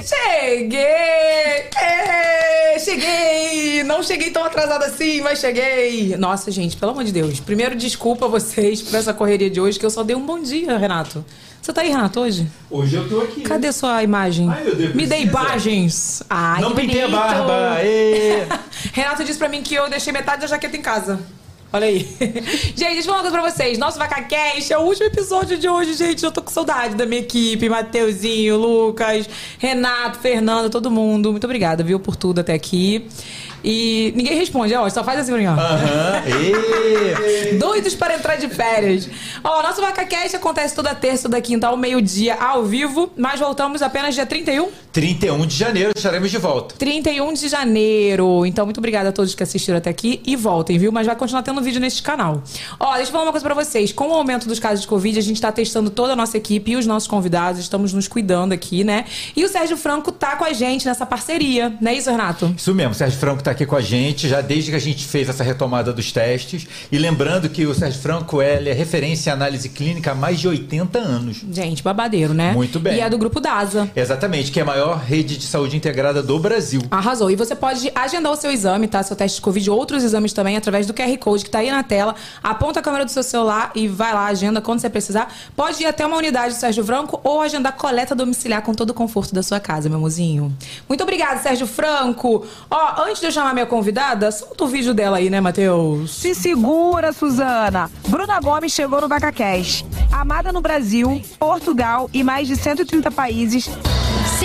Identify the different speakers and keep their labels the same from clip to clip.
Speaker 1: Cheguei! É, cheguei! Não cheguei tão atrasada assim, mas cheguei! Nossa, gente, pelo amor de Deus. Primeiro, desculpa vocês por essa correria de hoje, que eu só dei um bom dia, Renato. Você tá aí, Renato, hoje?
Speaker 2: Hoje eu tô aqui.
Speaker 1: Cadê sua imagem?
Speaker 2: Ai, Deus,
Speaker 1: Me dê imagens! Ai,
Speaker 2: Não pintei a barba.
Speaker 1: Renato disse pra mim que eu deixei metade da jaqueta em casa. Olha aí. gente, deixa eu falar uma coisa pra vocês. Nosso VacaCast é o último episódio de hoje, gente. Eu tô com saudade da minha equipe. Mateuzinho, Lucas, Renato, Fernanda, todo mundo. Muito obrigada, viu, por tudo até aqui. E ninguém responde, ó. Só faz assim pra mim, ó.
Speaker 2: Aham. Ê.
Speaker 1: Doidos para entrar de férias. Ó, nosso VacaCast acontece toda terça, toda quinta, ao meio-dia, ao vivo. Mas voltamos apenas dia 31?
Speaker 2: 31 de janeiro estaremos de volta.
Speaker 1: 31 de janeiro. Então, muito obrigada a todos que assistiram até aqui e voltem, viu? Mas vai continuar tendo vídeo neste canal. Ó, deixa eu falar uma coisa pra vocês. Com o aumento dos casos de Covid, a gente tá testando toda a nossa equipe e os nossos convidados. Estamos nos cuidando aqui, né? E o Sérgio Franco tá com a gente nessa parceria, não é isso, Renato?
Speaker 2: Isso mesmo, o Sérgio Franco está aqui com a gente, já desde que a gente fez essa retomada dos testes. E lembrando que o Sérgio Franco ele é referência em análise clínica há mais de 80 anos.
Speaker 1: Gente, babadeiro, né?
Speaker 2: Muito bem.
Speaker 1: E é do grupo DASA.
Speaker 2: Exatamente, que é a maior rede de saúde integrada do Brasil.
Speaker 1: Arrasou. E você pode agendar o seu exame, tá? Seu teste de Covid, outros exames também, através do QR Code que tá aí na tela. Aponta a câmera do seu celular e vai lá, agenda quando você precisar. Pode ir até uma unidade do Sérgio Franco ou agendar coleta domiciliar com todo o conforto da sua casa, meu mozinho. Muito obrigada, Sérgio Franco. Ó, antes de eu chamar minha convidada, solta o vídeo dela aí, né, Matheus?
Speaker 3: Se segura, Suzana. Bruna Gomes chegou no VacaCast. Amada no Brasil, Portugal e mais de 130 países,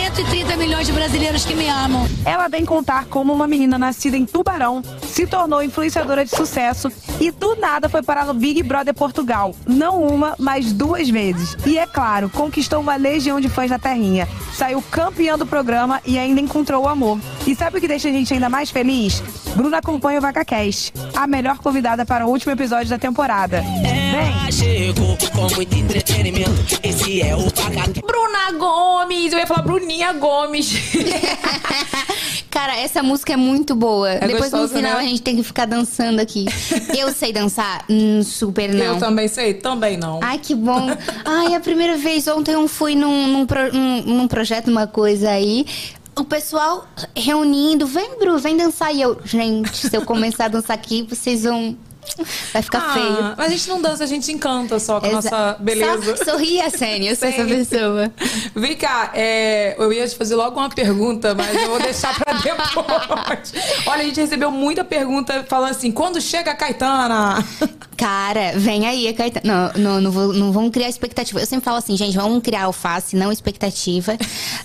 Speaker 4: 130 milhões de brasileiros que me amam.
Speaker 3: ela vem contar como uma menina nascida em Tubarão se tornou influenciadora de sucesso e do nada foi parar no Big Brother Portugal. Não uma, mas duas vezes. E é claro, conquistou uma legião de fãs na terrinha. Saiu campeã do programa e ainda encontrou o amor. E sabe o que deixa a gente ainda mais feliz? Bruna acompanha o VacaCast, a melhor convidada para o último episódio da temporada. Vem!
Speaker 5: Ela chegou com muito entretenimento. Esse é
Speaker 1: Bruna Gomes! Eu ia falar Bruninha Gomes.
Speaker 4: Cara, essa música é muito boa. Depois no
Speaker 1: gostosa,
Speaker 4: final
Speaker 1: né?
Speaker 4: a gente tem que ficar dançando aqui. Eu sei dançar? Hum, super não.
Speaker 1: Eu também sei, também não.
Speaker 4: Ai, que bom. Ai, a primeira vez, ontem eu fui num, num, pro- num- num projeto, uma coisa aí. O pessoal reunindo, vem, Bru, vem dançar. E eu, gente, se eu começar a dançar aqui, vocês vão. Vai ficar
Speaker 1: Ah,
Speaker 4: feio.
Speaker 1: Mas a gente não dança, a gente encanta só com a nossa beleza.
Speaker 4: Só sorria, Sênia, eu sou essa pessoa.
Speaker 1: Vem cá, é, eu ia te fazer logo uma pergunta, mas eu vou deixar pra depois. Olha, a gente recebeu muita pergunta falando assim: quando chega a Caetana?
Speaker 4: Cara, vem aí, Caetano. Não, não, não, vou- não vamos criar expectativa. Eu sempre falo assim, gente, vamos criar alface, não expectativa.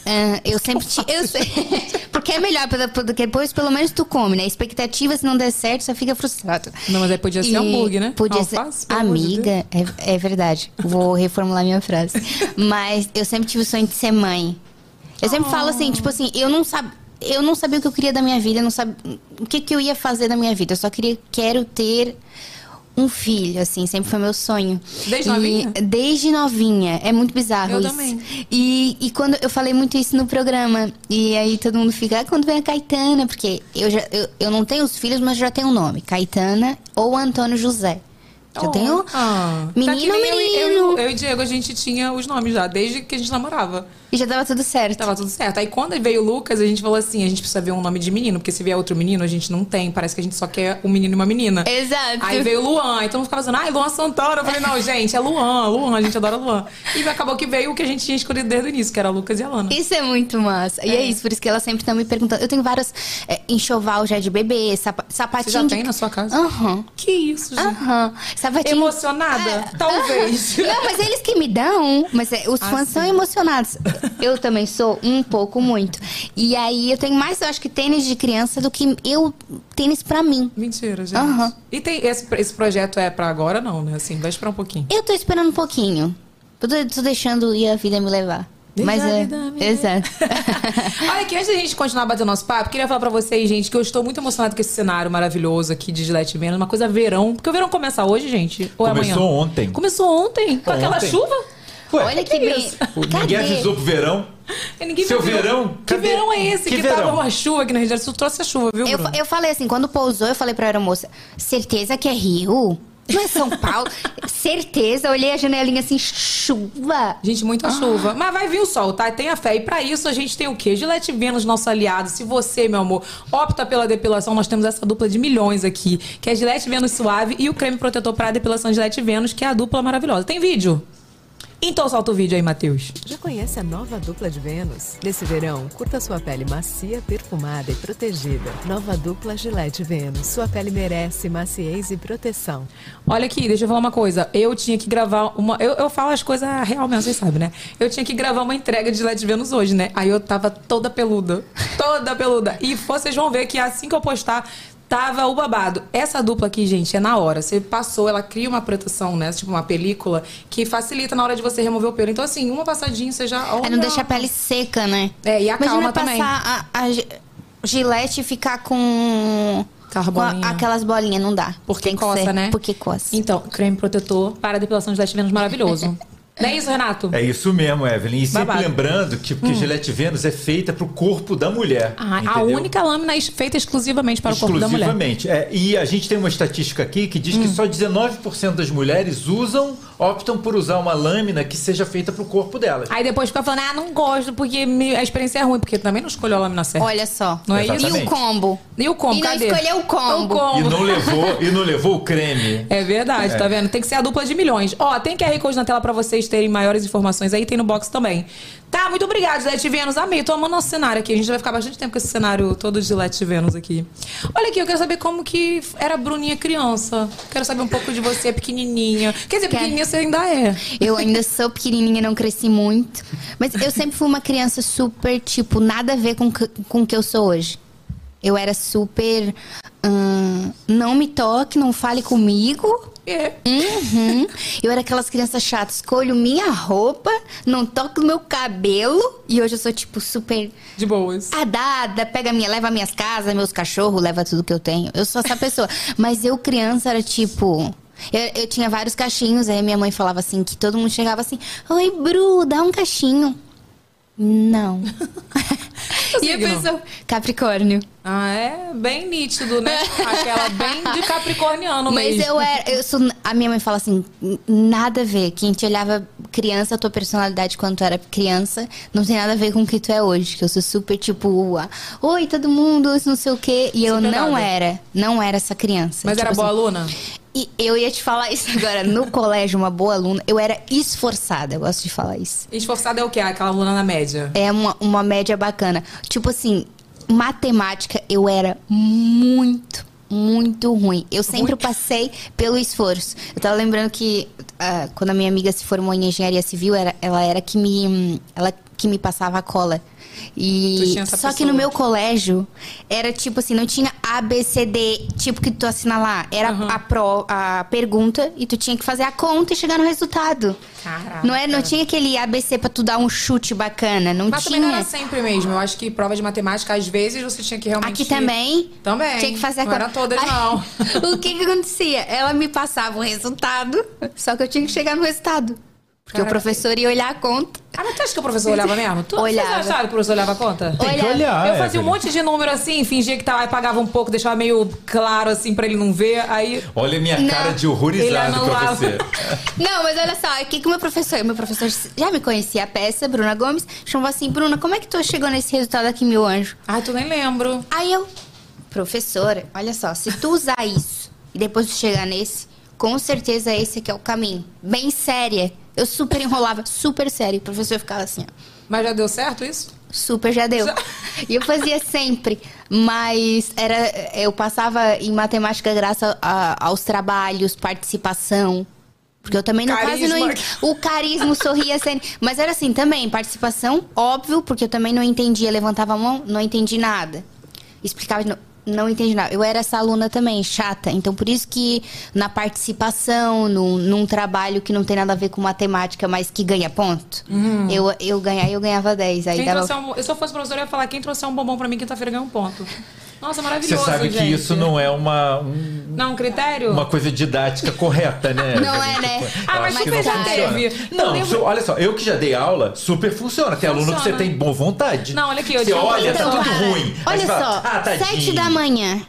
Speaker 4: Ah, eu sempre te. Eu sei, porque é melhor, porque depois pelo menos tu come, né? Expectativa, se não der certo, você fica frustrado.
Speaker 1: Não, mas aí podia ser hambúrguer, né?
Speaker 4: Podia ser.
Speaker 1: Alface, amor de
Speaker 4: Amiga, é, é verdade. Vou reformular minha frase. Mas eu sempre tive o sonho de ser mãe. Eu sempre falo assim, tipo assim, eu não sabia. Eu não sabia o que eu queria da minha vida, não sabia o que, que eu ia fazer da minha vida. Eu só queria, quero ter um filho, assim, sempre foi meu sonho.
Speaker 1: Desde
Speaker 4: E-
Speaker 1: novinha?
Speaker 4: Desde novinha. É muito bizarro
Speaker 1: Eu
Speaker 4: isso.
Speaker 1: também.
Speaker 4: E, e quando eu falei muito isso no programa, e aí todo mundo fica, ah, quando vem a Caetana, porque eu, já, eu, eu não tenho os filhos, mas já tenho um nome: Caetana ou Antônio José. Já
Speaker 1: Oh,
Speaker 4: tenho.
Speaker 1: ah, tá
Speaker 4: menino,
Speaker 1: que nem eu
Speaker 4: menino.
Speaker 1: Eu, eu e Diego, a gente tinha os nomes já, desde que a gente namorava.
Speaker 4: E já tava tudo certo.
Speaker 1: Tava tudo certo. Aí quando veio o Lucas, a gente falou assim: a gente precisa ver um nome de menino, porque se vier outro menino, a gente não tem. Parece que a gente só quer um menino e uma menina.
Speaker 4: Exato.
Speaker 1: Aí veio o Luan, então ficava dizendo, ai, Luan Santana. Eu falei, não, gente, é Luan, Luan, a gente adora Luan. E acabou que veio o que a gente tinha escolhido desde o início, que era Lucas e Alana.
Speaker 4: Isso é muito massa. E é isso, por isso que elas sempre estão me perguntando. Eu tenho vários é, enxoval já de bebê,
Speaker 1: Você
Speaker 4: sapatinho.
Speaker 1: já
Speaker 4: de...
Speaker 1: tem na sua casa?
Speaker 4: Aham.
Speaker 1: Que isso, gente?
Speaker 4: Aham. Sapatinho.
Speaker 1: Emocionada?
Speaker 4: É.
Speaker 1: Talvez.
Speaker 4: Não, mas eles que me dão, mas é, os
Speaker 1: Ah,
Speaker 4: fãs
Speaker 1: sim.
Speaker 4: são emocionados. Eu também sou um pouco, muito. E aí eu tenho mais, eu acho que tênis de criança do que eu tênis pra mim.
Speaker 1: Mentira, gente.
Speaker 4: Aham.
Speaker 1: E tem esse, esse projeto é pra agora, não, né? Assim, vai esperar um pouquinho.
Speaker 4: Eu tô esperando um pouquinho. Eu tô, tô deixando ir a vida me levar.
Speaker 1: Deixa
Speaker 4: mas é. Exato.
Speaker 1: Olha aqui, antes da gente continuar batendo nosso papo, queria falar pra vocês, gente, que eu estou muito emocionada com esse cenário maravilhoso aqui de Gillette Menos. Uma coisa verão. Porque o verão começa hoje, gente? Ou é amanhã?
Speaker 2: Começou ontem.
Speaker 1: Começou ontem? Com aquela
Speaker 2: Ontem.
Speaker 1: chuva?
Speaker 2: Ué,
Speaker 4: Olha que bem.
Speaker 2: ninguém
Speaker 4: Cadê?
Speaker 2: avisou pro verão.
Speaker 1: Ninguém
Speaker 2: Seu
Speaker 1: viu.
Speaker 2: verão?
Speaker 1: Que
Speaker 2: Cadê?
Speaker 1: verão é esse?
Speaker 2: Que
Speaker 1: Que,
Speaker 2: verão?
Speaker 1: tava uma chuva aqui na região. Isso trouxe a chuva, viu,
Speaker 4: Eu, eu falei assim, quando pousou, eu falei pra aeromoça, certeza que é Rio? Não é São Paulo? Certeza, eu olhei a janelinha assim, chuva.
Speaker 1: Gente, muita chuva. Mas vai vir o sol, tá? Tenha fé. E pra isso a gente tem o quê? Gillette Venus, nosso aliado. Se você, meu amor, opta pela depilação, nós temos essa dupla de milhões aqui, que é Gillette Venus Suave e o creme protetor para depilação Gillette Venus, que é a dupla maravilhosa. Tem vídeo? Então solta o vídeo aí, Matheus.
Speaker 6: Já conhece a nova dupla de Vênus? Nesse verão, curta sua pele macia, perfumada e protegida. Nova dupla Gillette Vênus. Sua pele merece maciez e proteção.
Speaker 1: Olha aqui, deixa eu falar uma coisa. Eu tinha que gravar uma. Eu, eu falo as coisas real mesmo, vocês sabem, né? Eu tinha que gravar uma entrega de Gillette Venus hoje, né? Aí eu tava toda peluda. Toda peluda. E vocês vão ver que assim que eu postar, Tava o babado. Essa dupla aqui, gente, é na hora. Você passou, ela cria uma proteção, né? Tipo uma película que facilita na hora de você remover o pelo. Então, assim, uma passadinha você já.
Speaker 4: Aí não deixa a pele seca, né?
Speaker 1: É, e a
Speaker 4: Imagina
Speaker 1: calma também.
Speaker 4: passar a, a gi- gilete e ficar com,
Speaker 1: Aquelas
Speaker 4: com a-
Speaker 1: bolinhas.
Speaker 4: aquelas bolinhas, não dá.
Speaker 1: Porque coça,
Speaker 4: ser-
Speaker 1: né?
Speaker 4: Porque coça.
Speaker 1: Então, creme protetor para depilação de Gillette Venus maravilhoso. Não é isso, Renato?
Speaker 2: É isso mesmo, Evelyn. E sempre
Speaker 1: Babado.
Speaker 2: lembrando que, que Gillette Venus é feita para o corpo da mulher.
Speaker 1: Ah, a única lâmina es- feita exclusivamente para o corpo da mulher.
Speaker 2: Exclusivamente. É, e a gente tem uma estatística aqui que diz que
Speaker 1: Hum.
Speaker 2: só 19% das mulheres usam, optam por usar uma lâmina que seja feita para o corpo delas.
Speaker 1: Aí depois fica falando, ah, não gosto porque a experiência é ruim, porque também não escolheu a lâmina certa.
Speaker 4: Olha só.
Speaker 1: Não é isso?
Speaker 4: E o combo?
Speaker 1: E o combo,
Speaker 4: E não
Speaker 1: cadê?
Speaker 4: escolheu o combo.
Speaker 1: O combo.
Speaker 2: E não levou, e não levou o creme.
Speaker 1: É verdade, tá vendo? Tem que ser a dupla de milhões. Ó, tem QR Code na tela pra vocês terem maiores informações aí, tem no box também. Tá, muito obrigada, Gillette Vênus. Amei, tô amando nosso cenário aqui. A gente vai ficar bastante tempo com esse cenário todo de Gillette Vênus aqui. Olha aqui, eu quero saber como que era a Bruninha criança. Quero saber um pouco de você, pequenininha. Quer dizer,
Speaker 4: Quer.
Speaker 1: pequenininha você ainda é.
Speaker 4: Eu ainda sou pequenininha, não cresci muito. Mas eu sempre fui uma criança super, tipo, nada a ver com, que- com o que eu sou hoje. Eu era super. hum, não me toque, não fale comigo.
Speaker 1: É.
Speaker 4: Uhum. Eu era aquelas crianças chatas. Escolho minha roupa, não toco no meu cabelo. E hoje eu sou, tipo, super
Speaker 1: De boas.
Speaker 4: adada, pega minha, leva minhas casas, meus cachorros, leva tudo que eu tenho. Eu sou essa pessoa. Mas eu, criança, era tipo. Eu, eu tinha vários cachinhos, aí minha mãe falava assim, que todo mundo chegava assim, Oi, Bru, dá um cachinho. Não. e a pessoa. Capricórnio.
Speaker 1: Ah, é bem nítido, né? Aquela bem de capricorniano
Speaker 4: Mas
Speaker 1: mesmo.
Speaker 4: eu era. Eu sou, a minha mãe fala assim: "N- nada a ver. Quem te olhava criança, a tua personalidade quando tu era criança, não tem nada a ver com o que tu é hoje. Que eu sou super tipo, oi, todo mundo, não sei o quê. E eu
Speaker 1: Super
Speaker 4: não
Speaker 1: dada.
Speaker 4: era. Não era essa criança.
Speaker 1: Mas
Speaker 4: Tipo
Speaker 1: era boa
Speaker 4: assim,
Speaker 1: aluna?
Speaker 4: E eu ia te falar isso agora. No colégio, uma boa aluna, eu era esforçada. Eu gosto de falar isso.
Speaker 1: Esforçada é o quê? Aquela aluna na média.
Speaker 4: É uma, uma média bacana. Tipo assim, matemática eu era muito, muito ruim. Eu sempre passei pelo esforço. Eu tava lembrando que ah, quando a minha amiga se formou em engenharia civil, era, ela era que me. Ela que me passava a cola. E só que no meu colégio era tipo assim, não tinha A, B, C, D, tipo que tu assina lá. Era a, pro, a pergunta e tu tinha que fazer a conta e chegar no resultado.
Speaker 1: Caraca.
Speaker 4: Não, é, não tinha aquele ABC pra tu dar um chute bacana. Não
Speaker 1: Mas
Speaker 4: tinha.
Speaker 1: também não era sempre mesmo. Eu acho que prova de matemática, às vezes, você tinha que realmente...
Speaker 4: Aqui também.
Speaker 1: Também.
Speaker 4: Tinha que fazer a
Speaker 1: Não era
Speaker 4: conta.
Speaker 1: todas, não.
Speaker 4: o que que acontecia? Ela me passava o resultado, só que eu tinha que chegar no resultado. Porque
Speaker 1: Caraca.
Speaker 4: o professor ia olhar a conta.
Speaker 1: Ah, mas tu acha que o professor olhava mesmo? Tu
Speaker 4: Olhava.
Speaker 1: Você achava que o professor olhava a conta?
Speaker 2: Tem que
Speaker 4: Olha,
Speaker 2: olhar.
Speaker 1: eu fazia um
Speaker 2: Evelyn.
Speaker 1: monte de número assim, fingia que tava, pagava um pouco, deixava meio claro assim pra ele não ver. Aí.
Speaker 2: Olha a minha
Speaker 4: Não.
Speaker 2: cara de
Speaker 1: Ele
Speaker 2: horrorizado pra você.
Speaker 4: Não, mas olha só, o que que o meu professor... Meu professor já me conhecia a peça, Bruna Gomes. Chamou assim, Bruna, como é que tu chegou nesse resultado aqui, meu anjo?
Speaker 1: Ai, tu nem lembro.
Speaker 4: Aí eu, professora, olha só, se tu usar isso e depois tu chegar nesse, com certeza esse aqui é o caminho. Bem séria. Eu super enrolava, super sério. O professor ficava assim, ó.
Speaker 1: Mas já deu certo isso?
Speaker 4: Super já deu.
Speaker 1: Já.
Speaker 4: E eu fazia sempre. Mas era, eu passava em matemática graças aos trabalhos, participação. Porque eu também não quase não.
Speaker 1: Carisma.
Speaker 4: O carisma, sorria sempre. Mas era assim também, participação, óbvio, porque eu também não entendia, levantava a mão, não entendi nada. Explicava de novo. Não entendi nada. Eu era essa aluna também, chata. Então, por isso que na participação, num, num trabalho que não tem nada a ver com matemática, mas que ganha ponto, eu, eu ganhava, eu ganhava 10. Aí
Speaker 1: Quem
Speaker 4: dava...
Speaker 1: um, se eu fosse professora, eu ia falar: quem trouxer um bombom pra mim quinta-feira ganha um ponto. Nossa,
Speaker 2: Você
Speaker 1: maravilhoso.
Speaker 2: sabe que
Speaker 1: gente.
Speaker 2: isso não é uma, um-
Speaker 1: Não, um critério?
Speaker 2: uma coisa didática correta, né?
Speaker 4: Não é, né?
Speaker 2: Eu
Speaker 1: Ah, mas
Speaker 2: não
Speaker 1: já
Speaker 2: funciona.
Speaker 1: teve.
Speaker 2: Não,
Speaker 1: lembro-
Speaker 2: su- olha só, eu que já dei aula, super funciona. Tem aluno que você
Speaker 1: Funciona.
Speaker 2: tem boa vontade.
Speaker 1: Não, olha aqui, eu
Speaker 2: Você olha, tá
Speaker 1: professor-
Speaker 2: tudo ruim. Aí
Speaker 4: Olha
Speaker 2: você fala,
Speaker 4: só,
Speaker 2: ah,
Speaker 4: sete da manhã.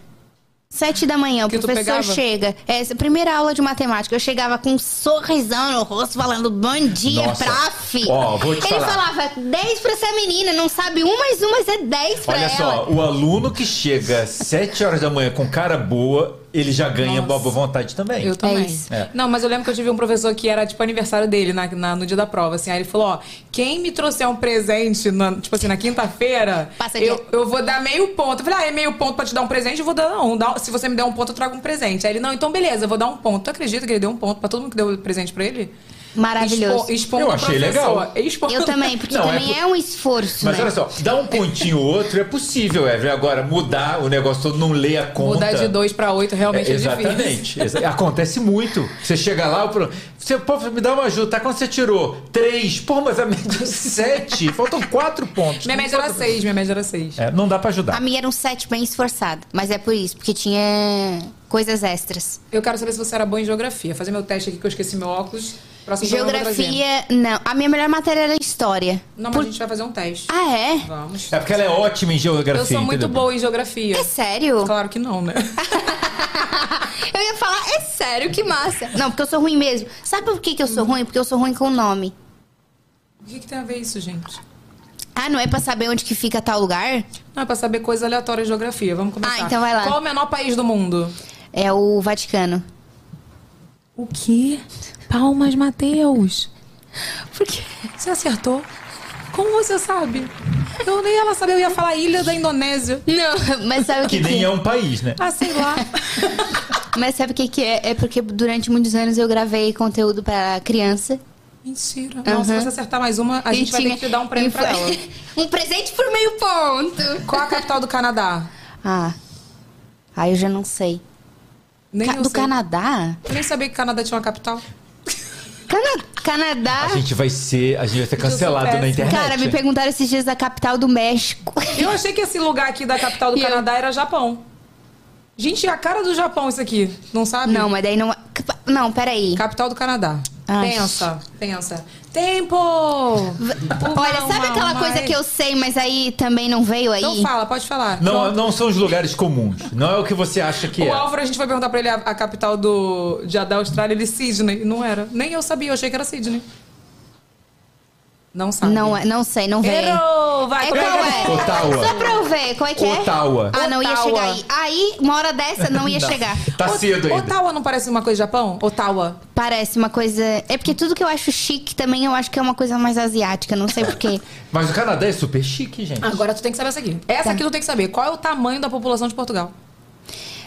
Speaker 4: Sete da manhã, o
Speaker 1: Que tu
Speaker 4: professor chega. Essa primeira aula de matemática, eu chegava com um sorrisão no rosto, falando bom dia,
Speaker 2: Nossa.
Speaker 4: prof.
Speaker 2: Ó, vou te
Speaker 4: Ele
Speaker 2: falar.
Speaker 4: falava 10 pra essa menina, não sabe um mais um, mas é 10 pra
Speaker 2: Olha
Speaker 4: ela.
Speaker 2: só, o aluno que chega às 7 horas da manhã com cara boa, ele já ganha
Speaker 1: Nossa.
Speaker 2: boa vontade também.
Speaker 1: Eu também.
Speaker 4: isso.
Speaker 2: É.
Speaker 1: Não, mas eu lembro que eu tive um professor que era, tipo, aniversário dele na, na- no dia da prova, assim. Aí ele falou, ó, quem me trouxer um presente, na- tipo assim, na quinta-feira, eu, eu vou dar meio ponto. Eu falei, ah, é meio ponto pra te dar um presente? Eu vou dar, não. dá- se você me der um ponto, eu trago um presente. Aí ele, não, então beleza, eu vou dar um ponto. Tu acredita que ele deu um ponto pra todo mundo que deu presente pra ele?
Speaker 4: Maravilhoso.
Speaker 1: Expo, expondo
Speaker 2: Eu achei legal.
Speaker 1: Expondo-
Speaker 4: Eu também, porque
Speaker 2: Não, é
Speaker 4: também é,
Speaker 2: por-
Speaker 4: um esforço,
Speaker 2: Mas
Speaker 4: né?
Speaker 2: olha só, dar um pontinho ou outro é possível, Evelyn. Agora, mudar o negócio todo, não ler a conta.
Speaker 1: Mudar de dois pra oito realmente é,
Speaker 2: É,
Speaker 1: difícil.
Speaker 2: exatamente. Acontece muito. Você chega lá, o pro- você, pô, me dá uma ajuda. Tá quando você tirou? Três. Pô, mas a média é sete. Faltam quatro pontos.
Speaker 1: Minha média era seis, minha média era seis.
Speaker 2: É, não dá pra
Speaker 4: A
Speaker 2: ajudar.
Speaker 4: minha era um set bem esforçado, mas é por isso, porque tinha coisas extras.
Speaker 1: Eu quero saber se você era boa em geografia. Fazer meu teste aqui que eu esqueci meu óculos. Próximo.
Speaker 4: Geografia, não. A minha melhor matéria era história.
Speaker 1: Não, mas
Speaker 4: Por-
Speaker 1: a gente vai fazer um teste.
Speaker 4: Ah, é?
Speaker 1: Vamos.
Speaker 2: É porque ela é ótima em geografia.
Speaker 1: Eu sou muito
Speaker 2: entendeu?
Speaker 1: boa em geografia.
Speaker 4: É sério?
Speaker 1: Claro que não, né?
Speaker 4: Eu ia falar, é sério, que massa. Não, porque eu sou ruim mesmo. Sabe por que, que eu sou ruim? Porque eu sou ruim com o nome.
Speaker 1: O que, que tem a ver isso, gente?
Speaker 4: Ah, não é pra saber onde que fica tal lugar?
Speaker 1: Não, é pra saber coisa aleatória de geografia. Vamos começar.
Speaker 4: Ah, então vai lá.
Speaker 1: Qual é o menor país do mundo?
Speaker 4: É o Vaticano.
Speaker 1: O quê? Palmas, Mateus.
Speaker 4: Por quê?
Speaker 1: Você acertou? Como você sabe? Eu nem ela sabia, eu ia falar ilha da Indonésia.
Speaker 4: Não, mas sabe o que,
Speaker 2: Que nem
Speaker 4: que
Speaker 2: é um país, né?
Speaker 1: Ah, sei lá.
Speaker 4: Mas sabe o que, que é? É porque durante muitos anos eu gravei conteúdo pra criança.
Speaker 1: Mentira. Não, se você acertar mais uma, a
Speaker 4: E
Speaker 1: gente vai ter
Speaker 4: tinha-
Speaker 1: que te dar um prêmio pra
Speaker 4: foi-
Speaker 1: ela.
Speaker 4: um presente por meio ponto.
Speaker 1: Qual a capital do Canadá?
Speaker 4: Ah. Ah, eu já não sei.
Speaker 1: Nem
Speaker 4: Ca-
Speaker 1: eu
Speaker 4: do
Speaker 1: sei.
Speaker 4: Canadá?
Speaker 1: Eu nem sabia que o Canadá tinha uma capital.
Speaker 4: Cana- Canadá?
Speaker 2: A gente vai ser, a gente vai ser cancelado na internet.
Speaker 4: Cara, me perguntaram esses dias da capital do México.
Speaker 1: Eu achei que esse lugar aqui da capital do
Speaker 4: E eu-
Speaker 1: Canadá era Japão. Gente, é a cara do Japão isso aqui. Não sabe?
Speaker 4: Não, mas daí não. Não, peraí.
Speaker 1: Capital do Canadá.
Speaker 4: Ai.
Speaker 1: Pensa, pensa. Tempo!
Speaker 4: Olha, sabe aquela coisa que eu sei, mas aí também não veio aí?
Speaker 1: Então fala, pode falar.
Speaker 2: Não, não são os lugares comuns. Não é o que você acha que
Speaker 1: O
Speaker 2: é.
Speaker 1: Álvaro, a gente foi perguntar pra ele a, a capital do, de, da Austrália, ele Sydney. Não era. Nem eu sabia, eu achei que era Sydney. Não sabe.
Speaker 4: Não, é- não sei, não veio.
Speaker 1: Errou! Vai,
Speaker 4: É qual
Speaker 1: que
Speaker 4: é?
Speaker 2: Ottawa.
Speaker 4: Só pra eu ver, qual é que é?
Speaker 2: Ottawa.
Speaker 4: Ah, não ia
Speaker 1: Ottawa.
Speaker 4: chegar aí. Aí, uma hora dessa, não ia
Speaker 2: Não.
Speaker 4: chegar.
Speaker 2: Tá cedo ainda.
Speaker 1: Ottawa não parece uma coisa de Japão? Ottawa.
Speaker 4: Parece uma coisa. É porque tudo que eu acho chique também eu acho que é uma coisa mais asiática, não sei porquê.
Speaker 2: Mas o Canadá é super chique, gente.
Speaker 1: Agora tu tem que saber essa aqui. Essa
Speaker 4: Tá.
Speaker 1: aqui tu tem que saber. Qual é o tamanho da população de Portugal?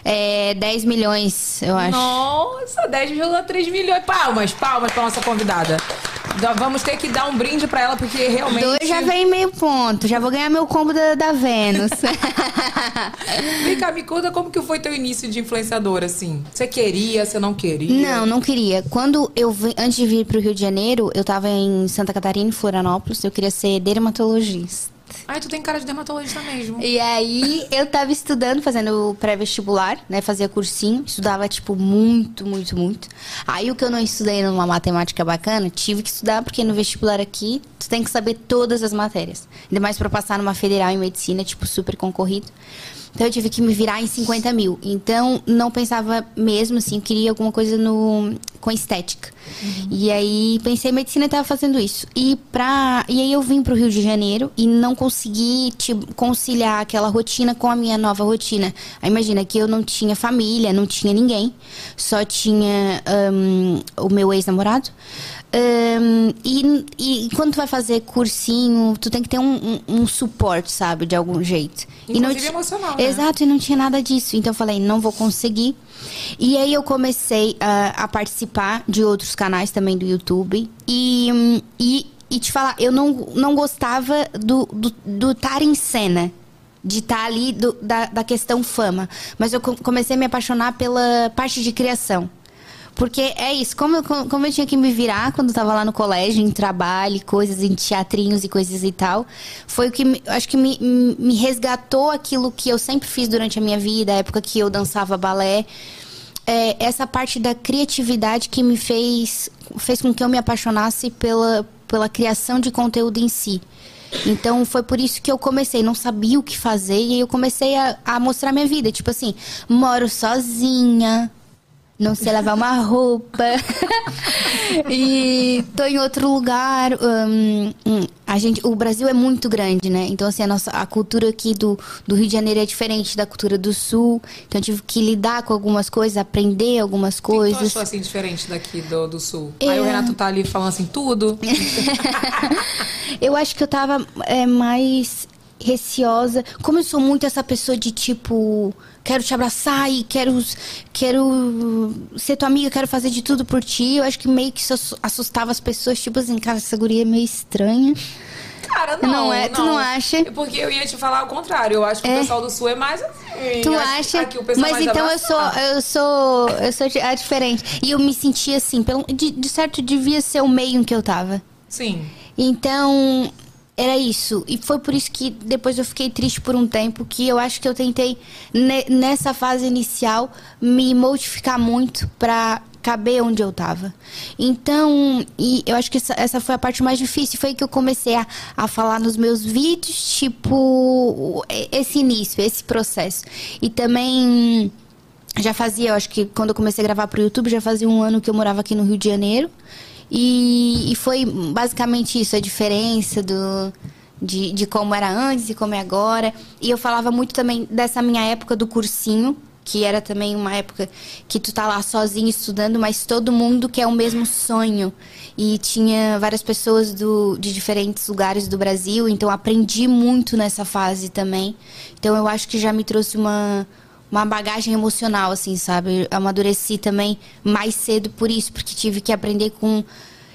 Speaker 4: É 10 milhões, eu acho.
Speaker 1: Nossa, 10,3 milhões. Palmas, palmas pra nossa convidada. Dá- Vamos ter que dar um brinde pra ela, porque realmente.
Speaker 4: Dois já vem meio ponto. Já vou ganhar meu combo da, da Vênus.
Speaker 1: Vem cá, me conta como que foi teu início de influenciadora, assim. Você queria, você não queria?
Speaker 4: Não, não queria. Quando eu vi, antes de vir pro Rio de Janeiro, eu tava em Santa Catarina, em Florianópolis, eu queria ser dermatologista.
Speaker 1: Ai, tu tem cara de dermatologista mesmo.
Speaker 4: E aí eu tava estudando, fazendo pré-vestibular, né? Fazia cursinho, estudava, tipo, muito, muito, muito. Aí o que eu não estudei numa matemática bacana, tive que estudar, porque no vestibular aqui, tu tem que saber todas as matérias. Ainda mais pra passar numa federal em medicina, tipo, super concorrido. Então eu tive que me virar em 50 mil. Então não pensava mesmo assim, queria alguma coisa no, com estética. E aí pensei, medicina estava fazendo isso. E, pra, e aí eu vim pro Rio de Janeiro e não consegui tipo, conciliar aquela rotina com a minha nova rotina. Aí imagina que eu não tinha família, não tinha ninguém, só tinha ahn, o meu ex-namorado. Ahn, e, e quando tu vai fazer cursinho, tu tem que ter um, um, um suporte, sabe, de algum jeito. e não
Speaker 1: Inclusive emocional, né?
Speaker 4: Exato, e não tinha nada disso. Então eu falei, não vou conseguir. E aí eu comecei ah, a participar de outros canais também do YouTube. E, hum, e, e te falar, eu não, não gostava do do do estar em cena. De estar ali do- da, da questão fama. Mas eu co- comecei a me apaixonar pela parte de criação. Porque é isso, como, eu- como eu tinha que me virar quando eu tava lá no colégio, em trabalho, coisas, em teatrinhos e coisas e tal, foi o que me- acho que me, me resgatou aquilo que eu sempre fiz durante a minha vida, a época que eu dançava balé. É, essa parte da criatividade que me fez, fez com que eu me apaixonasse pela, pela criação de conteúdo em si. Então foi por isso que eu comecei, não sabia o que fazer, e aí eu comecei a, a mostrar minha vida. Tipo assim, moro sozinha, não sei lavar uma roupa. e tô em outro lugar. hum, hum, a gente, o Brasil é muito grande, né? Então, assim, a, nossa, a cultura aqui do, do Rio de Janeiro é diferente da cultura do Sul. Então, eu tive que lidar com algumas coisas, aprender algumas coisas.
Speaker 1: achou assim diferente daqui do, do sul?
Speaker 4: É.
Speaker 1: Aí o Renato tá ali falando assim, tudo.
Speaker 4: Eu acho que eu tava é, mais receosa. Como eu sou muito essa pessoa de tipo, quero te abraçar e quero, quero ser tua amiga, quero fazer de tudo por ti. Eu acho que meio que isso assu- assustava as pessoas, tipo assim, cara, essa guria é meio estranha.
Speaker 1: Cara, não.
Speaker 4: Não é? Tu não acha?
Speaker 1: É Porque eu ia te falar o contrário. Eu acho que
Speaker 4: É.
Speaker 1: o pessoal do sul é mais assim.
Speaker 4: Tu acha?
Speaker 1: Aqui
Speaker 4: Mas então eu sou, eu sou, eu sou a diferente. E eu me sentia assim, pelo, de, de certo devia ser o meio em que eu tava.
Speaker 1: Sim.
Speaker 4: Então, era isso. E foi por isso que depois eu fiquei triste por um tempo, que eu acho que eu tentei, ne- nessa fase inicial, me modificar muito pra caber onde eu tava. Então, e eu acho que essa, essa foi a parte mais difícil. Foi que eu comecei a, a falar nos meus vídeos, tipo, esse início, esse processo. E também já fazia, eu acho que quando eu comecei a gravar pro YouTube, já fazia um ano que eu morava aqui no Rio de Janeiro. E, e foi basicamente isso, a diferença do, de, de como era antes e como é agora. E eu falava muito também dessa minha época do cursinho, que era também uma época que tu tá lá sozinho estudando, mas todo mundo quer o mesmo sonho. E tinha várias pessoas do, de diferentes lugares do Brasil, então aprendi muito nessa fase também. Então eu acho que já me trouxe uma, uma bagagem emocional, assim, sabe? Eu amadureci também mais cedo por isso, porque tive que aprender com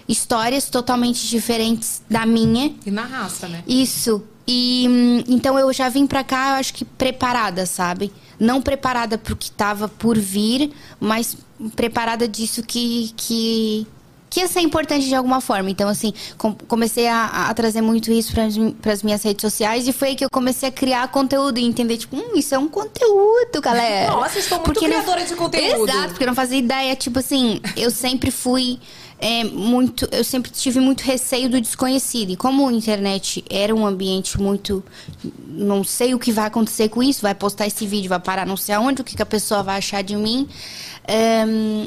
Speaker 4: histórias totalmente diferentes da minha.
Speaker 1: E na raça, né?
Speaker 4: Isso. E hum, então eu já vim pra cá, eu acho que preparada, sabe? Não preparada pro que tava por vir, mas preparada disso que que que ia ser importante de alguma forma. Então, assim, com- comecei a, a trazer muito isso para as minhas redes sociais e foi aí que eu comecei a criar conteúdo e entender, tipo, hum, isso é um conteúdo, galera.
Speaker 1: Nossa, estão muito
Speaker 4: Porque não-
Speaker 1: criadoras de conteúdo.
Speaker 4: Exato, porque eu não fazia ideia. Tipo assim, eu sempre fui é, muito. Eu sempre tive muito receio do desconhecido. E como a internet era um ambiente muito. Não sei o que vai acontecer com isso, vai postar esse vídeo, vai parar não sei aonde, o que, que a pessoa vai achar de mim.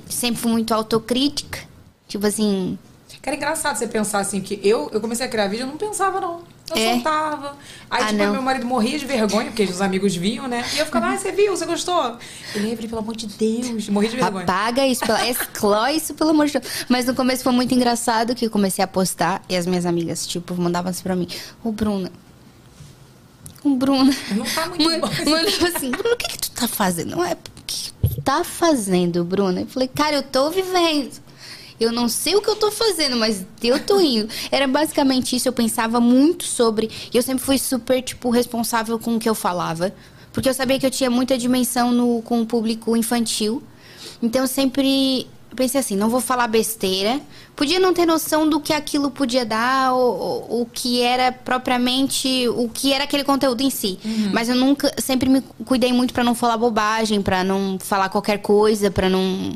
Speaker 4: Sempre fui muito autocrítica. Tipo assim.
Speaker 1: Cara, é engraçado você pensar assim, que eu, eu comecei a criar vídeo, eu não pensava, não. Eu
Speaker 4: É?
Speaker 1: soltava. Aí,
Speaker 4: Ah,
Speaker 1: tipo,
Speaker 4: não.
Speaker 1: meu marido morria de vergonha, porque os amigos viam, né? E eu ficava, ah, você viu, você gostou? Ele, Evelyn, pelo amor de Deus, morria de vergonha.
Speaker 4: Apaga isso, pela- exclói isso, pelo amor de Deus. Mas no começo foi muito engraçado que eu comecei a postar e as minhas amigas, tipo, mandavam assim pra mim: Ô, Bruna. Ô, Bruna.
Speaker 1: Não tá muito
Speaker 4: Man-
Speaker 1: bom.
Speaker 4: Mandava assim: Bruna, o que, que tu tá fazendo? Não é. O que tu tá fazendo, Bruna? Eu falei: Cara, eu tô vivendo. Eu não sei o que eu tô fazendo, mas eu tô indo. Era basicamente isso. Eu pensava muito sobre. E eu sempre fui super, tipo, responsável com o que eu falava. Porque eu sabia que eu tinha muita dimensão no, com o público infantil. Então eu sempre pensei assim, não vou falar besteira. Podia não ter noção do que aquilo podia dar, ou, o que era propriamente, o que era aquele conteúdo em si. Mas eu nunca, sempre me cuidei muito pra não falar bobagem, pra não falar qualquer coisa, pra não,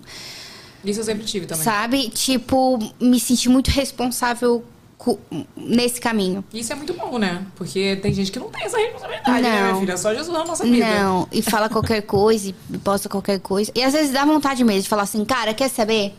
Speaker 1: Isso eu sempre tive também.
Speaker 4: sabe? Tipo, me senti muito responsável nesse caminho.
Speaker 1: Isso é muito bom, né? Porque tem gente que não tem essa responsabilidade, né,
Speaker 4: Não.
Speaker 1: minha filha? É só Jesus na nossa vida.
Speaker 4: Não, e fala qualquer coisa, e posta qualquer coisa. E às vezes dá vontade mesmo de falar assim, cara, quer saber?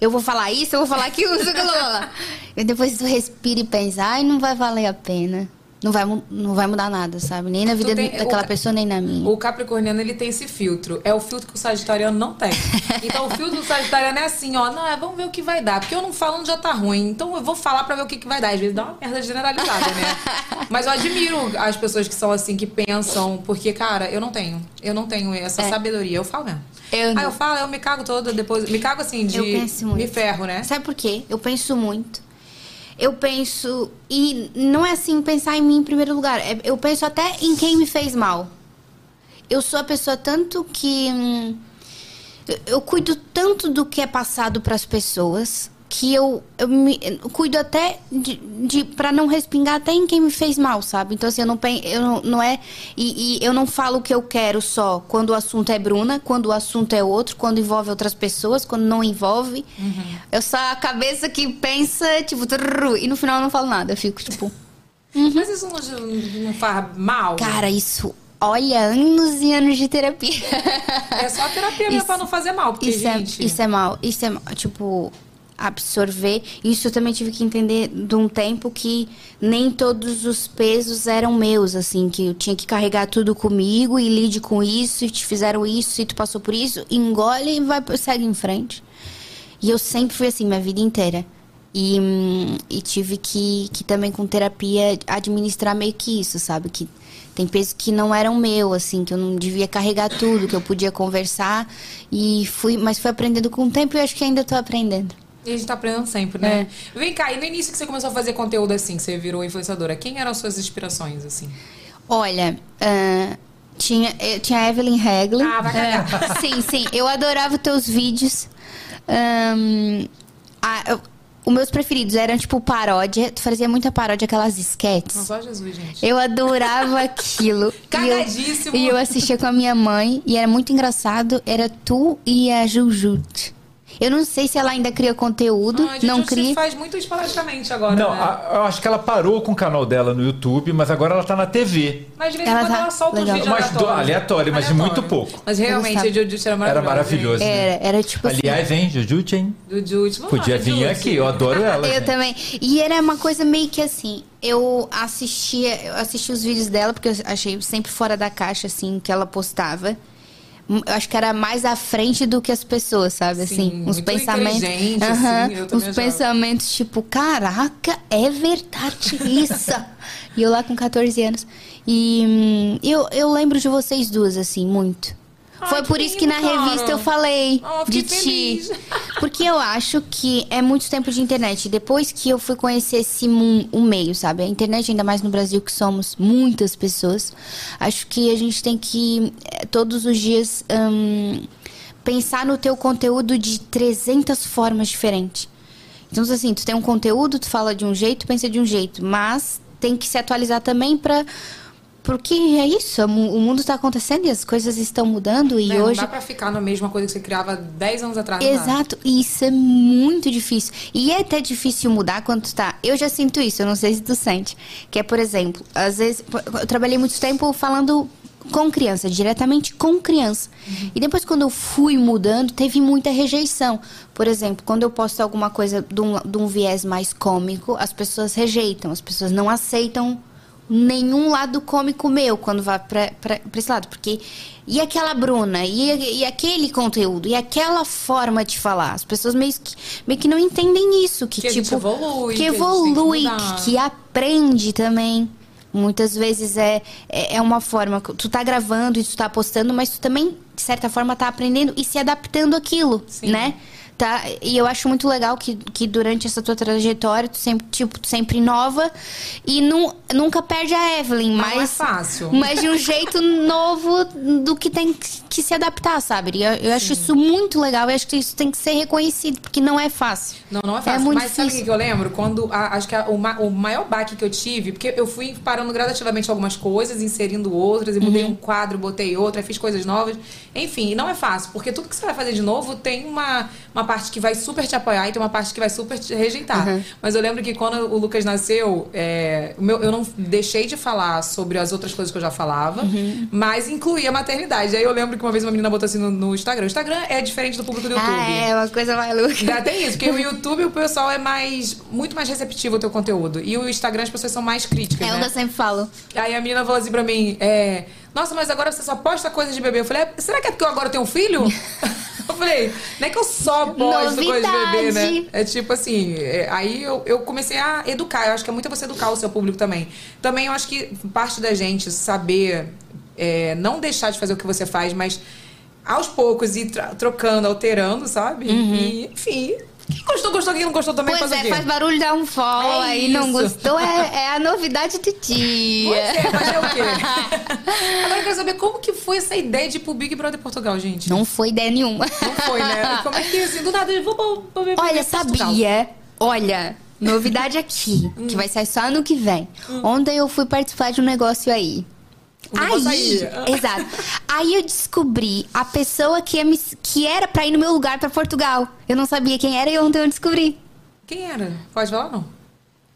Speaker 4: Eu vou falar isso, eu vou falar aquilo, isso, aquilo. E depois tu respira e pensa, ai, não vai valer a pena. Não vai, não vai mudar nada, sabe? Nem na vida
Speaker 1: tem-
Speaker 4: daquela
Speaker 1: o-
Speaker 4: pessoa, nem na minha.
Speaker 1: O capricorniano, ele tem esse filtro. É o filtro que o sagitariano não tem. Então, o filtro do sagitariano é assim, ó. Não, é, vamos ver o que vai dar. Porque eu não falando já tá ruim. Então, eu vou falar pra ver o que, que vai dar. Às vezes dá uma merda generalizada, né? Mas eu admiro as pessoas que são assim, que pensam. Porque, cara, eu não tenho. Eu não tenho essa sabedoria. Eu falo mesmo.
Speaker 4: É. Eu não.
Speaker 1: eu falo, eu me cago toda, depois... Me cago assim, de...
Speaker 4: Eu penso muito.
Speaker 1: Me ferro, né?
Speaker 4: Sabe por quê? Eu penso muito. Eu penso. E não é assim pensar em mim em primeiro lugar. é- Eu penso até em quem me fez mal. Eu sou a pessoa tanto que. hum, eu- eu cuido tanto do que é passado para as pessoas que eu, eu me eu cuido até de, de para não respingar até em quem me fez mal, sabe? Então assim, eu não pen- eu não, não é e, e eu não falo o que eu quero só quando o assunto é Bruna, quando o assunto é outro, quando envolve outras pessoas, quando não envolve. Eu sou a cabeça que pensa, tipo, trrr, e no final eu não falo nada, eu fico tipo
Speaker 1: Mas isso não, não faz mal?
Speaker 4: Cara, isso. Olha, anos e anos de terapia.
Speaker 1: É só terapia mesmo
Speaker 4: Isso-
Speaker 1: pra não fazer mal, porque,
Speaker 4: isso,
Speaker 1: gente...
Speaker 4: é, isso é mal. Isso é mal. Tipo, absorver. Isso eu também tive que entender de um tempo que nem todos os pesos eram meus, assim, que eu tinha que carregar tudo comigo e lide com isso, e te fizeram isso, e tu passou por isso, engole e vai, segue em frente. E eu sempre fui assim, minha vida inteira. E, hum, e tive que, que também com terapia administrar meio que isso, sabe? Que tem pesos que não eram meu, assim, que eu não devia carregar tudo, que eu podia conversar. E fui, mas fui aprendendo com o tempo e acho que ainda tô aprendendo.
Speaker 1: E a gente tá aprendendo sempre, né? Vem cá, e no início que você começou a fazer conteúdo assim, que você virou influenciadora, quem eram as suas inspirações, assim?
Speaker 4: Olha, ah, tinha, eu tinha a Evelyn Regler.
Speaker 1: Ah, vai cagar.
Speaker 4: É, sim, sim. Eu adorava os teus vídeos. Ahn, a- eu- os meus preferidos eram, tipo, paródia. Tu fazia muita paródia, aquelas esquetes.
Speaker 1: Não só Jesus, gente.
Speaker 4: Eu adorava aquilo.
Speaker 1: Cagadíssimo.
Speaker 4: E eu, e eu assistia com a minha mãe e era muito engraçado. Era tu e a Jujut. Eu não sei se ela ainda cria conteúdo,
Speaker 1: Ah, a gente
Speaker 4: não cria.
Speaker 1: faz muito esporadicamente agora,
Speaker 2: Não,
Speaker 1: né?
Speaker 2: a- eu acho que ela parou com o canal dela no YouTube, mas agora ela tá na TV.
Speaker 1: Mas de vez em quando
Speaker 4: tá
Speaker 1: ela solta
Speaker 4: legal.
Speaker 2: Mas do-
Speaker 1: aleatórios.
Speaker 2: aleatório, mas de muito pouco.
Speaker 1: Mas realmente, a Jujutsu era maravilhosa.
Speaker 2: Era maravilhoso. né?
Speaker 4: Era, era tipo assim.
Speaker 2: Aliás, hein, Jujutsu, hein?
Speaker 1: Jujutsu.
Speaker 2: Podia
Speaker 1: lá,
Speaker 2: vir
Speaker 1: Jujutsu.
Speaker 2: aqui, eu adoro ela.
Speaker 4: Eu
Speaker 2: gente.
Speaker 4: também. E era uma coisa meio que assim, eu assistia, eu assistia os vídeos dela porque eu achei sempre fora da caixa assim que ela postava. Hum, Eu acho que era mais à frente do que as pessoas, sabe?
Speaker 1: Sim,
Speaker 4: assim, uns pensamentos. Aham,
Speaker 1: assim,
Speaker 4: uns pensamentos tipo, caraca, é verdade isso. e eu lá com 14 anos. E hum, eu, eu lembro de vocês duas, assim, muito.
Speaker 1: Ai,
Speaker 4: Foi por isso que na
Speaker 1: cara.
Speaker 4: revista eu falei
Speaker 1: Ah,
Speaker 4: de
Speaker 1: fiquei
Speaker 4: ti.
Speaker 1: feliz.
Speaker 4: Porque eu acho que é muito tempo de internet. Depois que eu fui conhecer esse o meio, sabe? A internet, ainda mais no Brasil, que somos muitas pessoas. Acho que a gente tem que, eh, todos os dias, hum, pensar no teu conteúdo de 300 formas diferentes. Então, assim, tu tem um conteúdo, tu fala de um jeito, pensa de um jeito. Mas tem que se atualizar também pra... Porque é isso, o mu- o mundo tá acontecendo e as coisas estão mudando. E
Speaker 1: Né,
Speaker 4: hoje...
Speaker 1: Não dá pra ficar na mesma coisa que você criava 10 anos atrás.
Speaker 4: Exato, e isso é muito difícil. E é até difícil mudar quando tu tá. Eu já sinto isso, eu não sei se tu sente. Que é, por exemplo, às vezes. Eu trabalhei muito tempo falando com criança, diretamente com criança. E depois, quando eu fui mudando, teve muita rejeição. Por exemplo, quando eu posto alguma coisa de um, de um viés mais cômico, as pessoas rejeitam, as pessoas não aceitam nenhum lado cômico meu quando vai pra, pra, pra esse lado. Porque. E aquela Bruna? E, e aquele conteúdo? E aquela forma de falar? As pessoas meio que, meio que não entendem isso. Que,
Speaker 1: Que
Speaker 4: tipo.
Speaker 1: evolui,
Speaker 4: que evolui, que, que aprende também. Muitas vezes é, é é uma forma. que Tu tá gravando e tu tá postando, mas tu também, de certa forma, tá aprendendo e se adaptando àquilo,
Speaker 1: Sim.
Speaker 4: né? Tá? E eu acho muito legal que, que durante essa tua trajetória, tu sempre, tipo, tu sempre inova e nu, nunca perde a Evelyn,
Speaker 1: Não
Speaker 4: mas.
Speaker 1: é fácil.
Speaker 4: Mas de um jeito novo do que tem que se adaptar, sabe? E eu, eu acho isso muito legal. Eu acho que isso tem que ser reconhecido, porque não é fácil.
Speaker 1: Não, não é fácil.
Speaker 4: muito
Speaker 1: Mas sabe o
Speaker 4: difícil.
Speaker 1: que eu lembro? Quando. a- acho que a- o, ma- o maior baque que eu tive, porque eu fui parando gradativamente algumas coisas, inserindo outras, e mudei
Speaker 4: Uhum.
Speaker 1: um quadro, botei outra, fiz coisas novas. Enfim, e não é fácil, porque tudo que você vai fazer de novo tem uma, uma parte que vai super te apoiar e tem uma parte que vai super te rejeitar.
Speaker 4: Uhum.
Speaker 1: Mas eu lembro que quando o Lucas nasceu, é, meu, eu não deixei de falar sobre as outras coisas que eu já falava,
Speaker 4: Uhum.
Speaker 1: mas incluí a maternidade. Aí eu lembro que uma vez uma menina botou assim no, no Instagram. O Instagram é diferente do público do YouTube.
Speaker 4: Ah, é uma coisa maluca.
Speaker 1: Ainda tem isso, porque o YouTube o pessoal é mais muito mais receptivo ao teu conteúdo. E o Instagram as pessoas são mais críticas,
Speaker 4: É
Speaker 1: né?
Speaker 4: que eu sempre falo.
Speaker 1: Aí a menina falou assim pra mim, é, nossa, mas agora você só posta coisas de bebê. Eu falei, "É, será que é porque eu agora tenho um filho? eu falei, não é que eu só posto coisas de bebê, né? É tipo assim, é, aí eu, eu comecei a educar. Eu acho que é muito você educar o seu público também. Também eu acho que parte da gente saber é, não deixar de fazer o que você faz, mas aos poucos ir trocando, alterando, sabe? E, enfim, quem gostou, gostou, quem não gostou também
Speaker 4: Pois
Speaker 1: faz
Speaker 4: é, faz barulho, dá um follow,
Speaker 1: É
Speaker 4: aí não gostou, é, é a novidade do dia.
Speaker 1: Pois é, fazer o quê? Agora eu quero saber como que foi essa ideia de ir pro Big Brother Portugal, gente.
Speaker 4: Não foi ideia nenhuma.
Speaker 1: Não foi, né? Como é que, assim, do nada, eu vou pro, Big
Speaker 4: Olha,
Speaker 1: Brother
Speaker 4: sabia? Olha, novidade aqui,
Speaker 1: Hum.
Speaker 4: que vai sair só ano que vem. Ontem eu fui participar de um negócio aí. Aí, exato. Aí eu descobri a pessoa que, me- que era pra ir no meu lugar pra Portugal. Eu não sabia quem era e ontem eu descobri.
Speaker 1: Quem era? Pode falar, não?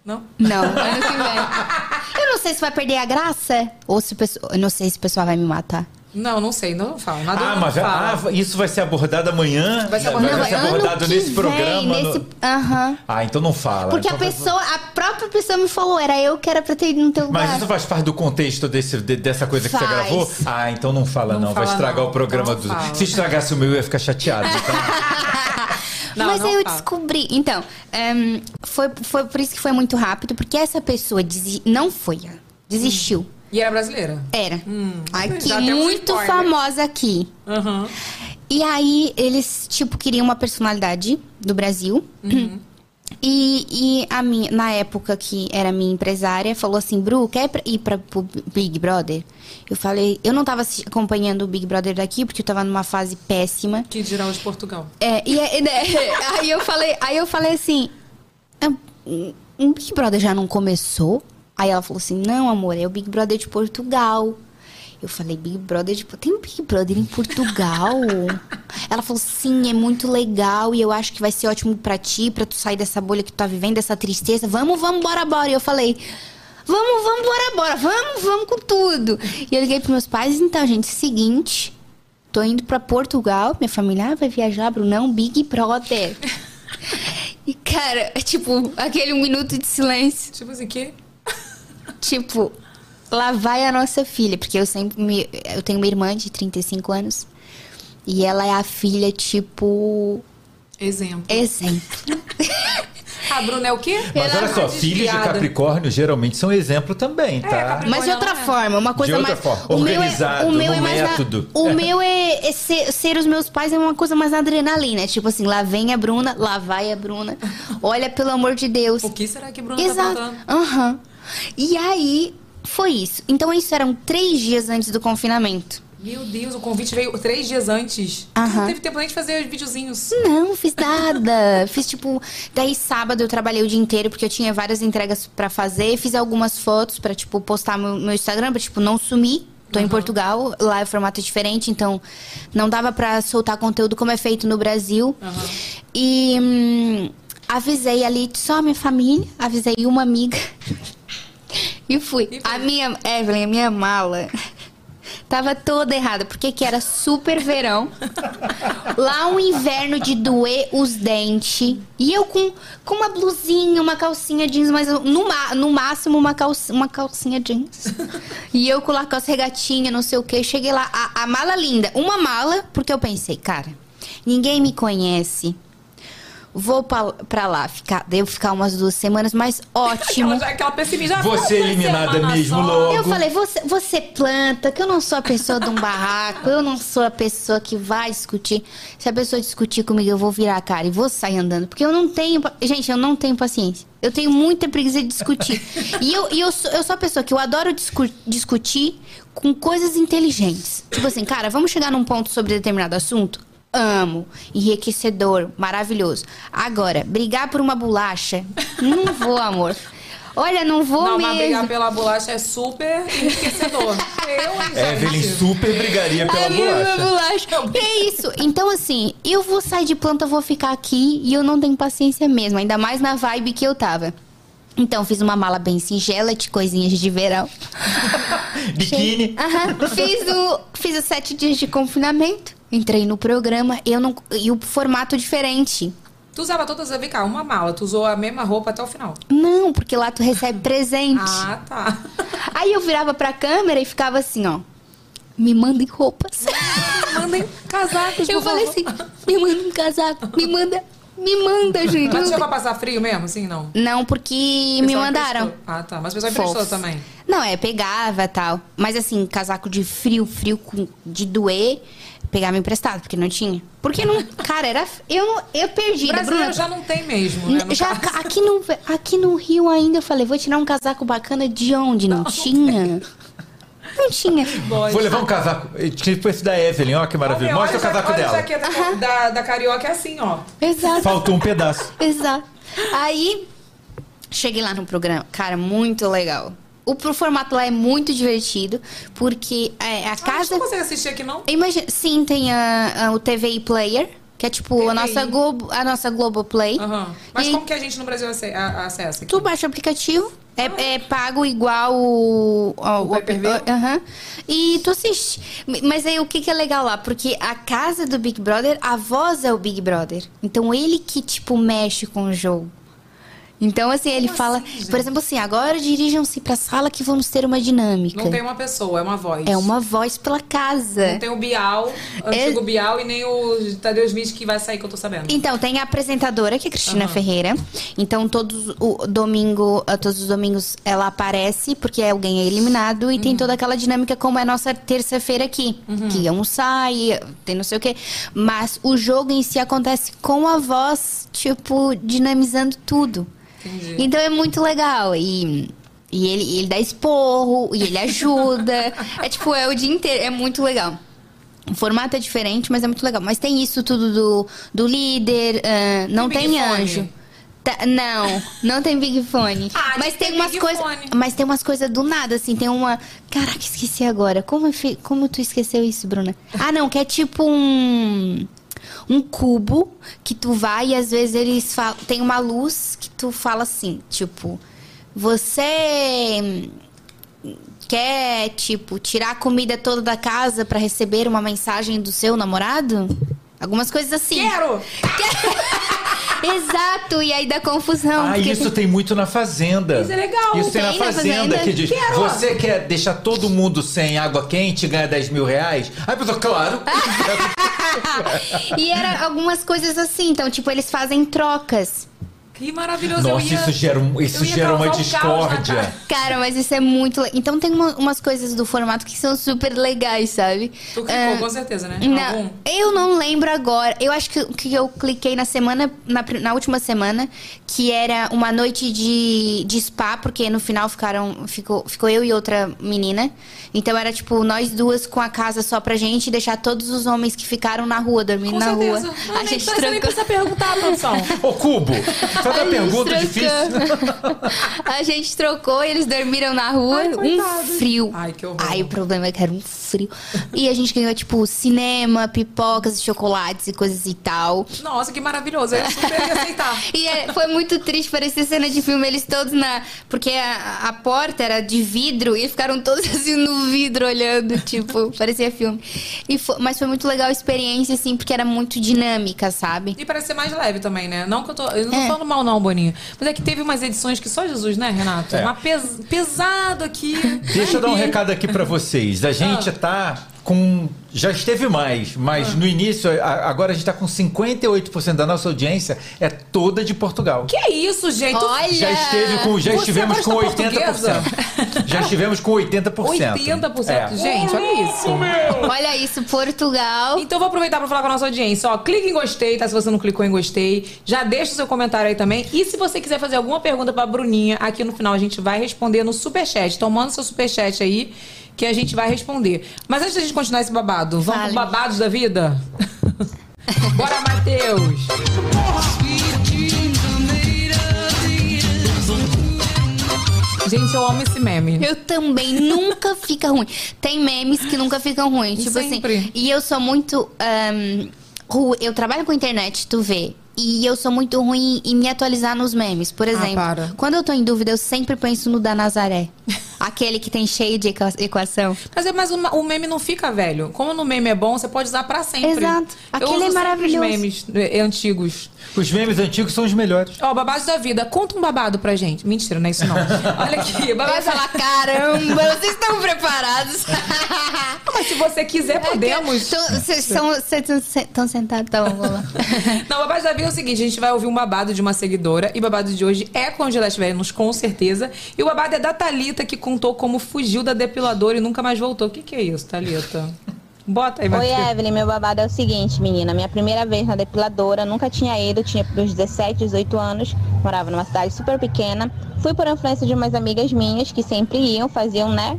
Speaker 1: Não?
Speaker 4: Não, ano que vem. Eu não sei se vai perder a graça ou se o pessoal. Eu não sei se o pessoal vai me matar.
Speaker 1: Não, não sei, não fala. Nada
Speaker 2: Ah, mas
Speaker 1: fala.
Speaker 2: ah, isso vai ser abordado amanhã?
Speaker 1: Vai ser abordado
Speaker 2: vai ser abordado nesse
Speaker 4: vem,
Speaker 2: programa? no-
Speaker 4: nesse- Aham.
Speaker 2: Ah, então não fala.
Speaker 4: Porque a
Speaker 2: Então vai-
Speaker 4: pessoa, a própria pessoa me falou, era eu que era pra ter ido no teu lugar.
Speaker 2: Mas isso faz parte do contexto desse, de- dessa coisa que você
Speaker 4: Faz.
Speaker 2: gravou? Ah, então não fala não,
Speaker 1: Não
Speaker 2: vai
Speaker 1: fala
Speaker 2: estragar
Speaker 1: não,
Speaker 2: o programa
Speaker 1: então
Speaker 2: do...
Speaker 1: fala.
Speaker 2: Se estragasse o meu, eu ia ficar chateado. Tá?
Speaker 1: Não,
Speaker 4: Mas
Speaker 1: não
Speaker 4: aí eu
Speaker 1: fala.
Speaker 4: descobri. Então, ehm, foi, foi por isso que foi muito rápido, porque essa pessoa desi- não foi, ó, desistiu.
Speaker 1: E era brasileira?
Speaker 4: Era. aqui,
Speaker 1: já temos
Speaker 4: muito famosa aqui.
Speaker 1: Aham.
Speaker 4: E aí, eles, tipo, queriam uma personalidade do Brasil. E, e a minha, na época que era minha empresária, falou assim, Bru, quer ir pra pro Big Brother? Eu falei, eu não tava assi- acompanhando o Big Brother daqui, porque eu tava numa fase péssima.
Speaker 1: Que dirá o de Portugal.
Speaker 4: É, e é- né, aí eu falei, aí eu falei assim, "Ah, um um Big Brother já não começou? Aí ela falou assim, não, amor, é o Big Brother de Portugal. Eu falei, Big Brother de... Tem um Big Brother em Portugal? ela falou, sim, é muito legal e eu acho que vai ser ótimo pra ti, pra tu sair dessa bolha que tu tá vivendo, dessa tristeza. Vamos, vamos, bora, bora. E eu falei... Vamos, vamos, bora, bora, vamos, vamos com tudo. E eu liguei pros meus pais, então, gente, seguinte, Tô indo pra Portugal, minha família ah, vai viajar, Brunão, Big Brother. e, cara, é tipo, aquele um minuto de silêncio.
Speaker 1: Tipo assim, que?
Speaker 4: Tipo, lá vai a nossa filha, porque eu sempre me, eu tenho uma irmã de 35 anos. E ela é a filha, tipo,
Speaker 1: Exemplo.
Speaker 4: exemplo.
Speaker 1: A Bruna é o quê?
Speaker 2: Mas
Speaker 1: Ela
Speaker 2: olha
Speaker 1: é
Speaker 2: só, filhos de. Capricórnio geralmente são exemplo também, tá?
Speaker 1: Capricórnio.
Speaker 4: Mas de outra
Speaker 1: é?
Speaker 4: forma, uma coisa
Speaker 2: outra
Speaker 4: mais.
Speaker 2: forma,
Speaker 4: o meu é-
Speaker 2: organizado,
Speaker 4: o meu é
Speaker 2: no
Speaker 4: mais na-
Speaker 2: método.
Speaker 4: o meu é, é ser, ser os meus pais é uma coisa mais na adrenalina. Tipo assim, lá vem a Bruna, lá vai a Bruna. Olha, pelo amor de Deus.
Speaker 1: O que será que Bruna tá
Speaker 4: Exato.
Speaker 1: aprontando?
Speaker 4: Aham. E aí, foi isso. Então, isso eram três dias antes do confinamento.
Speaker 1: Meu Deus, o convite veio três dias antes.
Speaker 4: Aham.
Speaker 1: Não teve tempo nem de fazer os videozinhos.
Speaker 4: Não, fiz nada. fiz tipo. Daí sábado eu trabalhei o dia inteiro porque eu tinha várias entregas pra fazer. Fiz algumas fotos pra, tipo, postar no meu Instagram, pra, tipo, não sumir. Tô em Portugal, lá é formato diferente, então não dava pra soltar conteúdo como é feito no Brasil. E hum, avisei ali só a minha família, avisei uma amiga. E fui.
Speaker 1: E.
Speaker 4: A minha, Evelyn, a minha mala tava toda errada, porque que era super verão. Lá um inverno de doer os dentes. E eu com, com uma blusinha, uma calcinha jeans, mas no, no máximo uma, calça, uma calcinha jeans. E eu com Lacoste regatinha, não sei o que. Cheguei lá, a, a mala linda. Uma mala, porque eu pensei, cara, ninguém me conhece. Vou pra, pra lá, ficar, devo ficar umas duas semanas, mas ótimo.
Speaker 1: Aquela, aquela pessimista.
Speaker 2: Você eliminada mesmo logo.
Speaker 4: Eu falei, você, você planta, que eu não sou a pessoa de um barraco, eu não sou a pessoa que vai discutir. Se a pessoa discutir comigo, eu vou virar a cara e vou sair andando. Porque eu não tenho. Gente, eu não tenho paciência. Eu tenho muita preguiça de discutir. e eu, e eu, sou, eu sou a pessoa que eu adoro discu- discutir com coisas inteligentes. Tipo assim, cara, vamos chegar num ponto sobre determinado assunto? Amo. Enriquecedor, maravilhoso. Agora, brigar por uma bolacha? Não vou, amor. Olha, não vou
Speaker 1: Não,
Speaker 4: mesmo.
Speaker 1: mas brigar pela bolacha é super enriquecedor. Eu, hein,
Speaker 2: Evelyn super brigaria pela
Speaker 4: Ai, minha
Speaker 2: bolacha.
Speaker 4: bolacha. É isso. Então, assim, eu vou sair de planta, vou ficar aqui e eu não tenho paciência mesmo. Ainda mais na vibe que eu tava. Então, fiz uma mala bem singela de coisinhas de verão.
Speaker 2: Biquíni.
Speaker 4: Aham. Fiz, o, fiz os sete dias de confinamento. Entrei no programa. Eu não, e o formato diferente.
Speaker 1: Tu usava todas, vem cá, uma mala. Tu usou a mesma roupa até o final.
Speaker 4: Não, porque lá tu recebe presente.
Speaker 1: Ah, tá.
Speaker 4: Aí eu virava pra câmera e ficava assim, ó. Me mandem roupas.
Speaker 1: Mandem casacos,
Speaker 4: Eu falei assim, me manda um casaco, me manda, me manda, gente.
Speaker 1: Mas
Speaker 4: Não
Speaker 1: tinha pra passar frio mesmo, assim, não?
Speaker 4: Não, porque me mandaram.
Speaker 1: emprestou. Ah, tá. Mas o pessoal emprestou também.
Speaker 4: Não, é, pegava tal. Mas assim, casaco de frio, frio de doer, pegava emprestado, porque não tinha. Porque não. Cara, era. Eu, não- eu perdi.
Speaker 1: Brasileiro já não tem mesmo, né? no
Speaker 4: já,
Speaker 1: caso.
Speaker 4: ca- aqui, no, aqui no Rio ainda eu falei, vou tirar um casaco bacana de onde? Não, tinha. Não tinha.
Speaker 2: Vou levar um casaco. Tipo esse da Evelyn, ó que maravilha.
Speaker 1: Olha,
Speaker 2: Mostra o
Speaker 1: olha a
Speaker 2: casaco
Speaker 1: olha a
Speaker 2: dela.
Speaker 1: jaqueta da, da carioca é assim, ó.
Speaker 4: Exato.
Speaker 2: Faltou um pedaço.
Speaker 4: Exato. Aí, cheguei lá no programa. Cara, muito legal. O pro formato lá é muito divertido, porque é, a
Speaker 1: Ah, a
Speaker 4: casa.
Speaker 1: não consegue assistir aqui, não?
Speaker 4: Imagina, sim, tem a, a- o TVI Player, que é tipo a nossa Globo, a nossa Globo Play.
Speaker 1: Aham. Mas
Speaker 4: E
Speaker 1: como que a gente no Brasil acessa? aqui?
Speaker 4: tu baixa o aplicativo, É, é pago igual o. o,
Speaker 1: O?
Speaker 4: Aham. E tu assiste. Mas aí o que, que é legal lá? Porque a casa do Big Brother, a voz é o Big Brother. Então ele que, tipo, mexe com o jogo. Então, assim, ele fala. por exemplo, assim, agora dirijam-se pra sala que vamos ter uma dinâmica.
Speaker 1: Não tem uma pessoa, é uma voz.
Speaker 4: É uma voz pela casa.
Speaker 1: Não tem o Bial, o antigo Bial, e nem o Tadeu Smith que vai sair, que eu tô sabendo.
Speaker 4: Então, tem a apresentadora, que é Cristina Ferreira. Então, todos o domingo, ah, todos os domingos ela aparece, porque alguém é eliminado, e tem toda aquela dinâmica como é a nossa terça-feira aqui. Que um sai, tem não sei o quê. Mas o jogo em si acontece com a voz, tipo, dinamizando tudo.
Speaker 1: Entendi.
Speaker 4: Então é muito legal. E. E ele, ele dá esporro, e ele ajuda. é tipo, é o dia inteiro. É muito legal. O formato é diferente, mas é muito legal. Mas tem isso tudo do, do líder, ah, não
Speaker 1: Tem
Speaker 4: tem, anjo. Tá- não, não tem Big Fone.
Speaker 1: Ah,
Speaker 4: mas
Speaker 1: tem
Speaker 4: tem umas
Speaker 1: Big
Speaker 4: coisas. Mas tem umas coisas do nada, assim. Tem uma. Caraca, esqueci agora. Como, como tu esqueceu isso, Bruna? Ah, não, que é tipo um. Um cubo que tu vai e às vezes eles falam. Tem uma luz que tu fala assim, tipo. Você quer, tipo, tirar a comida toda da casa pra receber uma mensagem do seu namorado? Algumas coisas assim.
Speaker 1: Quero!
Speaker 4: Exato, e aí dá confusão.
Speaker 2: Ah,
Speaker 4: porque
Speaker 2: isso tem muito na Fazenda.
Speaker 1: Isso é legal.
Speaker 2: Isso tem, na
Speaker 4: Tem na
Speaker 2: Fazenda,
Speaker 4: Fazenda?
Speaker 2: que diz:
Speaker 1: Quero.
Speaker 2: você quer deixar todo mundo sem água quente e ganhar 10 mil reais? Aí a pessoa, claro.
Speaker 4: E era algumas coisas assim, então, tipo, eles fazem trocas.
Speaker 1: Que maravilhoso.
Speaker 2: Nossa,
Speaker 1: ia-
Speaker 2: isso gera, um- isso gera uma
Speaker 1: um
Speaker 2: discórdia.
Speaker 1: casa.
Speaker 4: Cara, mas isso é muito. le- Então tem uma- umas coisas do formato que são super legais, sabe?
Speaker 1: Tu clicou,
Speaker 4: Ah,
Speaker 1: com certeza, né?
Speaker 4: Não,
Speaker 1: Algum?
Speaker 4: eu não lembro agora. Eu acho que, que eu cliquei na semana, na, na última semana, que era uma noite de, de spa, porque no final ficaram, ficou, ficou eu e outra menina. Então era tipo, nós duas com a casa só pra gente e deixar todos os homens que ficaram na rua, dormindo
Speaker 1: Com
Speaker 4: na
Speaker 1: certeza.
Speaker 4: rua.
Speaker 1: Não,
Speaker 4: a
Speaker 1: nem
Speaker 4: gente
Speaker 1: precisa, nem precisa perguntar, produção.
Speaker 2: Ô, Cubo, sabe a pergunta
Speaker 4: trocou.
Speaker 2: difícil?
Speaker 4: A gente trocou e eles dormiram na rua.
Speaker 1: Ai,
Speaker 4: um
Speaker 1: coitado.
Speaker 4: frio.
Speaker 1: Ai, que horror.
Speaker 4: Ai, o problema é que era um frio. E a gente ganhou, tipo, cinema, pipocas, chocolates e coisas e tal.
Speaker 1: Nossa, que maravilhoso. Eu super ia aceitar.
Speaker 4: E é, foi muito triste, parecia cena de filme, eles todos na. Porque a, a porta era de vidro e ficaram todos assim no vidro olhando, tipo, parecia filme. E fo- mas foi muito legal a experiência, assim, porque era muito dinâmica, sabe?
Speaker 1: E parece ser mais leve também, né? Não que eu tô. Eu não tô
Speaker 4: É.
Speaker 1: falando mal, não, Boninho. Mas é que teve umas edições que só Jesus, né, Renato?
Speaker 2: É.
Speaker 1: Uma pes- pesado aqui.
Speaker 2: Deixa eu dar um recado aqui pra vocês. A gente
Speaker 1: Ah.
Speaker 2: tá com. Já esteve mais, mas no início, a- agora a gente tá com 58% da nossa audiência é toda de Portugal.
Speaker 1: Que é isso, gente?
Speaker 4: Olha!
Speaker 2: Já esteve com, já estivemos com
Speaker 1: gosta
Speaker 2: 80%.
Speaker 1: portuguesa?
Speaker 2: Já estivemos com 80%.
Speaker 1: 80%.
Speaker 2: É.
Speaker 1: Gente, olha isso.
Speaker 4: Olha isso, Portugal.
Speaker 1: Então vou aproveitar para falar com a nossa audiência. Ó, clique em gostei, tá? Se você não clicou em gostei. Já deixa o seu comentário aí também. E se você quiser fazer alguma pergunta pra Bruninha, aqui no final a gente vai responder no superchat. Então manda seu superchat aí que a gente vai responder. Mas antes da gente continuar esse babado, vamos
Speaker 4: Fale.
Speaker 1: pro babados da vida? Bora, Matheus! Gente, eu amo esse meme.
Speaker 4: Eu também nunca fica ruim. Tem memes que nunca ficam ruins. Tipo
Speaker 1: Sempre.
Speaker 4: assim. E eu sou muito. ru- eu trabalho com internet, tu vê. E eu sou muito ruim em me atualizar nos memes. Por exemplo,
Speaker 1: para.
Speaker 4: quando eu tô em dúvida, eu sempre penso no da Nazaré. Aquele que tem cheio de equa- equação.
Speaker 1: Mas, é, mas o, o meme não fica velho. Como no meme é bom, você pode usar pra sempre.
Speaker 4: Exato.
Speaker 1: Eu
Speaker 4: Aquele
Speaker 1: uso
Speaker 4: é maravilhoso.
Speaker 1: Os memes eh, antigos.
Speaker 2: Os memes antigos são os melhores.
Speaker 1: Ó, babados da vida. Conta um babado pra gente. Mentira, não é isso não. Olha aqui.
Speaker 4: Eu ia
Speaker 1: Babado
Speaker 4: falar, caramba, vocês estão preparados?
Speaker 1: Mas se você quiser, podemos.
Speaker 4: Vocês estão sentados, tá bom, lá.
Speaker 1: Não, babado da vida é o seguinte: a gente vai ouvir um babado de uma seguidora. E o babado de hoje é com Angela Vênus, com certeza. E o babado é da Thalita, que contou como fugiu da depiladora e nunca mais voltou. O que, que é isso, Thalita? Bota aí,
Speaker 7: Oi. Evelyn. Meu babado é o seguinte, menina. Minha primeira vez na depiladora, nunca tinha ido, tinha uns 17, 18 anos, morava numa cidade super pequena. Fui por influência de umas amigas minhas que sempre iam, faziam, né?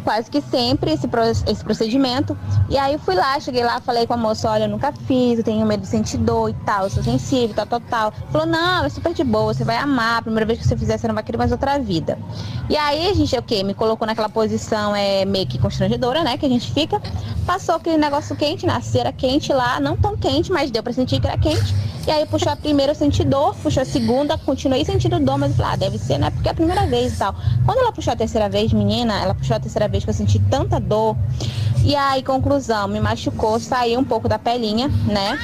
Speaker 7: Quase que sempre esse, esse procedimento. E aí eu fui lá, cheguei lá, falei com a moça, olha, eu nunca fiz, eu tenho medo de sentir dor e tal, eu sou sensível, tal, tal, tal. Falou, não, é super de boa, você vai amar, a primeira vez que você fizer, você não vai querer mais outra vida. E aí a gente, o quê? Me colocou naquela posição é, meio que constrangedora, né? Que a gente fica. Passou aquele negócio quente, na cera quente lá, não tão quente, mas deu pra sentir que era quente. E aí puxou a primeira, eu senti dor, puxou a segunda, continuei sentindo dor, mas falei, ah, deve ser, né? Porque é a primeira vez e tal. Quando ela puxou a terceira vez, menina, ela puxou a terceira vez que eu senti tanta dor. E aí, conclusão, me machucou, saiu um pouco da pelinha, né?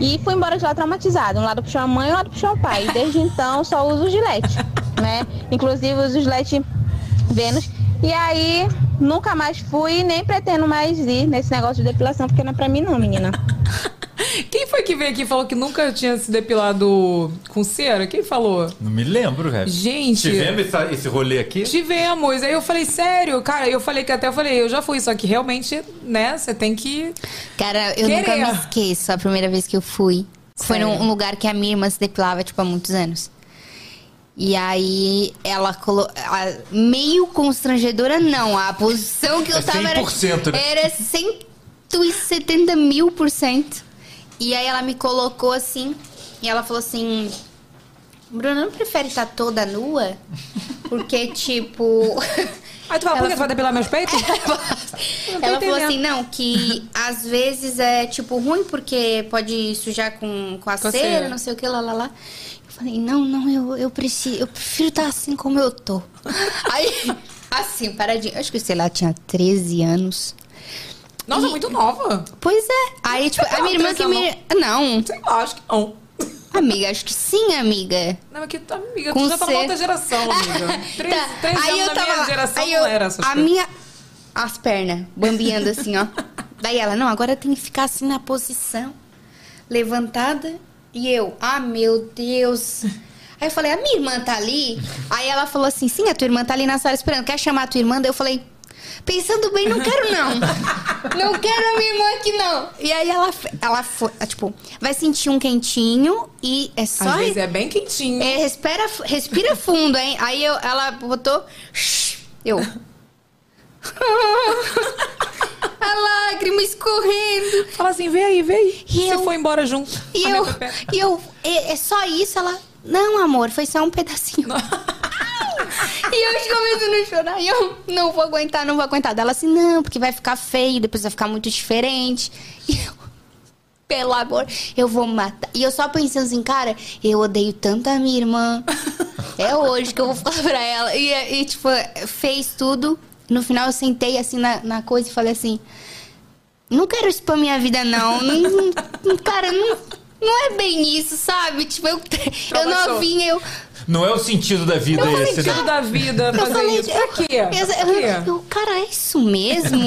Speaker 7: E fui embora de lá traumatizada. Um lado puxou a mãe, um lado puxou o pai. E desde então só uso gilete, né? Inclusive uso gilete Vênus. E aí, nunca mais fui, nem pretendo mais ir nesse negócio de depilação, porque não é pra mim não, menina.
Speaker 1: Quem foi que veio aqui e falou que nunca tinha se depilado com cera? Quem falou?
Speaker 2: Não me lembro, velho.
Speaker 1: Gente.
Speaker 2: Tivemos essa- esse rolê aqui?
Speaker 1: Tivemos. Aí eu falei, sério, cara, eu falei que até eu falei, eu já fui, só que realmente, né, você tem que.
Speaker 4: Cara, eu
Speaker 1: Querer.
Speaker 4: nunca me esqueço a primeira vez que eu fui. Foi
Speaker 1: Sério?
Speaker 4: num lugar que a minha irmã se depilava, tipo, há muitos anos. E aí, ela colocou. Meio constrangedora, não. A posição que eu
Speaker 2: É
Speaker 4: tava era.
Speaker 2: 100%, né?
Speaker 4: Era 170 mil por cento. E aí, ela me colocou assim. E ela falou assim: Bruna, não prefere estar toda nua? Porque, tipo.
Speaker 1: Aí tu fala, por que vai depilar meus peitos?
Speaker 4: Ela falou assim, não, que às vezes é, tipo, ruim porque pode sujar com, com a
Speaker 1: Com
Speaker 4: cera,
Speaker 1: cera.
Speaker 4: não sei o que, lá, lá, lá. Eu falei, não, não, eu, eu preciso, eu prefiro estar assim como eu tô. Aí, assim, paradinho. Acho que, sei lá, tinha 13 anos.
Speaker 1: Nossa,
Speaker 4: E-
Speaker 1: muito nova.
Speaker 4: Pois é. Aí, tipo, a minha irmã que me... Não,
Speaker 1: Sei lá, acho que não.
Speaker 4: amiga, acho que sim, amiga.
Speaker 1: Não, é que tu, amiga,
Speaker 4: Com
Speaker 1: tu já tá numa outra geração, amiga. Três,
Speaker 4: Tá,
Speaker 1: três
Speaker 4: aí
Speaker 1: anos
Speaker 4: eu
Speaker 1: da
Speaker 4: tava
Speaker 1: minha geração
Speaker 4: aí
Speaker 1: não
Speaker 4: eu-
Speaker 1: era essas
Speaker 4: A
Speaker 1: coisas.
Speaker 4: minha... As pernas, bambeando assim, ó. Daí ela, não, agora tem que ficar assim na posição, levantada. E eu, ah, meu Deus. Aí eu falei, a minha irmã tá ali? Aí ela falou assim, sim, a tua irmã tá ali na sala esperando. Quer chamar a tua irmã? Daí eu falei, pensando bem, não quero não. não quero a minha irmã aqui não. E aí ela, ela foi, tipo, vai sentir um quentinho e é só...
Speaker 1: Às vezes é bem quentinho.
Speaker 4: É, respira, respira fundo, hein? Aí eu, ela botou. Eu. A lágrima escorrendo.
Speaker 1: Fala assim, vem aí, vem aí.
Speaker 4: E
Speaker 1: Você
Speaker 4: eu-
Speaker 1: foi embora junto.
Speaker 4: E eu. E eu. É, é só isso? Ela. Não, amor, foi só um pedacinho. E eu começando a chorar. E eu não vou aguentar, não vou aguentar. Dela assim, não, porque vai ficar feio, depois vai ficar muito diferente. E eu, pelo amor, eu vou matar. E eu só pensando assim, cara, eu odeio tanto a minha irmã. É hoje que eu vou falar pra ela. E, e, tipo, fez tudo. No final eu sentei assim na, na coisa e falei assim. Não quero expor minha vida, não. não, não- cara, não, não é bem isso, sabe? Tipo, eu, eu novinha, eu.
Speaker 2: Não é o sentido da vida
Speaker 4: Eu
Speaker 2: esse,
Speaker 1: Sentido
Speaker 2: né?
Speaker 1: da vida,
Speaker 4: Eu
Speaker 1: fazer
Speaker 4: falei,
Speaker 1: isso. Pra quê?
Speaker 4: Eu,
Speaker 1: Pra
Speaker 4: eu,
Speaker 1: quê?
Speaker 4: eu, cara, é isso mesmo?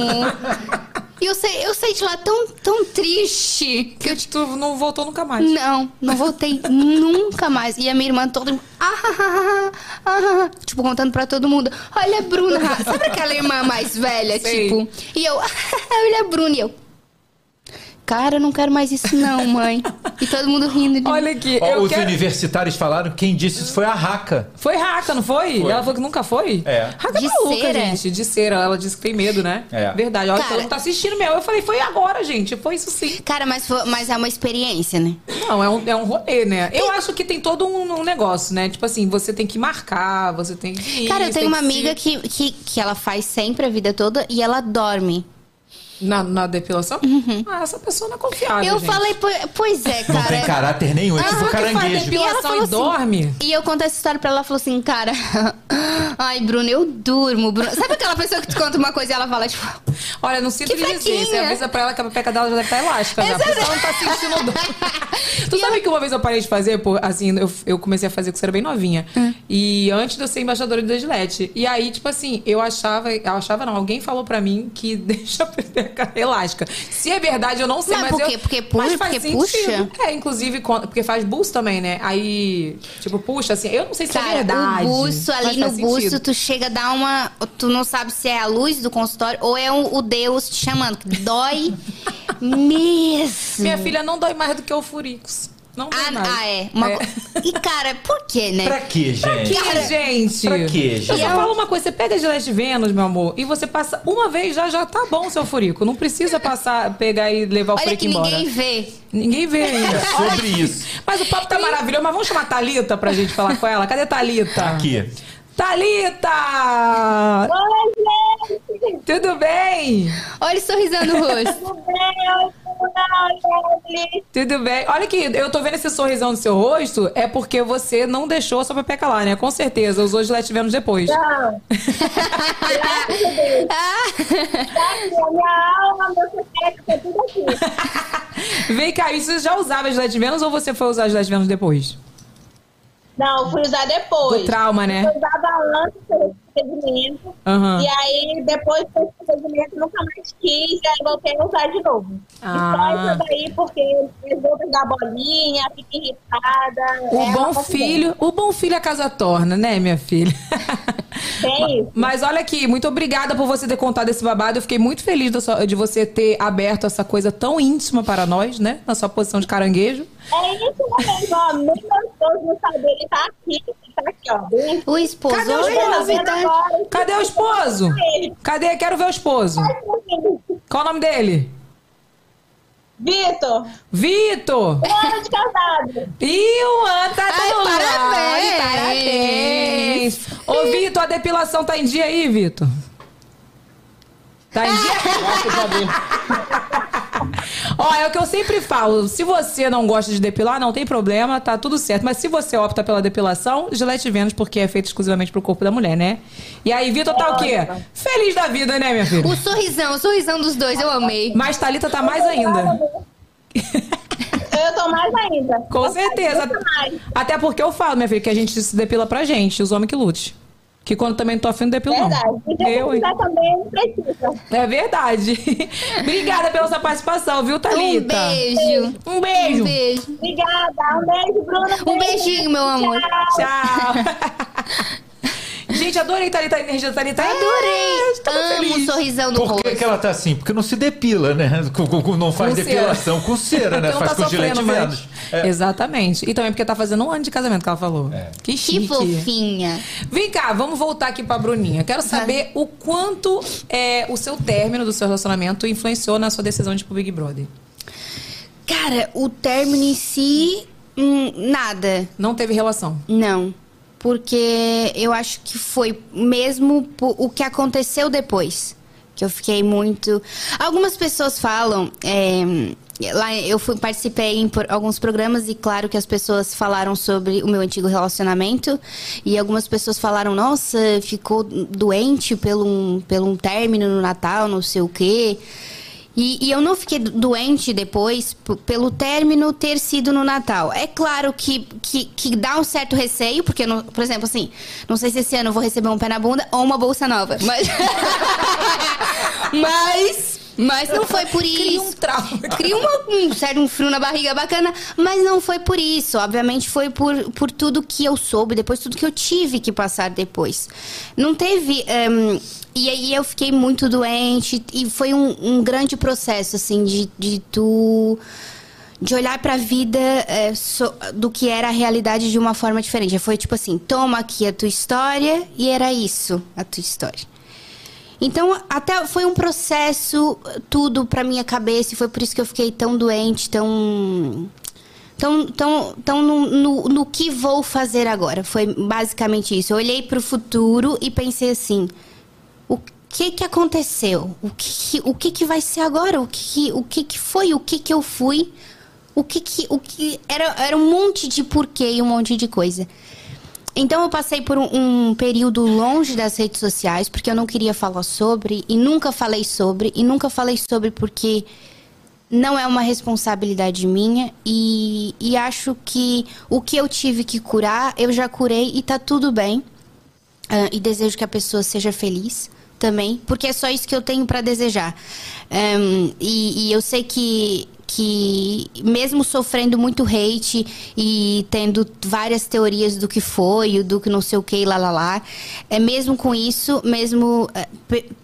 Speaker 4: E eu saí, eu saí de lá tão, tão triste que eu,
Speaker 1: tu não voltou nunca mais.
Speaker 4: não, não voltei nunca mais. E a minha irmã toda. Ah, ah, ah, ah, ah, tipo, contando pra todo mundo. Olha a Bruna. Sabe aquela irmã mais velha,
Speaker 1: Sei.
Speaker 4: tipo? E eu, olha a Bruna. E eu. Cara, eu não quero mais isso, não, mãe. E todo mundo rindo de mim.
Speaker 1: Olha aqui,
Speaker 2: Ó,
Speaker 1: eu
Speaker 2: os
Speaker 1: quero...
Speaker 2: universitários falaram, quem disse isso foi a Raca.
Speaker 1: Foi raca, não foi?
Speaker 2: Foi.
Speaker 1: Ela falou que nunca foi?
Speaker 2: É.
Speaker 1: Raca
Speaker 4: De
Speaker 1: maluca,
Speaker 4: cera?
Speaker 1: gente. De cera. Ela disse que tem medo, né?
Speaker 2: É.
Speaker 1: Verdade. Olha,
Speaker 4: Cara-
Speaker 1: todo mundo tá assistindo mesmo. Eu falei, foi agora, gente. Foi isso sim.
Speaker 4: Cara, mas, foi- mas é uma experiência, né?
Speaker 1: Não, é um, é um rolê, né? Eu acho que tem todo um, um negócio, né? Tipo assim, você tem que marcar, você tem que. ir,
Speaker 4: Cara, eu
Speaker 1: tem
Speaker 4: tenho uma
Speaker 1: que
Speaker 4: amiga
Speaker 1: se-
Speaker 4: que, que, que ela faz sempre a vida toda e ela dorme.
Speaker 1: Na, na depilação? Ah, essa pessoa não é confiável.
Speaker 4: Uhum. eu
Speaker 1: gente.
Speaker 4: falei, "Po- pois é,
Speaker 2: Não tem
Speaker 4: cara.
Speaker 2: caráter nenhum, é tipo caranguejo.
Speaker 4: E ela
Speaker 1: depilação
Speaker 4: falou
Speaker 1: e
Speaker 4: assim-
Speaker 1: dorme?
Speaker 4: E eu conto essa história pra ela, ela falou assim, cara, ai, Bruno, eu durmo, Bruno. Sabe aquela pessoa que te conta uma coisa e ela fala, tipo,
Speaker 1: Olha, não sinto
Speaker 4: Que
Speaker 1: lhe dizer. Você avisa pra ela que a pepeca dela já deve estar elástica, já. Porque ela não tá sentindo dor. tu sabe que uma vez eu parei de fazer, por, assim, eu, eu comecei a fazer quando eu era bem novinha.
Speaker 4: Hum.
Speaker 1: E antes de eu ser embaixadora da Gillette. E aí, tipo assim, eu achava, eu achava não, alguém falou pra mim que deixa a pepeca elástica. Se é verdade, eu não sei,
Speaker 4: Mas
Speaker 1: mas,
Speaker 4: por
Speaker 1: eu...
Speaker 4: quê? Porque pu-
Speaker 1: mas
Speaker 4: porque puxa?
Speaker 1: É, inclusive, porque faz busto também, né? Aí, tipo, puxa, assim, eu não sei se é
Speaker 4: cara,
Speaker 1: verdade.
Speaker 4: o busto
Speaker 1: mas
Speaker 4: ali no busto,
Speaker 1: sentido.
Speaker 4: tu chega a dar uma. Tu não sabe se é a luz do consultório ou é o, Deus te chamando. Dói mesmo.
Speaker 1: Minha filha não dói mais do que o furicos. Não tem
Speaker 4: Ah,
Speaker 1: mais.
Speaker 4: ah, é. Uma
Speaker 1: É.
Speaker 4: E, cara, por quê, né?
Speaker 2: Pra quê, gente?
Speaker 1: Que, gente?
Speaker 2: Pra quê,
Speaker 1: Eu
Speaker 2: gente?
Speaker 1: só falo uma coisa, você pega a Gillette Vênus, meu amor, e você passa uma vez já, já tá bom o seu furico. Não precisa passar, pegar e levar o
Speaker 4: Olha
Speaker 1: furico
Speaker 4: que
Speaker 1: embora.
Speaker 4: ninguém vê.
Speaker 1: Ninguém vê ainda.
Speaker 2: É sobre isso.
Speaker 1: Mas o papo tá maravilhoso, mas vamos chamar a Thalita pra gente falar com ela. Cadê a Thalita?
Speaker 2: Tá aqui.
Speaker 1: Thalita!
Speaker 7: Oi, gente!
Speaker 1: Tudo bem?
Speaker 4: Olha o sorrisão no rosto.
Speaker 7: Tudo bem? Leslie.
Speaker 1: Tudo bem. Olha que eu tô vendo esse sorrisão no seu rosto, é porque você não deixou a sua pepeca lá, né? Com certeza, usou Gillette Vênus depois.
Speaker 7: Não. Graças a Deus. Tá aqui, a minha alma, meu tudo aqui.
Speaker 1: Vem cá, e você já usava Gillette Vênus ou você foi usar Gillette Vênus depois?
Speaker 7: Não, fui usar depois.
Speaker 1: Do trauma, né?
Speaker 7: Eu usava antes do procedimento.
Speaker 1: Aham.
Speaker 7: E aí, depois do procedimento, nunca mais quis. E aí, voltei a usar de novo.
Speaker 1: Ah.
Speaker 7: E só isso daí, porque as roupas da bolinha, fica irritada.
Speaker 1: O
Speaker 7: é
Speaker 1: bom filho, o bom filho a casa torna, né, minha filha?
Speaker 7: Tem isso.
Speaker 1: Mas olha aqui, muito obrigada por você ter contado esse babado. Eu fiquei muito feliz de você ter aberto essa coisa tão íntima para nós, né? Na sua posição de caranguejo.
Speaker 7: É isso mesmo, ó. Meu esposo não sabe, ele tá aqui. Ele tá aqui, ó. Bem
Speaker 4: O esposo.
Speaker 1: Cadê o esposo? Cadê o esposo? Cadê? Quero ver o esposo. Qual o nome dele?
Speaker 7: Vitor,
Speaker 1: Vitor!
Speaker 7: um ano de casado.
Speaker 1: Ih, o ano tá
Speaker 4: Ai,
Speaker 1: do
Speaker 4: parabéns!
Speaker 1: Parabéns! Ô, Vitor, a depilação tá em dia aí, Vitor? Tá em dia? Ó, é o que eu sempre falo. Se você não gosta de depilar, não tem problema, tá tudo certo. Mas se você opta pela depilação, Gillette Vênus, porque é feito exclusivamente pro corpo da mulher, né? E aí, Vitor tá o quê? Feliz da vida, né, minha filha?
Speaker 4: O sorrisão, o sorrisão dos dois, eu amei.
Speaker 1: Mas Thalita tá mais ainda.
Speaker 7: Eu tô mais ainda.
Speaker 1: Com certeza.
Speaker 7: Mais.
Speaker 1: Até porque eu falo, minha filha, que a gente se depila pra gente, os homens que lute. Que quando também tô afim, não depilo
Speaker 7: Verdade.
Speaker 1: Não.
Speaker 7: se
Speaker 1: Eu, hein?
Speaker 7: precisar também, não precisa.
Speaker 1: É verdade. Obrigada pela sua participação, viu,
Speaker 4: Um
Speaker 1: Thalita?
Speaker 4: beijo.
Speaker 1: Um beijo.
Speaker 4: Um beijo.
Speaker 7: Obrigada. Um beijo, Bruna.
Speaker 4: Um beijinho, meu amor.
Speaker 1: Tchau. Gente, adorei Thalita, a energia da Thalita.
Speaker 4: Adorei.
Speaker 1: É, tô
Speaker 4: Amo
Speaker 1: feliz.
Speaker 4: sorrisão no
Speaker 2: Por
Speaker 4: rosto.
Speaker 2: que, que ela tá assim? Porque não se depila, né? Com- com- com- não faz
Speaker 1: Com cera.
Speaker 2: depilação com cera, né?
Speaker 1: Então
Speaker 2: faz
Speaker 1: tá
Speaker 2: com gilete. Vênus. É.
Speaker 1: Exatamente. E também porque tá fazendo um ano de casamento que ela falou. Que chique.
Speaker 4: Que fofinha.
Speaker 1: Vem cá, vamos voltar aqui pra Bruninha. Quero saber o quanto é, o seu término do seu relacionamento influenciou na sua decisão de ir pro Big Brother.
Speaker 4: Cara, o término em si, hum, nada.
Speaker 1: Não teve relação.
Speaker 4: Não. Porque eu acho que foi mesmo o que aconteceu depois. Que eu fiquei muito. Algumas pessoas falam. é, Lá eu fui, participei em alguns programas e claro que as pessoas falaram sobre o meu antigo relacionamento e algumas pessoas falaram, nossa, ficou doente pelo um, pelo um término no Natal, não sei o quê. E, e eu não fiquei do- doente depois pelo término ter sido no Natal. É claro que, que, que dá um certo receio, porque, não- por exemplo, assim, não sei se esse ano eu vou receber um pé na bunda ou uma bolsa nova. Mas. mas. Mas não foi por isso.
Speaker 1: Cria um trauma.
Speaker 4: Cria uma- um certo um frio na barriga bacana, mas não foi por isso. Obviamente foi por, por tudo que eu soube depois, tudo que eu tive que passar depois. Não teve. ehm, e aí eu fiquei muito doente e foi um, um grande processo, assim, de, de tu. De olhar pra vida eh, so- do que era a realidade de uma forma diferente. Foi tipo assim: toma aqui a tua história e era isso, a tua história. Então, até foi um processo, tudo pra minha cabeça, e foi por isso que eu fiquei tão doente, tão. Tão, tão, tão no, no, no que vou fazer agora. Foi basicamente isso. Eu olhei pro futuro e pensei assim: o que que aconteceu? O que, o que, que vai ser agora? O que, o que, que foi? O que, que eu fui? O que que. O que era, era um monte de porquê e um monte de coisa. Então eu passei por um, um período longe das redes sociais, porque eu não queria falar sobre, e nunca falei sobre, e nunca falei sobre porque não é uma responsabilidade minha, e, e acho que o que eu tive que curar, eu já curei e tá tudo bem. Ah, e desejo que a pessoa seja feliz também, porque é só isso que eu tenho pra desejar. Ahn, e, e eu sei que, que mesmo sofrendo muito hate e tendo várias teorias do que foi, do que não sei o que, lá lá lá, é mesmo com isso, mesmo é,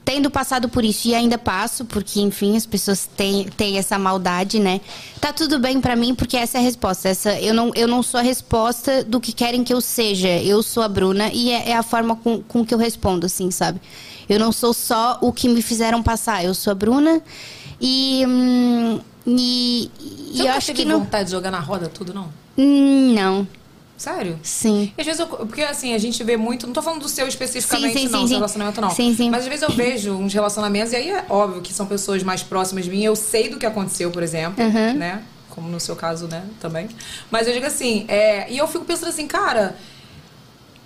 Speaker 4: tendo passado por isso e ainda passo, porque enfim, as pessoas têm, têm essa maldade, né? Tá tudo bem pra mim, porque essa é a resposta. Essa, eu, não, eu não sou a resposta do que querem que eu seja. Eu sou a Bruna e é, é a forma com, com que eu respondo, assim, sabe? Eu não sou só o que me fizeram passar. Eu sou a Bruna e. hum, e, e eu acho que não.
Speaker 1: vontade de jogar na roda tudo, não?
Speaker 4: Hum, Não.
Speaker 1: Sério?
Speaker 4: Sim.
Speaker 1: E às vezes eu, porque assim, a gente vê muito, não tô falando do seu especificamente,
Speaker 4: Sim, sim,
Speaker 1: não,
Speaker 4: sim, sim.
Speaker 1: relacionamento não.
Speaker 4: Sim, sim.
Speaker 1: Mas às vezes eu vejo uns relacionamentos, e aí é óbvio que são pessoas mais próximas de mim, eu sei do que aconteceu, por exemplo,
Speaker 4: Uhum.
Speaker 1: né? Como no seu caso, né, também. Mas eu digo assim, é, e eu fico pensando assim, cara,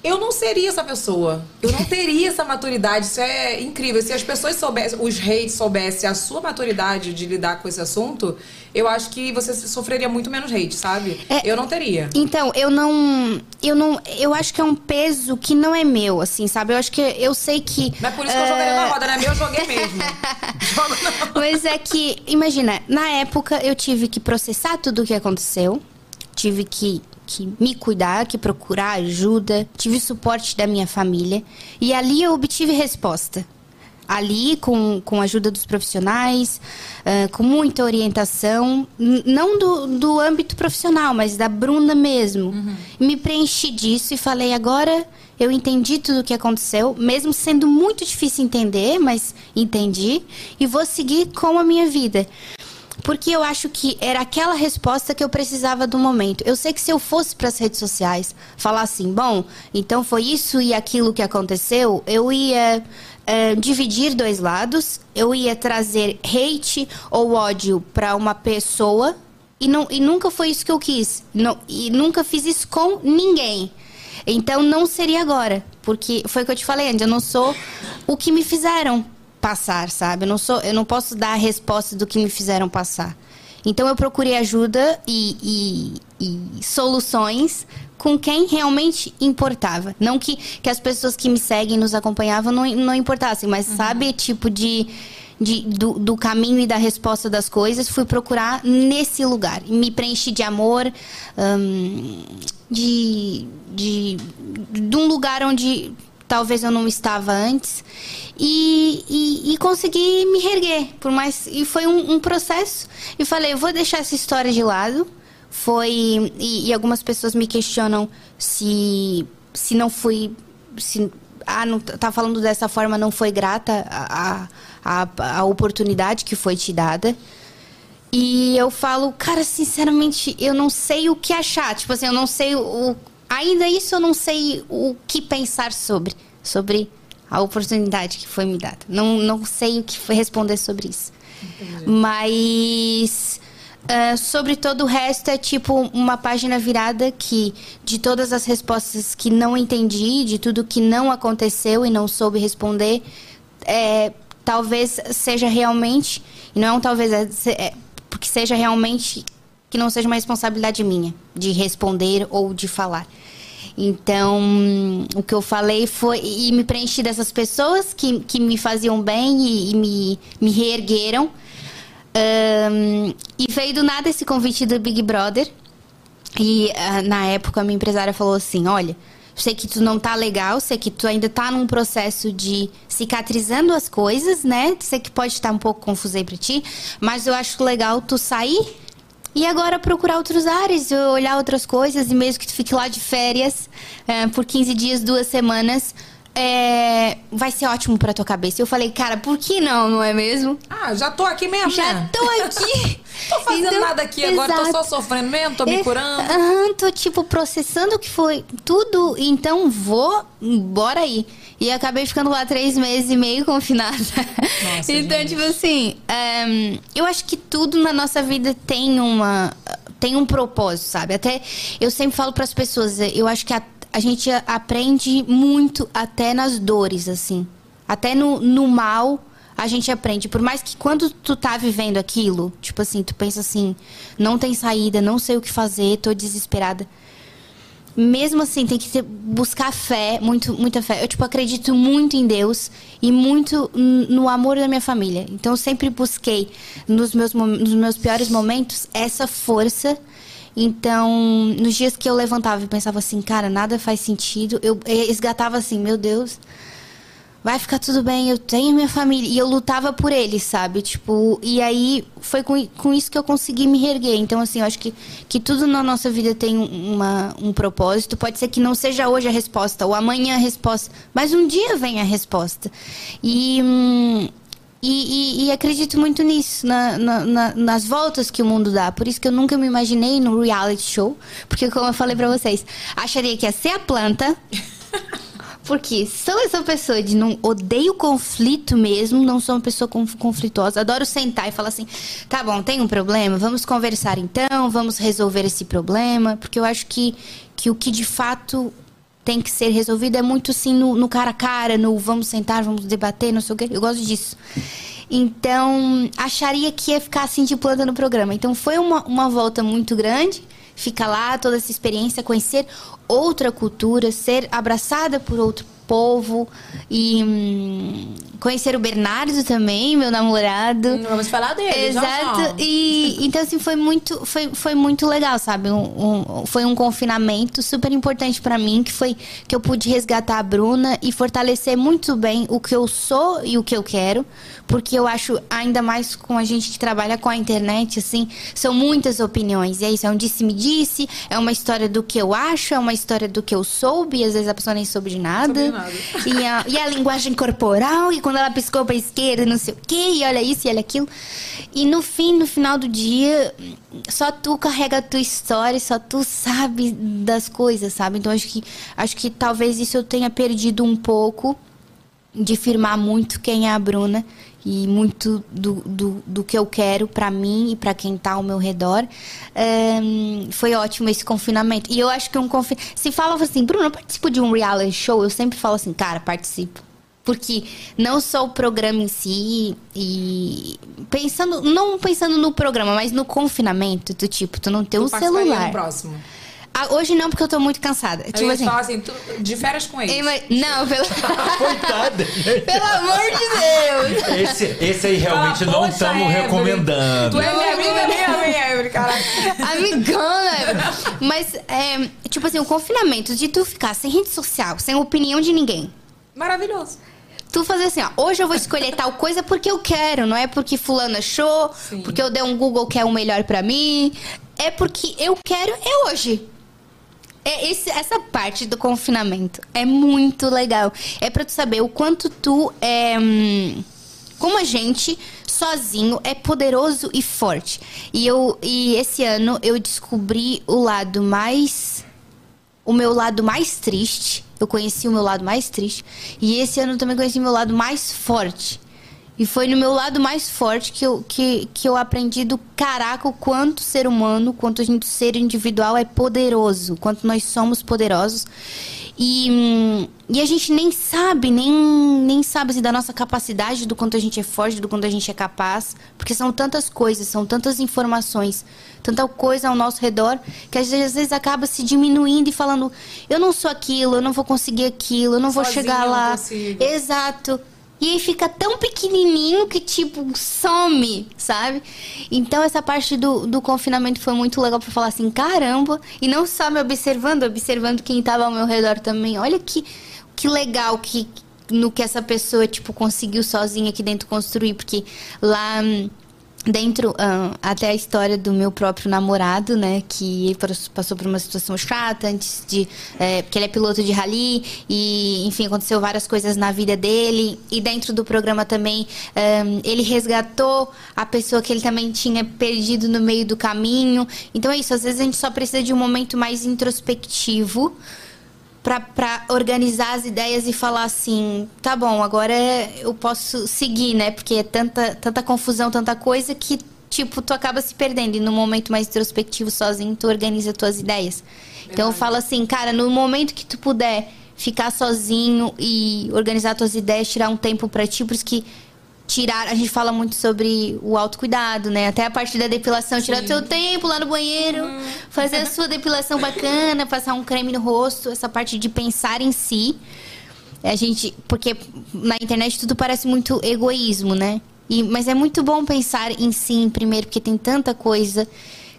Speaker 1: eu não seria essa pessoa. Eu não teria essa maturidade. Isso é incrível. Se as pessoas soubessem, os hates soubessem a sua maturidade de lidar com esse assunto, eu acho que você sofreria muito menos hate, sabe?
Speaker 4: É-
Speaker 1: eu não teria.
Speaker 4: Então, eu não. Eu não. Eu acho que é um peso que não é meu, assim, sabe? Eu acho que. Eu sei que.
Speaker 1: É por isso que eu jogaria na roda, não é meu, eu joguei mesmo. Jogo não.
Speaker 4: Mas é que, imagina, na época eu tive que processar tudo o que aconteceu, tive que, que me cuidar, que procurar ajuda, tive suporte da minha família e ali eu obtive resposta. Ali, com, com a ajuda dos profissionais, ah, com muita orientação, não do, do âmbito profissional, mas da Bruna mesmo. Me preenchi disso e falei: agora eu entendi tudo o que aconteceu, mesmo sendo muito difícil entender, mas entendi, e vou seguir com a minha vida. Porque eu acho que era aquela resposta que eu precisava do momento. Eu sei que se eu fosse para as redes sociais falar assim, bom, então foi isso e aquilo que aconteceu, eu ia eh, dividir dois lados, eu ia trazer hate ou ódio para uma pessoa e, não, e nunca foi isso que eu quis. Não, e nunca fiz isso com ninguém. Então não seria agora, porque foi o que eu te falei antes, eu não sou o que me fizeram passar, sabe? Eu não sou, eu não posso dar a resposta do que me fizeram passar. Então eu procurei ajuda e, e- e soluções com quem realmente importava. Não que, que as pessoas que me seguem, nos acompanhavam, não, não importassem, mas sabe, tipo de, de do, do caminho e da resposta das coisas, fui procurar nesse lugar. Me preenchi de amor, hum, de, de, de um lugar onde talvez eu não estava antes e, e, e consegui me reerguer por mais e foi um, um processo e falei eu vou deixar essa história de lado foi e, e algumas pessoas me questionam se se não fui se ah não tá falando dessa forma não foi grata a, a, a, oportunidade que foi te dada e eu falo, cara, sinceramente, eu não sei o que achar. Tipo assim, eu não sei o. Ainda isso eu não sei o que pensar sobre. Sobre a oportunidade que foi me dada. Não, não sei o que foi responder sobre isso. Mas. ah, sobre todo o resto é tipo uma página virada que de todas as respostas que não entendi, de tudo que não aconteceu e não soube responder, é, talvez seja realmente e não é um talvez é, é, porque seja realmente que não seja uma responsabilidade minha de responder ou de falar. Então, o que eu falei foi. E me preenchi dessas pessoas que, que me faziam bem e, e me, me reergueram. Ahn, e veio do nada esse convite do Big Brother. E ah, na época a minha empresária falou assim: olha, sei que tu não tá legal, sei que tu ainda tá num processo de cicatrizando as coisas, né? Sei que pode estar um pouco confuso aí pra ti, mas eu acho legal tu sair e agora procurar outros ares, olhar outras coisas, e mesmo que tu fique lá de férias eh, por 15 dias, duas semanas, é, vai ser ótimo pra tua cabeça. Eu falei, cara, por que não, não é mesmo?
Speaker 1: Ah, já tô aqui mesmo,
Speaker 4: Já
Speaker 1: né?
Speaker 4: tô aqui.
Speaker 1: Tô fazendo
Speaker 4: Então,
Speaker 1: nada aqui agora, tô só sofrendo mesmo, tô me
Speaker 4: É,
Speaker 1: curando.
Speaker 4: Aham, tô tipo processando o que foi tudo, então vou, bora aí. E acabei ficando lá três meses e meio confinada.
Speaker 1: Nossa,
Speaker 4: então,
Speaker 1: gente.
Speaker 4: tipo assim, ehm, eu acho que tudo na nossa vida tem uma. tem um propósito, sabe? Até eu sempre falo pras pessoas, eu acho que a, a gente aprende muito até nas dores, assim. Até no, no mal a gente aprende. Por mais que quando tu tá vivendo aquilo, tipo assim, tu pensa assim, não tem saída, não sei o que fazer, tô desesperada. Mesmo assim, tem que buscar fé, muito, muita fé. Eu, tipo, acredito muito em Deus e muito no amor da minha família. Então, eu sempre busquei, nos meus, nos meus piores momentos, essa força. Então, nos dias que eu levantava e pensava assim, cara, nada faz sentido, eu resgatava assim, meu Deus, vai ficar tudo bem, eu tenho minha família. E eu lutava por eles, sabe? Tipo, e aí foi com, com isso que eu consegui me reerguer. Então, assim, eu acho que, que tudo na nossa vida tem uma, um propósito. Pode ser que não seja hoje a resposta, ou amanhã a resposta, mas um dia vem a resposta. E. hum, e, e- e acredito muito nisso, na- na- na- nas voltas que o mundo dá. Por isso que eu nunca me imaginei no reality show. Porque, como eu falei pra vocês, acharia que ia ser a planta. Porque sou essa pessoa de não odeio conflito mesmo, não sou uma pessoa conf- conflituosa, adoro sentar e falar assim: tá bom, tem um problema, vamos conversar então, vamos resolver esse problema, porque eu acho que, que o que de fato tem que ser resolvido é muito assim no, no cara a cara, no vamos sentar, vamos debater, não sei o quê. Eu gosto disso. Então, acharia que ia ficar assim de planta no programa. Então, foi uma, uma volta muito grande. Ficar lá, toda essa experiência, conhecer outra cultura, ser abraçada por outro povo e hum, conhecer o Bernardo também, meu namorado.
Speaker 1: Vamos falar dele. já, já.
Speaker 4: Exato. E então assim foi muito, foi, foi muito legal, sabe? Um- um- foi um confinamento super importante pra mim que foi que eu pude resgatar a Bruna e fortalecer muito bem o que eu sou e o que eu quero, porque eu acho ainda mais com a gente que trabalha com a internet assim, são muitas opiniões. E é isso, é um disse-me-disse, é uma história do que eu acho, é uma história do que eu soube, e às vezes a pessoa nem soube de nada. E a, e a linguagem corporal, e quando ela piscou pra esquerda, não sei o quê, e olha isso e olha aquilo. E no fim, no final do dia, só tu carrega a tua história, só tu sabe das coisas, sabe? Então acho que, acho que talvez isso eu tenha perdido um pouco de firmar muito quem é a Bruna e muito do, do, do que eu quero pra mim e pra quem tá ao meu redor. Ahn, foi ótimo esse confinamento. E eu acho que um confinamento. Se falava assim, Bruna, eu participo de um reality show, eu sempre falo assim, cara, participo. Porque não só o programa em si e pensando, não pensando no programa, mas no confinamento, do tipo, tu não ter
Speaker 1: Tu
Speaker 4: um celular.
Speaker 1: no próximo.
Speaker 4: Ah, hoje não, porque eu tô muito cansada.
Speaker 1: Eu
Speaker 4: tipo assim.
Speaker 1: falar assim, tu, de férias com ele.
Speaker 4: ima- Não, pelo...
Speaker 2: Coitada!
Speaker 4: pelo amor de Deus!
Speaker 2: Esse, esse aí realmente
Speaker 1: Fala,
Speaker 2: não
Speaker 1: "Poxa,
Speaker 2: estamos recomendando.
Speaker 1: Tu é minha amiga mesmo, hein, Evelyn, caralho.
Speaker 4: Amigona! Mas, é, tipo assim, o confinamento de tu ficar sem rede social, sem opinião de ninguém.
Speaker 1: Maravilhoso.
Speaker 4: Tu fazer assim, ó, hoje eu vou escolher tal coisa porque eu quero, não é porque fulano achou,
Speaker 1: Sim.
Speaker 4: porque eu dei um Google que é o melhor pra mim. É porque eu quero, é hoje. É esse- essa parte do confinamento é muito legal. É pra tu saber o quanto tu é. hum, como a gente, sozinho, é poderoso e forte. E, eu, e esse ano eu descobri o lado mais o meu lado mais triste. Eu conheci o meu lado mais triste. E esse ano eu também conheci o meu lado mais forte. E foi no meu lado mais forte que eu, que, que eu aprendi do caraca o quanto ser humano, quanto a gente ser individual é poderoso, quanto nós somos poderosos. E, hum, e a gente nem sabe, nem, nem sabe assim, da nossa capacidade, do quanto a gente é forte, do quanto a gente é capaz. Porque são tantas coisas, são tantas informações, tanta coisa ao nosso redor, que às vezes, às vezes acaba se diminuindo e falando: eu não sou aquilo, eu não vou conseguir aquilo, eu não vou
Speaker 1: Sozinha
Speaker 4: chegar lá.
Speaker 1: consigo.
Speaker 4: Exato. E aí fica tão pequenininho que, tipo, some, sabe? Então, essa parte do, do confinamento foi muito legal pra falar assim, caramba. E não só me observando, observando quem tava ao meu redor também. Olha que, que legal que no que essa pessoa, tipo, conseguiu sozinha aqui dentro construir. Porque lá... Dentro, ah, até a história do meu próprio namorado, né? Que pas- passou por uma situação chata antes de. é, porque ele é piloto de rally e, enfim, aconteceu várias coisas na vida dele. E dentro do programa também, ah, ele resgatou a pessoa que ele também tinha perdido no meio do caminho. Então é isso, às vezes a gente só precisa de um momento mais introspectivo pra organizar as ideias e falar assim, tá bom, agora eu posso seguir, né? Porque é tanta, tanta confusão, tanta coisa que, tipo, tu acaba se perdendo. E no momento mais introspectivo, sozinho, tu organiza tuas ideias. Então eu falo assim, cara, no momento que tu puder ficar sozinho e organizar tuas ideias, tirar um tempo pra ti, por isso que tirar. A gente fala muito sobre o autocuidado, né? Até a parte da depilação, tirar seu tempo lá no banheiro, fazer a sua depilação bacana, passar um creme no rosto, essa parte de pensar em si. A gente. Porque na internet tudo parece muito egoísmo, né? E, mas é muito bom pensar em si primeiro, porque tem tanta coisa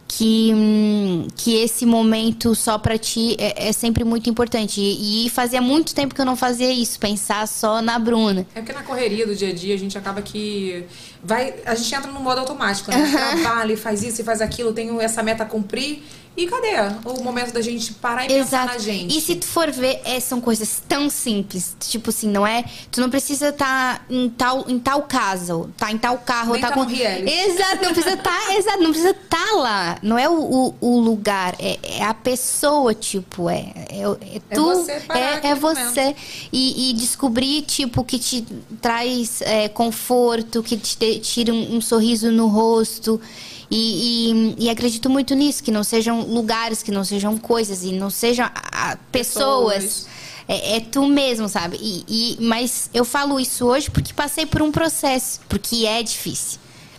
Speaker 4: que, hum, que esse momento só pra ti é, é sempre muito importante. E, e fazia muito tempo que eu não fazia isso, pensar só na Bruna.
Speaker 1: É porque na correria do dia a dia a gente acaba que vai, a gente entra no modo automático, né? Trabalha, e faz isso e faz aquilo, tenho essa meta a cumprir. E cadê o momento da gente parar e pensar na gente?
Speaker 4: E se tu for ver, é, são coisas tão simples. Tipo assim, não é? Tu não precisa estar em, tal, em tal casa, tá em tal carro,
Speaker 1: Nem
Speaker 4: tá
Speaker 1: tá
Speaker 4: com. Exato, não precisa estar. exato, não precisa estar lá. Não é o, o, o lugar, é, é a pessoa, tipo, é. É, é
Speaker 1: É
Speaker 4: tu.
Speaker 1: você parar
Speaker 4: é, é você. E, e descobrir, tipo, que te traz é, conforto, que te de- tira um, um sorriso no rosto. E, e- e acredito muito nisso, que não sejam lugares, que não sejam coisas, e não sejam ah, pessoas.
Speaker 1: Pessoas.
Speaker 4: É, é tu mesmo, sabe? E, e- mas eu falo isso hoje porque passei por um processo, porque é difícil.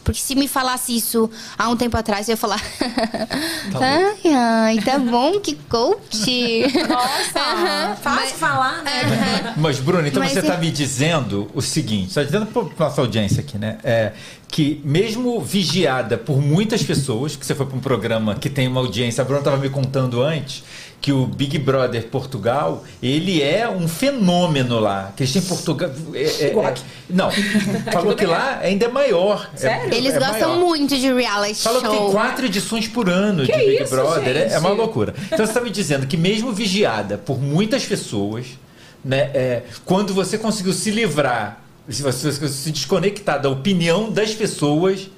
Speaker 4: Porque se me falasse isso há um tempo atrás, eu ia falar. ai, ai, tá bom, que coach.
Speaker 1: Nossa, fácil falar, né?
Speaker 2: Mas, Bruno, então
Speaker 4: Mas
Speaker 2: você está me dizendo o seguinte, só dizendo para nossa audiência aqui, né? É, que mesmo vigiada por muitas pessoas, que você foi para um programa que tem uma audiência, a Bruna estava me contando antes, que o Big Brother Portugal, ele é um fenômeno lá. Que eles têm Portugal. é- é- é- não, falou que lá ainda é maior. É-
Speaker 1: Sério?
Speaker 4: Eles
Speaker 2: é
Speaker 4: gostam
Speaker 2: maior.
Speaker 4: muito de reality
Speaker 2: Falou que tem
Speaker 4: show.
Speaker 2: quatro edições por ano
Speaker 1: Que
Speaker 2: de Big
Speaker 1: isso,
Speaker 2: Brother. É- É uma loucura. Então você está me dizendo que mesmo vigiada por muitas pessoas, né, é, quando você conseguiu se livrar, se você conseguiu se desconectar da opinião das pessoas,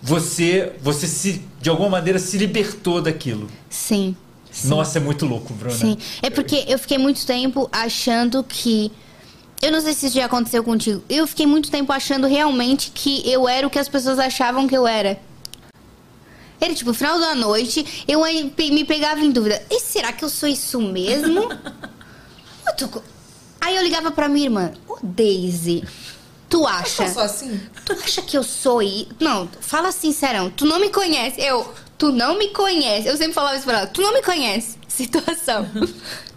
Speaker 2: você, você se, de alguma maneira se libertou daquilo.
Speaker 4: Sim. Sim.
Speaker 2: Nossa, é muito louco, Bruna.
Speaker 4: Sim. É porque eu fiquei muito tempo achando que. Eu não sei se isso já aconteceu contigo. Eu fiquei muito tempo achando realmente que eu era o que as pessoas achavam que eu era. Era tipo, no final da noite, eu me pegava em dúvida. E será que eu sou isso mesmo? Eu tô Aí eu ligava pra minha irmã. Ô, Daisy, tu acha?
Speaker 1: Eu sou assim?
Speaker 4: Tu acha que eu sou isso? Não, fala sincerão. Tu não me conhece. Eu, tu não me conhece. Eu sempre falava isso pra ela. Tu não me conhece. Situação.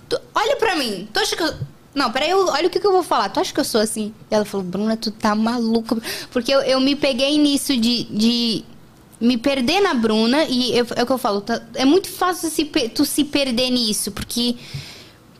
Speaker 4: Tu- olha pra mim. Tu acha que eu... Não, peraí, eu, olha o que, que eu vou falar. Tu acha que eu sou assim? E ela falou, Bruna, tu tá maluca. Porque eu, eu me peguei nisso de, de me perder na Bruna. E eu- é o que eu falo. tá- é muito fácil se, tu se perder nisso. Porque...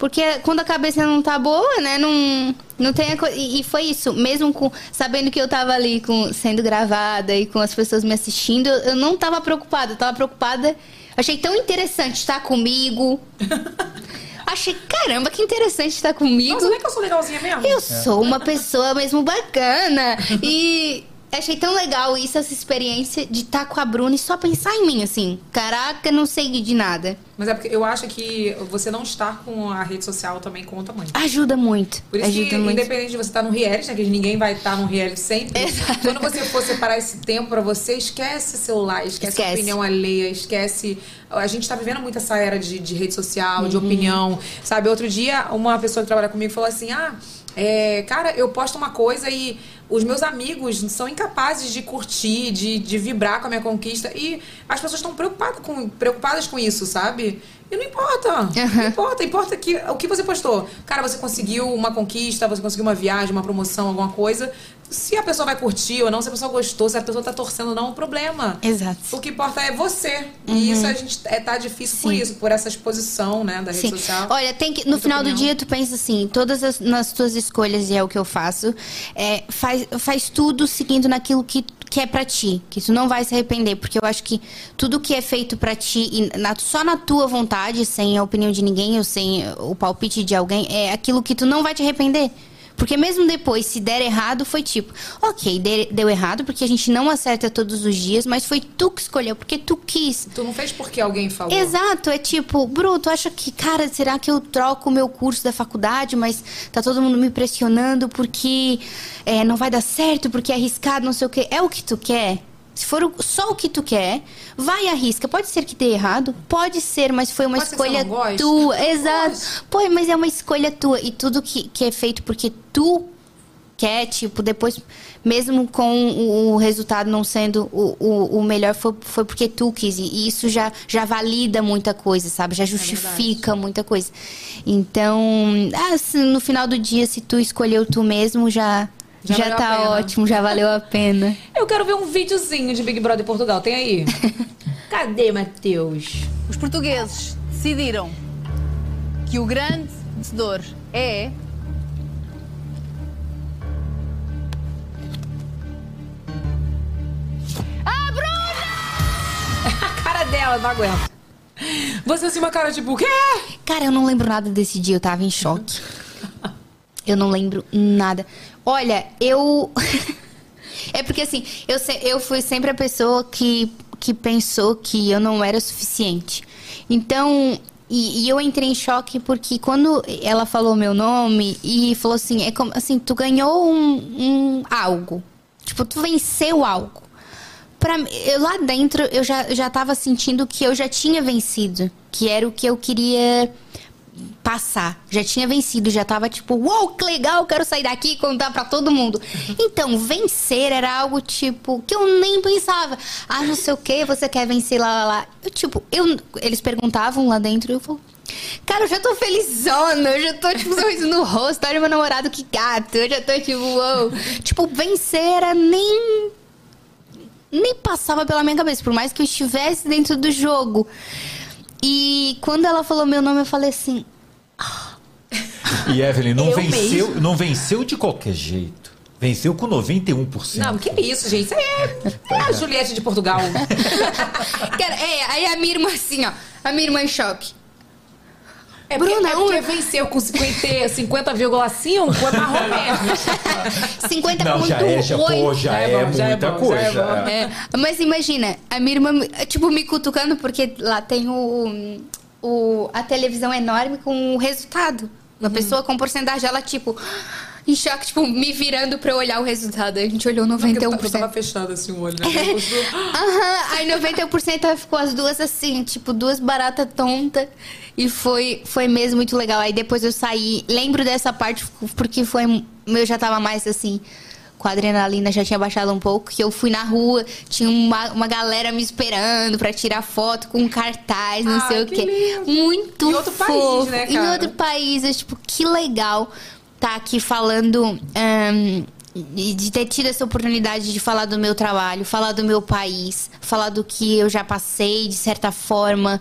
Speaker 4: Porque quando a cabeça não tá boa, né? Não, não tem a co- e, e foi isso. Mesmo com sabendo que eu tava ali com, sendo gravada e com as pessoas me assistindo, eu, eu não tava preocupada. Eu tava preocupada. Achei tão interessante estar comigo. Achei, caramba, que interessante estar comigo.
Speaker 1: Nossa, não é que eu sou legalzinha mesmo?
Speaker 4: Eu sou uma pessoa mesmo bacana. E achei tão legal isso, essa experiência de estar com a Bruna e só pensar em mim, assim. Caraca, não sei de nada.
Speaker 1: Mas é porque eu acho que você não estar com a rede social também conta muito.
Speaker 4: Ajuda muito.
Speaker 1: Por isso
Speaker 4: ajuda
Speaker 1: que,
Speaker 4: muito.
Speaker 1: independente de você estar no reality, né, que ninguém vai estar no reality sempre.
Speaker 4: Exato.
Speaker 1: Quando você for separar esse tempo pra você, esquece celular, esquece,
Speaker 4: Esquece.
Speaker 1: opinião alheia, esquece. A gente tá vivendo muito essa era de, de rede social,
Speaker 4: Uhum.
Speaker 1: de opinião. Sabe, outro dia, uma pessoa que trabalha comigo falou assim: ah. É, cara, eu posto uma coisa e os meus amigos são incapazes de curtir, de, de vibrar com a minha conquista. E as pessoas estão preocupadas com, preocupadas com isso, sabe? E não importa. Não importa. Importa que, o que você postou. Cara, você conseguiu uma conquista, você conseguiu uma viagem, uma promoção, alguma coisa. Se a pessoa vai curtir ou não, se a pessoa gostou, se a pessoa tá torcendo, não é um problema.
Speaker 4: Exato.
Speaker 1: O que importa é você. E isso a gente é, tá difícil por
Speaker 4: Sim.
Speaker 1: isso, por essa exposição, né, da rede
Speaker 4: Sim.
Speaker 1: social.
Speaker 4: Olha, tem que no final do
Speaker 1: opinião.
Speaker 4: dia tu pensa assim, todas as nas tuas escolhas e é o que eu faço, é, faz, faz tudo seguindo naquilo que que é pra ti, que tu não vai se arrepender, porque eu acho que tudo que é feito pra ti na- só na tua vontade, sem a opinião de ninguém ou sem o palpite de alguém, é aquilo que tu não vai te arrepender. Porque mesmo depois, se der errado, foi tipo, ok, de- deu errado porque a gente não acerta todos os dias, mas foi tu que escolheu, porque tu quis.
Speaker 1: Tu não fez porque alguém falou.
Speaker 4: Exato, é tipo, Bru, tu acha que, cara, será que eu troco o meu curso da faculdade, mas tá todo mundo me pressionando porque é, não vai dar certo, porque é arriscado, não sei o quê. É o que tu quer? Se for só o que tu quer, vai e arrisca. Pode ser que dê errado, pode ser, mas foi uma
Speaker 1: Pode
Speaker 4: escolha tua. Exato. Pô, mas é uma escolha tua. E tudo que, que é feito porque tu quer, tipo, depois, mesmo com o, o resultado não sendo o, o, o melhor, foi, foi porque tu quis. E isso já, já valida muita coisa, sabe?
Speaker 1: É
Speaker 4: Já justifica muita coisa. Então, ah, no final do dia, se tu escolheu tu mesmo, já,
Speaker 1: Já
Speaker 4: já,
Speaker 1: a
Speaker 4: tá ótimo, já valeu a pena.
Speaker 1: Eu quero ver um videozinho de Big Brother Portugal. Tem aí? Cadê, Matheus?
Speaker 8: Os portugueses decidiram que o grande vencedor é.
Speaker 1: A cara dela, não aguento. Você assim, uma cara tipo, o quê?
Speaker 4: Cara, eu não lembro nada desse dia, eu tava em choque. Eu não lembro nada. Olha, eu. é porque assim, eu, se- eu fui sempre a pessoa que, que pensou que eu não era suficiente. Então. E, e eu entrei em choque porque quando ela falou meu nome e falou assim, é como assim, tu ganhou um, um algo. Tipo, tu venceu algo. Mim, eu, lá dentro eu já, já tava sentindo que eu já tinha vencido. Que era o que eu queria passar. Já tinha vencido, já tava tipo, uau, que legal, quero sair daqui e contar pra todo mundo. Então, vencer era algo tipo que eu nem pensava. Ah, não sei o que, você quer vencer lá, lá, lá. Eu, tipo, eu, eles perguntavam lá dentro e eu falo. Cara, eu já tô felizona, eu já tô, tipo, sorriso no rosto, olha meu namorado que gato, eu já tô, tipo, uou. Tipo, vencer era nem nem passava pela minha cabeça, por mais que eu estivesse dentro do jogo. E quando ela falou meu nome, eu falei assim:
Speaker 2: E Evelyn, não
Speaker 1: Eu
Speaker 2: venceu, não venceu de qualquer jeito. Venceu com 91%.
Speaker 1: Não, que isso, gente? Isso aí é, é a Juliette de Portugal.
Speaker 4: Cara, é, aí a minha irmã assim, ó. A minha irmã em choque.
Speaker 1: É porque,
Speaker 4: Bruna,
Speaker 1: é porque
Speaker 4: um-
Speaker 1: venceu com 50 50,5 é mais ou menos.
Speaker 4: 50
Speaker 2: Não, já é, já, pô, já,
Speaker 1: Já é
Speaker 2: é,
Speaker 1: bom, já é
Speaker 2: muita
Speaker 1: bom, já
Speaker 2: coisa.
Speaker 1: é bom.
Speaker 2: é.
Speaker 4: É, mas imagina, a minha irmã, tipo, me cutucando, porque lá tem o, o a televisão enorme com o resultado. Uma pessoa com porcentagem, ela, tipo, em choque, tipo, me virando pra eu olhar o resultado. A gente olhou 91%.
Speaker 1: Eu tava fechado assim o olho, né?
Speaker 4: Aham, aí 91% ficou as duas assim, tipo, duas baratas tontas. E foi, foi mesmo muito legal. Aí depois eu saí, lembro dessa parte porque foi. Eu já tava mais assim, com a adrenalina já tinha baixado um pouco. Que eu fui na rua, tinha uma, uma galera me esperando pra tirar foto com cartaz, não
Speaker 1: Ah,
Speaker 4: sei o
Speaker 1: que
Speaker 4: quê.
Speaker 1: lindo.
Speaker 4: Muito
Speaker 1: Em outro país,
Speaker 4: fofo.
Speaker 1: né,
Speaker 4: Em
Speaker 1: cara?
Speaker 4: outro país, eu, tipo, que legal tá aqui falando. e de ter tido essa oportunidade de falar do meu trabalho, falar do meu país, falar do que eu já passei, de certa forma.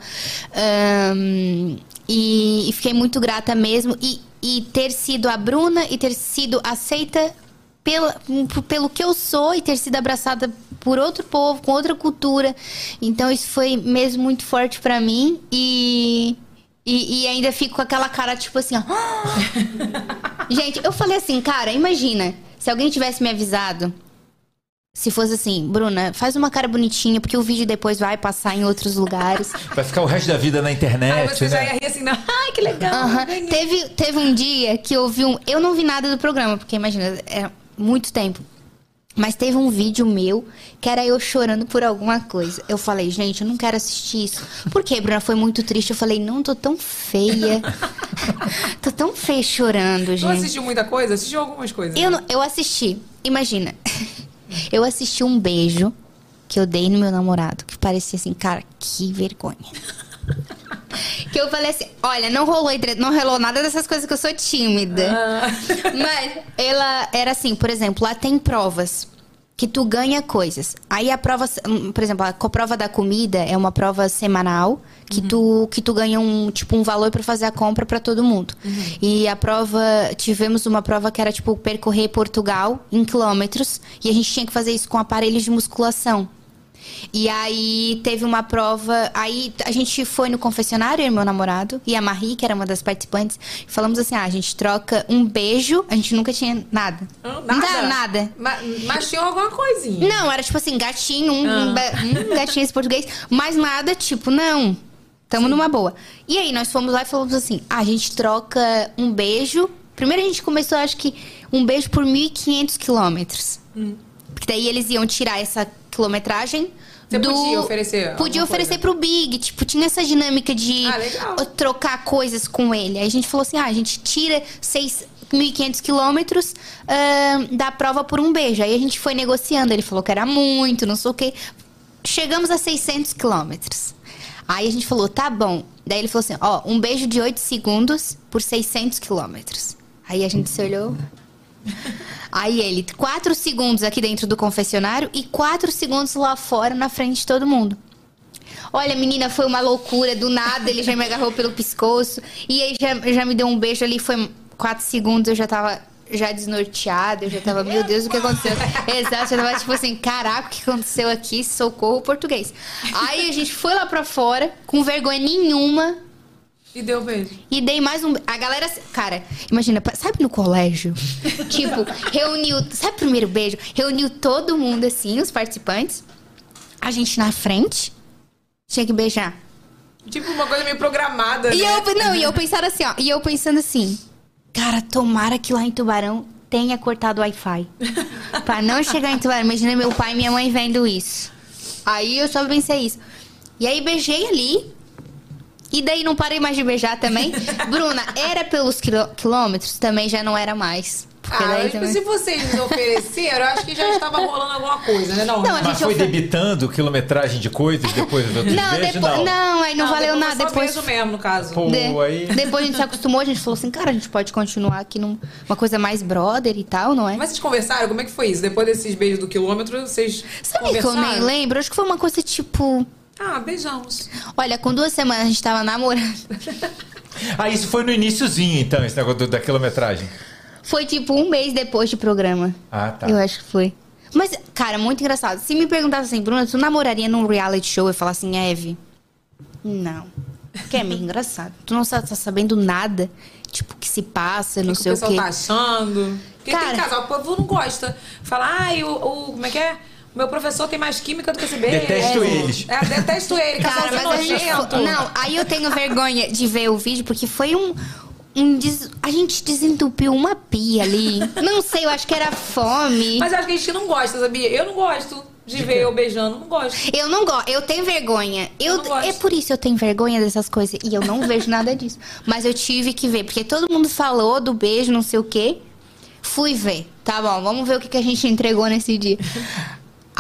Speaker 4: ahn, e, e fiquei muito grata mesmo. E, e ter sido a Bruna e ter sido aceita pela, pelo que eu sou e ter sido abraçada por outro povo, com outra cultura. Então isso foi mesmo muito forte pra mim. E, e, e ainda fico com aquela cara, tipo assim, ó. Gente, eu falei assim, cara, imagina, se alguém tivesse me avisado, se fosse assim, Bruna, faz uma cara bonitinha, porque o vídeo depois vai passar em outros lugares.
Speaker 2: Vai ficar o resto da vida na internet,
Speaker 1: Aí você já
Speaker 2: né?
Speaker 1: ia rir assim, não. Ai, que legal.
Speaker 4: Aham. Teve, teve um dia que eu vi um. Eu não vi nada do programa, porque imagina, é muito tempo. Mas teve um vídeo meu que era eu chorando por alguma coisa. Eu falei, gente, eu não quero assistir isso. Por quê, Bruna? Foi muito triste. Eu falei, não, tô tão feia. tô tão feia chorando, gente.
Speaker 1: assistiu muita coisa? Assistiu algumas coisas.
Speaker 4: Eu,
Speaker 1: né?
Speaker 4: não- eu assisti. Imagina. Eu assisti um beijo que eu dei no meu namorado, que parecia assim, cara, que vergonha. Que eu falei assim, olha, não rolou, não rolou nada dessas coisas que eu sou tímida. Mas ela era assim, por exemplo, lá tem provas que tu ganha coisas. Aí a prova, por exemplo, a prova da comida é uma prova semanal que tu que tu ganha um tipo um valor pra fazer a compra pra todo mundo. E a prova tivemos uma prova que era tipo percorrer Portugal em quilômetros e a gente tinha que fazer isso com aparelhos de musculação. E aí teve uma prova. Aí a gente foi no confessionário, eu e meu namorado, e a Marie, que era uma das participantes, e falamos assim: ah, a gente troca um beijo, a gente nunca tinha nada.
Speaker 1: Ah,
Speaker 4: Nada, nada.
Speaker 1: Ma- Mas tinha alguma coisinha.
Speaker 4: Não, era tipo assim, gatinho, um, um ba- um gatinho esse português, mas nada, tipo, não. Tamo numa boa. E aí nós fomos lá e falamos assim: ah, a gente troca um beijo. Primeiro a gente começou, acho que, um beijo por 1.500 quilômetros. Porque daí eles iam tirar essa quilometragem
Speaker 1: Você podia oferecer
Speaker 4: Podia oferecer
Speaker 1: coisa?
Speaker 4: pro Big. Tipo, tinha essa dinâmica de
Speaker 1: Ah,
Speaker 4: trocar coisas com ele. Aí a gente falou assim: ah, a gente tira 6.500 quilômetros ahn, da prova por um beijo. Aí a gente foi negociando. Ele falou que era muito, não sei o quê. Chegamos a 600 quilômetros. Aí a gente falou: tá bom. Daí ele falou assim: ó, um beijo de 8 segundos por 600 quilômetros. Aí a gente se olhou. Aí ele, 4 segundos aqui dentro do confessionário e 4 segundos lá fora na frente de todo mundo. Olha, menina, foi uma loucura. Do nada ele já me agarrou pelo pescoço. E aí já, já me deu um beijo ali. Foi quatro segundos, eu já tava já desnorteada. Eu já tava, meu Deus, o que aconteceu? Exato, eu tava tipo assim, caraca, o que aconteceu aqui? Socorro português. Aí a gente foi lá pra fora, com vergonha nenhuma.
Speaker 1: E deu beijo.
Speaker 4: E dei mais um. A galera. Cara, imagina, sabe no colégio? tipo, reuniu. Sabe o primeiro beijo? Reuniu todo mundo assim, os participantes. A gente na frente. Tinha que beijar.
Speaker 1: Tipo, uma coisa meio programada,
Speaker 4: E
Speaker 1: né?
Speaker 4: eu, não, e eu pensando assim, ó. E eu pensando assim, cara, tomara que lá em Tubarão tenha cortado o Wi-Fi. pra não chegar em Tubarão. Imagina meu pai e minha mãe vendo isso. Aí eu só pensei isso. E aí beijei ali. E daí não parei mais de beijar também. Bruna, era pelos quilô- quilômetros? Também já não era mais.
Speaker 1: Ah, mas
Speaker 4: também...
Speaker 1: se vocês ofereceram, eu acho que já estava rolando alguma coisa, né? Não,
Speaker 4: Não, a
Speaker 2: Mas
Speaker 4: gente
Speaker 2: foi
Speaker 4: ofer-
Speaker 2: debitando quilometragem de coisas depois dos outros
Speaker 4: Não, depois,
Speaker 2: não.
Speaker 4: não. aí não, valeu
Speaker 1: depois
Speaker 4: nada.
Speaker 1: só
Speaker 4: Depois,
Speaker 1: beijo mesmo, no caso.
Speaker 2: Pô,
Speaker 4: De-
Speaker 2: aí...
Speaker 4: Depois a gente se acostumou, a gente falou assim, cara, a gente pode continuar aqui numa coisa mais brother e tal, não é?
Speaker 1: Mas vocês conversaram? Como é que foi isso? Depois desses beijos do quilômetro, vocês
Speaker 4: Sabe que eu
Speaker 1: conversaram?
Speaker 4: nem lembro? Acho que foi uma coisa tipo.
Speaker 1: Ah, beijamos.
Speaker 4: Olha, com duas semanas a gente tava namorando.
Speaker 2: Ah, isso foi no iniciozinho, então, esse negócio do- da quilometragem.
Speaker 4: Foi tipo um mês depois de programa.
Speaker 2: Ah, tá.
Speaker 4: Eu acho que foi. Mas, cara, muito engraçado. Se me perguntasse assim, Bruna, tu namoraria num reality show? Eu falar assim, Eve. Não. Que é meio engraçado. Tu não tá, tá sabendo nada, tipo, que se passa, não
Speaker 1: que
Speaker 4: sei
Speaker 1: o
Speaker 4: o
Speaker 1: pessoal
Speaker 4: quê.
Speaker 1: tá achando. Porque
Speaker 4: Cara-
Speaker 1: tem casal, o povo não gosta. Fala, ai, o, o- Como é que é? Meu professor tem mais química do que esse beijo.
Speaker 2: Detesto eles.
Speaker 1: É, detesto ele,
Speaker 4: Cara,
Speaker 1: casalzinho
Speaker 4: mas a gente. Não, aí eu tenho vergonha de ver o vídeo, porque foi um. um des- A gente desentupiu uma pia ali. Não sei, eu acho que era fome.
Speaker 1: Mas acho que a gente não gosta, sabia? Eu não gosto de ver eu beijando, não gosto.
Speaker 4: Eu não gosto, eu tenho vergonha. Eu,
Speaker 1: Eu
Speaker 4: é por isso que eu tenho vergonha dessas coisas. E eu não vejo nada disso. Mas eu tive que ver, porque todo mundo falou do beijo, não sei o quê. Fui ver. Tá bom, vamos ver o que, que a gente entregou nesse dia.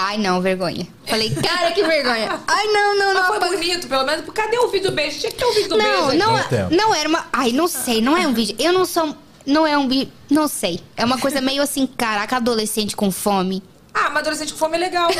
Speaker 4: Ai, não, vergonha. Falei, cara, que vergonha. Ai, não, não,
Speaker 1: Mas
Speaker 4: não.
Speaker 1: foi
Speaker 4: apaga-
Speaker 1: bonito, pelo menos. Cadê o vídeo do beijo? Tinha que ter o vídeo do
Speaker 4: Não,
Speaker 1: beijo.
Speaker 4: não,
Speaker 1: aqui.
Speaker 2: tempo.
Speaker 4: não era uma. Ai, não sei, não é um vídeo. Eu não sou. Não é um vídeo. Não sei. É uma coisa meio assim, caraca, adolescente com fome.
Speaker 1: Ah, mas adolescente com fome é legal.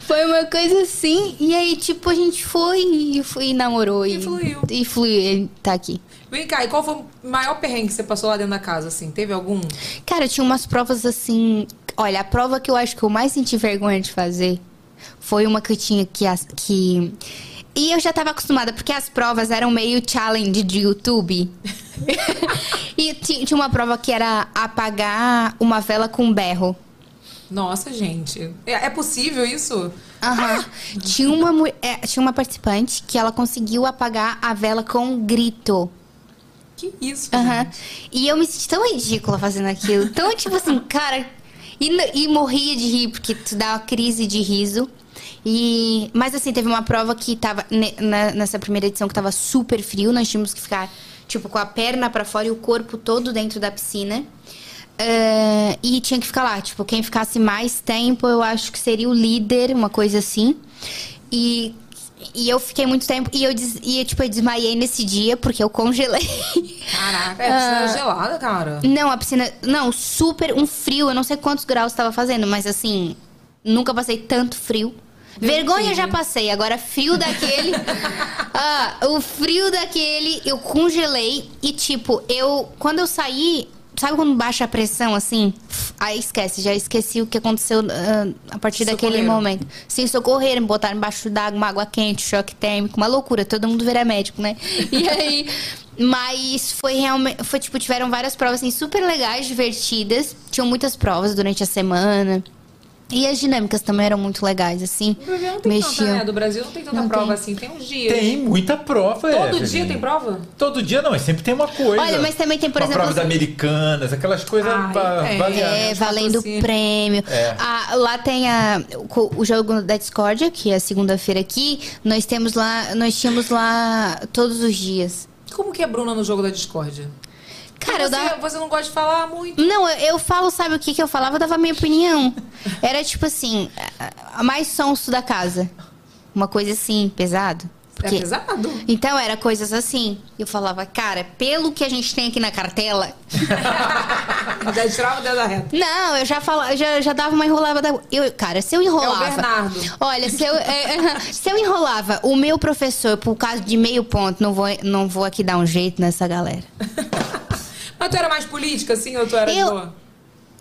Speaker 4: Foi uma coisa assim. E aí, tipo, a gente foi e, foi, e namorou.
Speaker 1: E fluiu.
Speaker 4: E fluiu. Ele tá aqui.
Speaker 1: Vem cá, e qual foi o maior perrengue que você passou lá dentro da casa, assim? Teve algum?
Speaker 4: Cara, tinha umas provas assim. Olha, a prova que eu acho que eu mais senti vergonha de fazer foi uma que eu tinha que. que... E eu já tava acostumada, porque as provas eram meio challenge de YouTube. e ti- tinha uma prova que era apagar uma vela com berro.
Speaker 1: Nossa, gente. É, é possível isso?
Speaker 4: Aham. tinha, uma, é, tinha uma participante que ela conseguiu apagar a vela com um grito.
Speaker 1: Que isso, gente?
Speaker 4: E eu me senti tão ridícula fazendo aquilo. Tão, tipo assim, cara. E, e morria de rir, porque tu dá uma crise de riso. E, mas assim, teve uma prova que tava. nessa primeira edição que tava super frio, nós tínhamos que ficar, tipo, com a perna pra fora e o corpo todo dentro da piscina. Ah, e tinha que ficar lá, tipo, quem ficasse mais tempo, eu acho que seria o líder, uma coisa assim. E, e eu fiquei muito tempo. E eu, des, e, tipo, eu desmaiei nesse dia porque eu congelei.
Speaker 1: Caraca, é piscina gelada, cara.
Speaker 4: Não, a piscina. Não, super. Um frio. Eu não sei quantos graus estava fazendo, mas assim. Nunca passei tanto frio. Vergonha já passei, agora frio daquele. ah, o frio daquele, eu congelei e tipo, eu. Quando eu saí. Sabe quando baixa a pressão assim? Aí esquece, já esqueci o que aconteceu ah, a partir daquele momento. Sim, socorreram, botaram embaixo d'água, uma água quente, choque térmico, uma loucura, todo mundo vira médico, né? E aí. Mas foi realmente. Foi tipo, tiveram várias provas assim, super legais, divertidas. Tinham muitas provas durante a semana. E as dinâmicas também eram muito legais, assim.
Speaker 1: Do Brasil não tem tanta, né? Do Brasil não tem tanta
Speaker 4: Não
Speaker 1: prova
Speaker 4: tem.
Speaker 1: assim. Tem uns dias.
Speaker 2: Tem muita prova,
Speaker 1: Todo
Speaker 2: Evelyn.
Speaker 1: dia tem prova?
Speaker 2: Todo dia não, mas sempre tem uma coisa.
Speaker 4: Olha, mas também tem, por
Speaker 2: uma
Speaker 4: exemplo,
Speaker 2: prova da
Speaker 4: os-
Speaker 2: Americanas, aquelas coisas
Speaker 1: Ai,
Speaker 2: pra
Speaker 1: é.
Speaker 2: variar.
Speaker 4: É, valendo
Speaker 1: assim.
Speaker 4: prêmio.
Speaker 2: É.
Speaker 4: Ah, lá tem a, o, o jogo da Discordia, que é segunda-feira aqui. Nós temos lá, nós tínhamos lá todos os dias.
Speaker 1: Como que é Bruna no jogo da discórdia?
Speaker 4: Cara,
Speaker 1: você,
Speaker 4: dava...
Speaker 1: você não gosta de falar muito.
Speaker 4: Não, eu, eu falo, sabe o que, que eu falava? Eu dava a minha opinião. Era tipo assim, a- mais sonso da casa. Uma coisa assim, pesado.
Speaker 1: É pesado?
Speaker 4: Então era coisas assim. Eu falava, cara, pelo que a gente tem aqui na cartela.
Speaker 1: Já tirava o dedo da reta.
Speaker 4: Não, eu já falava, já, já dava uma enrolada da. Eu, cara, se eu enrolava.
Speaker 1: É o Bernardo.
Speaker 4: Olha, se eu, é, se eu enrolava o meu professor por causa de meio ponto, não vou, não vou aqui dar um jeito nessa galera.
Speaker 1: Mas tu era mais política, assim, ou tu era
Speaker 4: Eu-
Speaker 1: boa?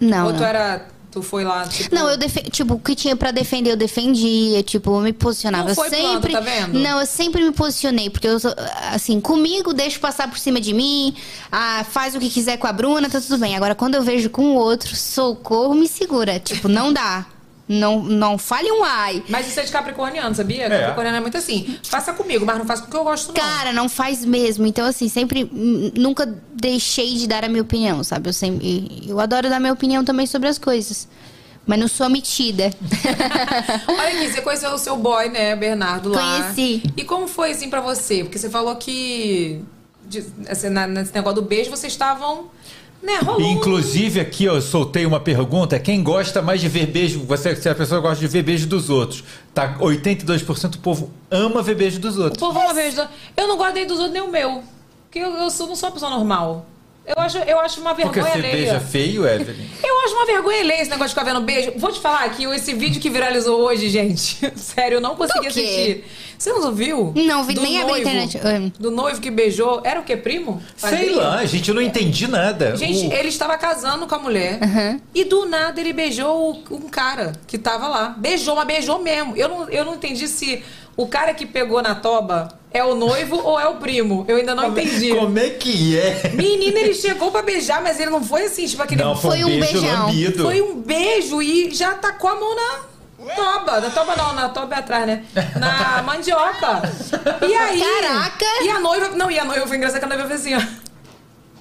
Speaker 4: Não.
Speaker 1: Ou
Speaker 4: não.
Speaker 1: tu era. Tu foi lá, tipo.
Speaker 4: Não, eu defe... tipo, o que tinha pra defender, eu defendia, tipo, eu me posicionava.
Speaker 1: Não foi
Speaker 4: sempre,
Speaker 1: tá vendo?
Speaker 4: não, eu sempre me posicionei, porque eu sou, assim, comigo deixa passar por cima de mim, ah, faz o que quiser com a Bruna, tá tudo bem. Agora quando eu vejo com o outro, socorro, me segura, tipo, não dá. Não, não fale um ai.
Speaker 1: Mas isso é de capricorniano, sabia? Capricorniano é muito assim. Faça comigo, mas não faça com o que eu gosto, não.
Speaker 4: Cara, não faz mesmo. Então, assim, sempre. Nunca deixei de dar a minha opinião, sabe? Eu sempre. Eu adoro dar minha opinião também sobre as coisas. Mas não sou metida.
Speaker 1: Olha aqui, você conheceu o seu boy, né, Bernardo, lá.
Speaker 4: Conheci.
Speaker 1: E como foi, assim, pra você? Porque você falou que... de- assim, na- nesse negócio do beijo, vocês estavam... Né,
Speaker 2: Inclusive, aqui ó, eu soltei uma pergunta. Quem gosta mais de ver beijo? Você, se a pessoa gosta de ver beijo dos outros, tá? 82% do povo ama ver beijo dos
Speaker 1: O
Speaker 2: outros.
Speaker 1: povo uma vez... Eu não gosto nem dos outros, nem o meu. Porque eu, eu sou, não sou uma pessoa normal. Eu acho, eu acho uma
Speaker 2: Porque
Speaker 1: vergonha
Speaker 2: você
Speaker 1: alheia.
Speaker 2: beija feio, Evelyn.
Speaker 1: Eu acho uma vergonha alheia esse negócio de ficar vendo beijo. Vou te falar que esse vídeo que viralizou hoje, gente. Sério, eu não consegui assistir. Você não viu?
Speaker 4: Não, vi-
Speaker 1: Do
Speaker 4: nem abri a internet. Ah.
Speaker 1: Do noivo que beijou. Era o quê, primo?
Speaker 2: Sei
Speaker 1: Padrinho?
Speaker 2: lá, gente, eu não entendi nada.
Speaker 1: Gente,
Speaker 2: O-
Speaker 1: ele estava casando com a mulher e do nada ele beijou um cara que tava lá. Beijou, mas beijou mesmo. Eu não, eu não entendi se o cara que pegou na toba é o noivo ou é o primo. Eu ainda não
Speaker 2: Como é-
Speaker 1: entendi.
Speaker 2: Como é que é?
Speaker 1: Menina, ele chegou pra beijar, mas ele não foi assim, tipo aquele.
Speaker 2: Não, foi,
Speaker 4: Foi
Speaker 2: um
Speaker 4: um
Speaker 2: beijo
Speaker 4: beijão.
Speaker 2: lambido.
Speaker 1: Foi um beijo e já tacou a mão na toba. Na toba não, na toba é atrás, né? Na mandioca. E aí...
Speaker 4: Caraca!
Speaker 1: E a noiva... Não, e a noiva foi engraçado que a noiva fez assim, ó.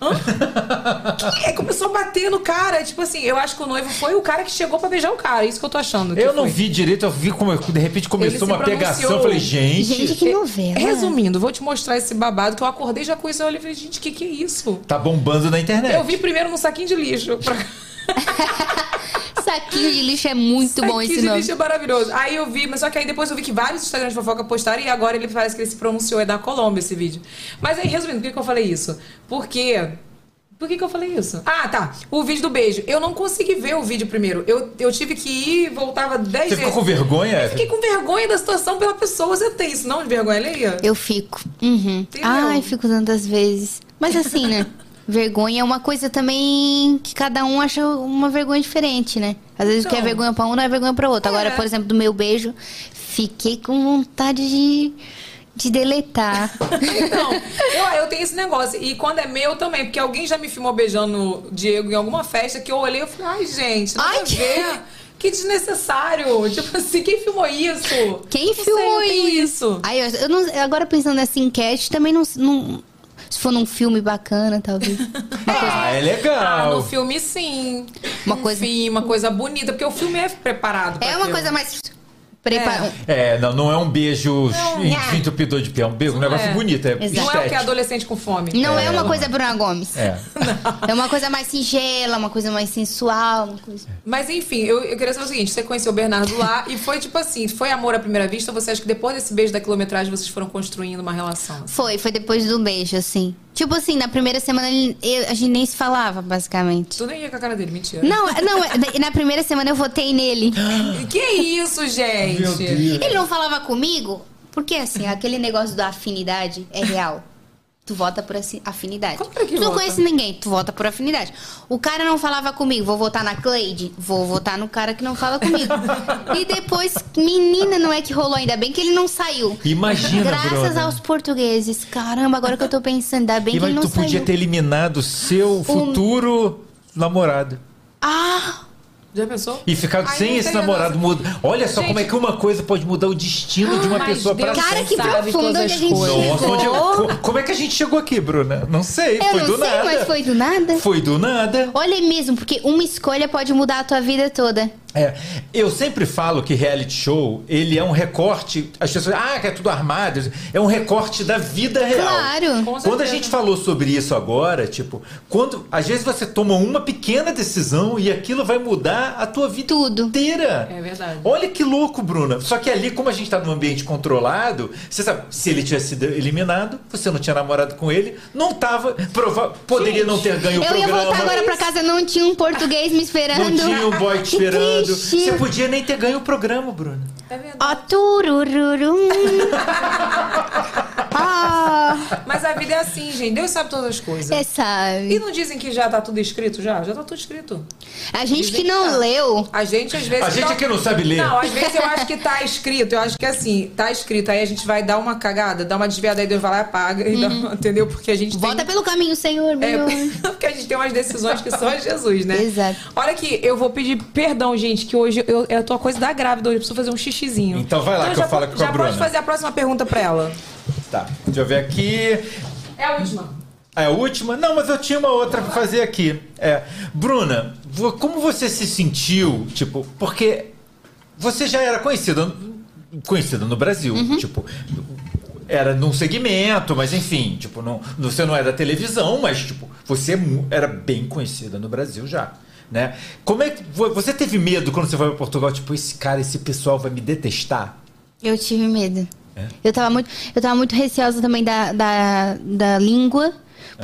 Speaker 1: Hã? Que é? Começou a bater no cara. Tipo assim, eu acho que o noivo foi o cara que chegou pra beijar o cara. Isso que eu tô achando. que
Speaker 2: Eu não
Speaker 1: foi.
Speaker 2: vi direito, eu vi como de repente começou uma
Speaker 1: pronunciou.
Speaker 2: pegação. Eu falei, gente.
Speaker 4: Gente, que novela.
Speaker 1: Resumindo, vou te mostrar esse babado que eu acordei já com isso. Eu olhei e falei, gente, o que, que é isso?
Speaker 2: Tá bombando na internet.
Speaker 1: Eu vi primeiro num saquinho de lixo. Pra...
Speaker 4: Saquinho de lixo é muito bom
Speaker 1: Saquinho
Speaker 4: esse
Speaker 1: de
Speaker 4: nome.
Speaker 1: lixo é maravilhoso. Aí eu vi, mas só que aí depois eu vi que vários Instagrams de fofoca postaram e agora ele parece que ele se pronunciou. É da Colômbia esse vídeo. Mas aí, resumindo, por que, que eu falei isso? Porque. Por que, que eu falei isso? Ah, tá. O vídeo do beijo. Eu não consegui ver o vídeo primeiro. Eu, eu tive que ir e voltava 10
Speaker 2: Você
Speaker 1: vezes.
Speaker 2: ficou com vergonha,
Speaker 1: Eu fiquei com vergonha da situação pela pessoa. Você tem isso, não? De vergonha alheia?
Speaker 4: Eu fico. Uhum.
Speaker 1: Entendeu?
Speaker 4: Ai, fico tantas vezes. Mas assim, né? Vergonha é uma coisa também que cada um acha uma vergonha diferente, né? Às vezes o que é
Speaker 1: Então.
Speaker 4: vergonha pra um não é vergonha pra outro. Agora,
Speaker 1: É.
Speaker 4: por exemplo, do meu beijo, fiquei com vontade de, de deletar.
Speaker 1: Então, eu, eu tenho esse negócio. E quando é meu também, porque alguém já me filmou beijando o Diego em alguma festa que eu olhei e falei, ai, gente, nada
Speaker 4: Ai,
Speaker 1: a
Speaker 4: que-
Speaker 1: ver. Que desnecessário. Tipo assim, quem filmou isso?
Speaker 4: Quem
Speaker 1: Não sei,
Speaker 4: filmou
Speaker 1: eu tenho
Speaker 4: isso? Aí, eu, eu não, agora pensando nessa enquete, também não, não. Se for num filme bacana, talvez.
Speaker 2: Ah, é
Speaker 1: Ah,
Speaker 2: legal.
Speaker 1: no filme sim.
Speaker 4: Uma
Speaker 1: Um
Speaker 4: coisa-
Speaker 1: filme, uma coisa bonita, porque o filme é preparado. pra
Speaker 4: É uma
Speaker 1: aquilo.
Speaker 4: coisa mais. Prepa...
Speaker 2: É, não, não é um beijo
Speaker 1: Não,
Speaker 2: entupidor de pé, é um, beijo, um
Speaker 1: Não
Speaker 2: negócio
Speaker 1: é.
Speaker 2: bonito, é.
Speaker 1: Não é o que é adolescente com fome.
Speaker 4: Não é,
Speaker 2: É,
Speaker 4: uma
Speaker 2: não
Speaker 4: coisa Bruna Gomes.
Speaker 2: É.
Speaker 4: É uma coisa mais singela, uma coisa mais sensual, uma coisa.
Speaker 1: Mas enfim, eu, eu queria saber o seguinte: você conheceu o Bernardo lá e foi tipo assim, foi amor à primeira vista? Ou você acha que depois desse beijo da quilometragem vocês foram construindo uma relação?
Speaker 4: Foi, foi depois do beijo, assim. Tipo assim, na primeira semana ele- eu- a gente nem se falava, basicamente.
Speaker 1: Tu nem ia com a cara dele, mentira.
Speaker 4: Não, não, é- na primeira semana eu votei nele.
Speaker 1: Que isso, gente?
Speaker 4: Ele não falava comigo, porque assim, aquele negócio da afinidade é real. Tu vota por assim, afinidade.
Speaker 1: Como é que
Speaker 4: tu não
Speaker 1: vota?
Speaker 4: conhece ninguém, tu vota por afinidade. O cara não falava comigo, vou votar na Cleide? Vou votar no cara que não fala comigo. e depois, menina, não é que rolou, ainda bem que ele não saiu.
Speaker 2: Imagina,
Speaker 4: Graças
Speaker 2: brother.
Speaker 4: aos portugueses. Caramba, agora que eu tô pensando, ainda bem que ele
Speaker 2: Imagina,
Speaker 4: não
Speaker 2: tu podia
Speaker 4: saiu.
Speaker 2: ter eliminado o seu futuro namorado.
Speaker 4: Ah!
Speaker 1: Já pensou?
Speaker 2: E ficar
Speaker 1: Ai,
Speaker 2: sem esse namorado muda. Olha só
Speaker 1: Gente-
Speaker 2: como é que uma coisa pode mudar o destino de uma pessoa pra
Speaker 1: Deus
Speaker 4: Cara,
Speaker 2: sempre.
Speaker 4: que profundo onde a
Speaker 1: as
Speaker 4: gente
Speaker 1: coisas.
Speaker 2: Nossa, onde-
Speaker 4: chegou.
Speaker 2: co- como é que a gente chegou aqui, Bruna? Não sei,
Speaker 4: Eu
Speaker 2: foi
Speaker 4: não
Speaker 2: do
Speaker 4: sei,
Speaker 2: nada.
Speaker 4: mas foi do nada.
Speaker 2: Foi do nada.
Speaker 4: Olha mesmo, porque uma escolha pode mudar a tua vida toda.
Speaker 2: É, eu sempre falo que reality show, ele é um recorte, as pessoas, ah, que é tudo armado, é um recorte da vida real.
Speaker 4: Claro.
Speaker 2: Quando a gente falou sobre isso agora, tipo, quando às vezes você toma uma pequena decisão e aquilo vai mudar a tua vida
Speaker 4: Tudo.
Speaker 2: inteira.
Speaker 1: É verdade.
Speaker 2: Olha que louco, Bruna. Só que ali, como a gente tá num ambiente controlado, você sabe, se ele tivesse sido eliminado, você não tinha namorado com ele, não tava, prova poderia não ter ganho o
Speaker 4: Eu ia
Speaker 2: programa.
Speaker 4: voltar agora pra casa, não tinha um português me esperando.
Speaker 2: Não tinha um boy te esperando. Você podia nem ter ganho o programa.
Speaker 1: É verdade.
Speaker 4: Ó, turururum.
Speaker 1: Mas a vida é assim, gente. Deus sabe todas as coisas.
Speaker 4: você
Speaker 1: E
Speaker 4: sabe.
Speaker 1: não dizem que já tá tudo escrito já? Já tá tudo escrito.
Speaker 4: A gente
Speaker 1: Dizem
Speaker 4: que não
Speaker 1: tá.
Speaker 4: leu.
Speaker 1: A gente às vezes.
Speaker 2: A gente
Speaker 1: tá-
Speaker 2: aqui não sabe ler.
Speaker 1: Não, às vezes eu acho que tá escrito. Eu acho que assim, tá escrito. Aí a gente vai dar uma cagada, dá uma desviada, aí Deus vai lá e apaga. E dá, entendeu? Porque a gente tem-
Speaker 4: Volta pelo caminho, Senhor,
Speaker 1: É,
Speaker 4: meu.
Speaker 1: porque a gente tem umas decisões que só Jesus, né?
Speaker 4: Exato.
Speaker 1: Olha aqui, eu vou pedir perdão, gente, que hoje eu, eu tô a coisa da grávida, hoje eu preciso fazer um xixizinho.
Speaker 2: Então vai lá que eu
Speaker 1: já
Speaker 2: falo com a
Speaker 1: Já
Speaker 2: Bruna.
Speaker 1: pode fazer a próxima pergunta pra ela.
Speaker 2: Tá, deixa eu ver aqui.
Speaker 1: É a última.
Speaker 2: É a última? Não, mas eu tinha uma outra pra fazer aqui. É, Bruna, como você se sentiu, tipo, porque você já era conhecida, conhecida no Brasil, tipo, era num segmento, mas enfim, tipo, não, você não era televisão, mas tipo, você mu- era bem conhecida no Brasil já. Né? Como é que vo- você teve medo quando você foi para Portugal? Tipo, esse cara, esse pessoal vai me detestar?
Speaker 4: Eu tive medo.
Speaker 2: É?
Speaker 4: Eu tava muito, eu tava muito receosa também da, da, da língua,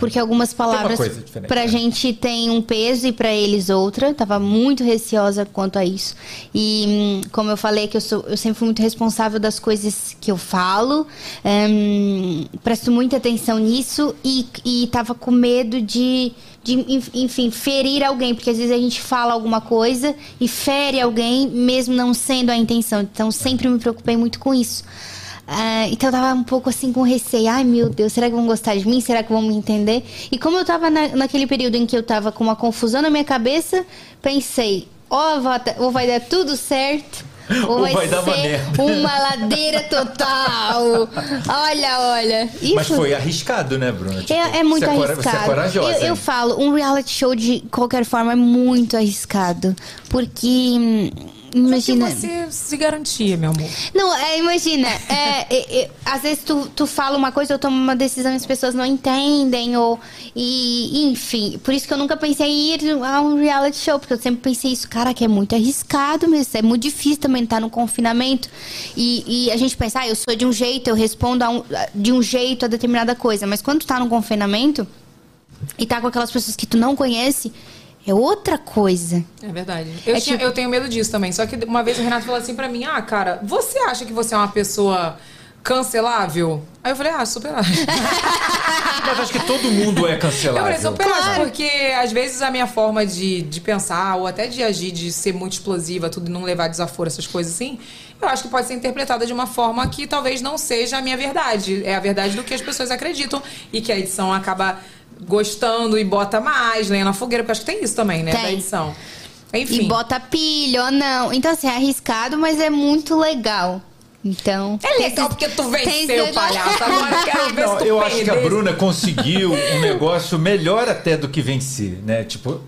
Speaker 4: porque algumas palavras pra
Speaker 2: né?
Speaker 4: gente tem um peso e pra eles outra. Tava muito receosa quanto a isso. E como eu falei que eu sou, eu sempre fui muito responsável das coisas que eu falo. hum, presto muita atenção nisso e, e tava com medo de de, enf- enfim, ferir alguém, porque às vezes a gente fala alguma coisa e fere alguém, mesmo não sendo a intenção. Então, sempre me preocupei muito com isso. Ah, então, eu tava um pouco assim com receio. Ai, meu Deus, será que vão gostar de mim? Será que vão me entender? E como eu tava na- naquele período em que eu tava com uma confusão na minha cabeça, pensei, ó, vai dar- ou vai dar tudo certo. Ou,
Speaker 2: Ou
Speaker 4: vai,
Speaker 2: vai dar uma
Speaker 4: ser
Speaker 2: merda."
Speaker 4: uma ladeira total. Olha, olha. Isso
Speaker 2: Mas foi arriscado, né, Bruna? Tipo,
Speaker 4: é, é muito
Speaker 2: você
Speaker 4: arriscado.
Speaker 2: Você é corajosa.
Speaker 4: eu, eu falo, um reality show de qualquer forma é muito arriscado. Porque. Imagina.
Speaker 1: Que você se garantia, meu amor.
Speaker 4: Não, é, imagina, é, é, é, às vezes tu, tu fala uma coisa, eu tomo uma decisão e as pessoas não entendem, ou. E, enfim, por isso que eu nunca pensei em ir a um reality show, porque eu sempre pensei isso, cara, que é muito arriscado mesmo, é muito difícil também estar no confinamento. E, e a gente pensa, ah, eu sou de um jeito, eu respondo um- de um jeito a determinada coisa, mas quando tu tá no confinamento e tá com aquelas pessoas que tu não conhece, é outra coisa.
Speaker 1: É verdade. Eu,
Speaker 4: É
Speaker 1: tinha-
Speaker 4: tipo-
Speaker 1: eu tenho medo disso também. Só que uma vez o Renato falou assim pra mim: Ah, cara, você acha que você é uma pessoa cancelável? Aí eu falei: Ah, super acho.
Speaker 2: Mas acho que todo mundo é
Speaker 1: Eu falei,
Speaker 2: cancelável.
Speaker 1: super acho, porque às vezes a minha forma de, de pensar ou até de agir, de ser muito explosiva, tudo e não levar desaforo, essas coisas assim, eu acho que pode ser interpretada de uma forma que talvez não seja a minha verdade. É a verdade do que as pessoas acreditam e que a edição acaba gostando e bota mais, lenha na fogueira, porque acho que tem isso também, né?
Speaker 4: Tem.
Speaker 1: Da edição. Enfim.
Speaker 4: E bota pilha ou não. Então, assim, é arriscado, mas é muito legal. Então.
Speaker 1: É legal porque tu venceu, palhaço. Agora eu quero ver
Speaker 2: Não,
Speaker 1: se tu
Speaker 2: eu acho que a. Bruna conseguiu um negócio melhor até do que vencer, né? Tipo,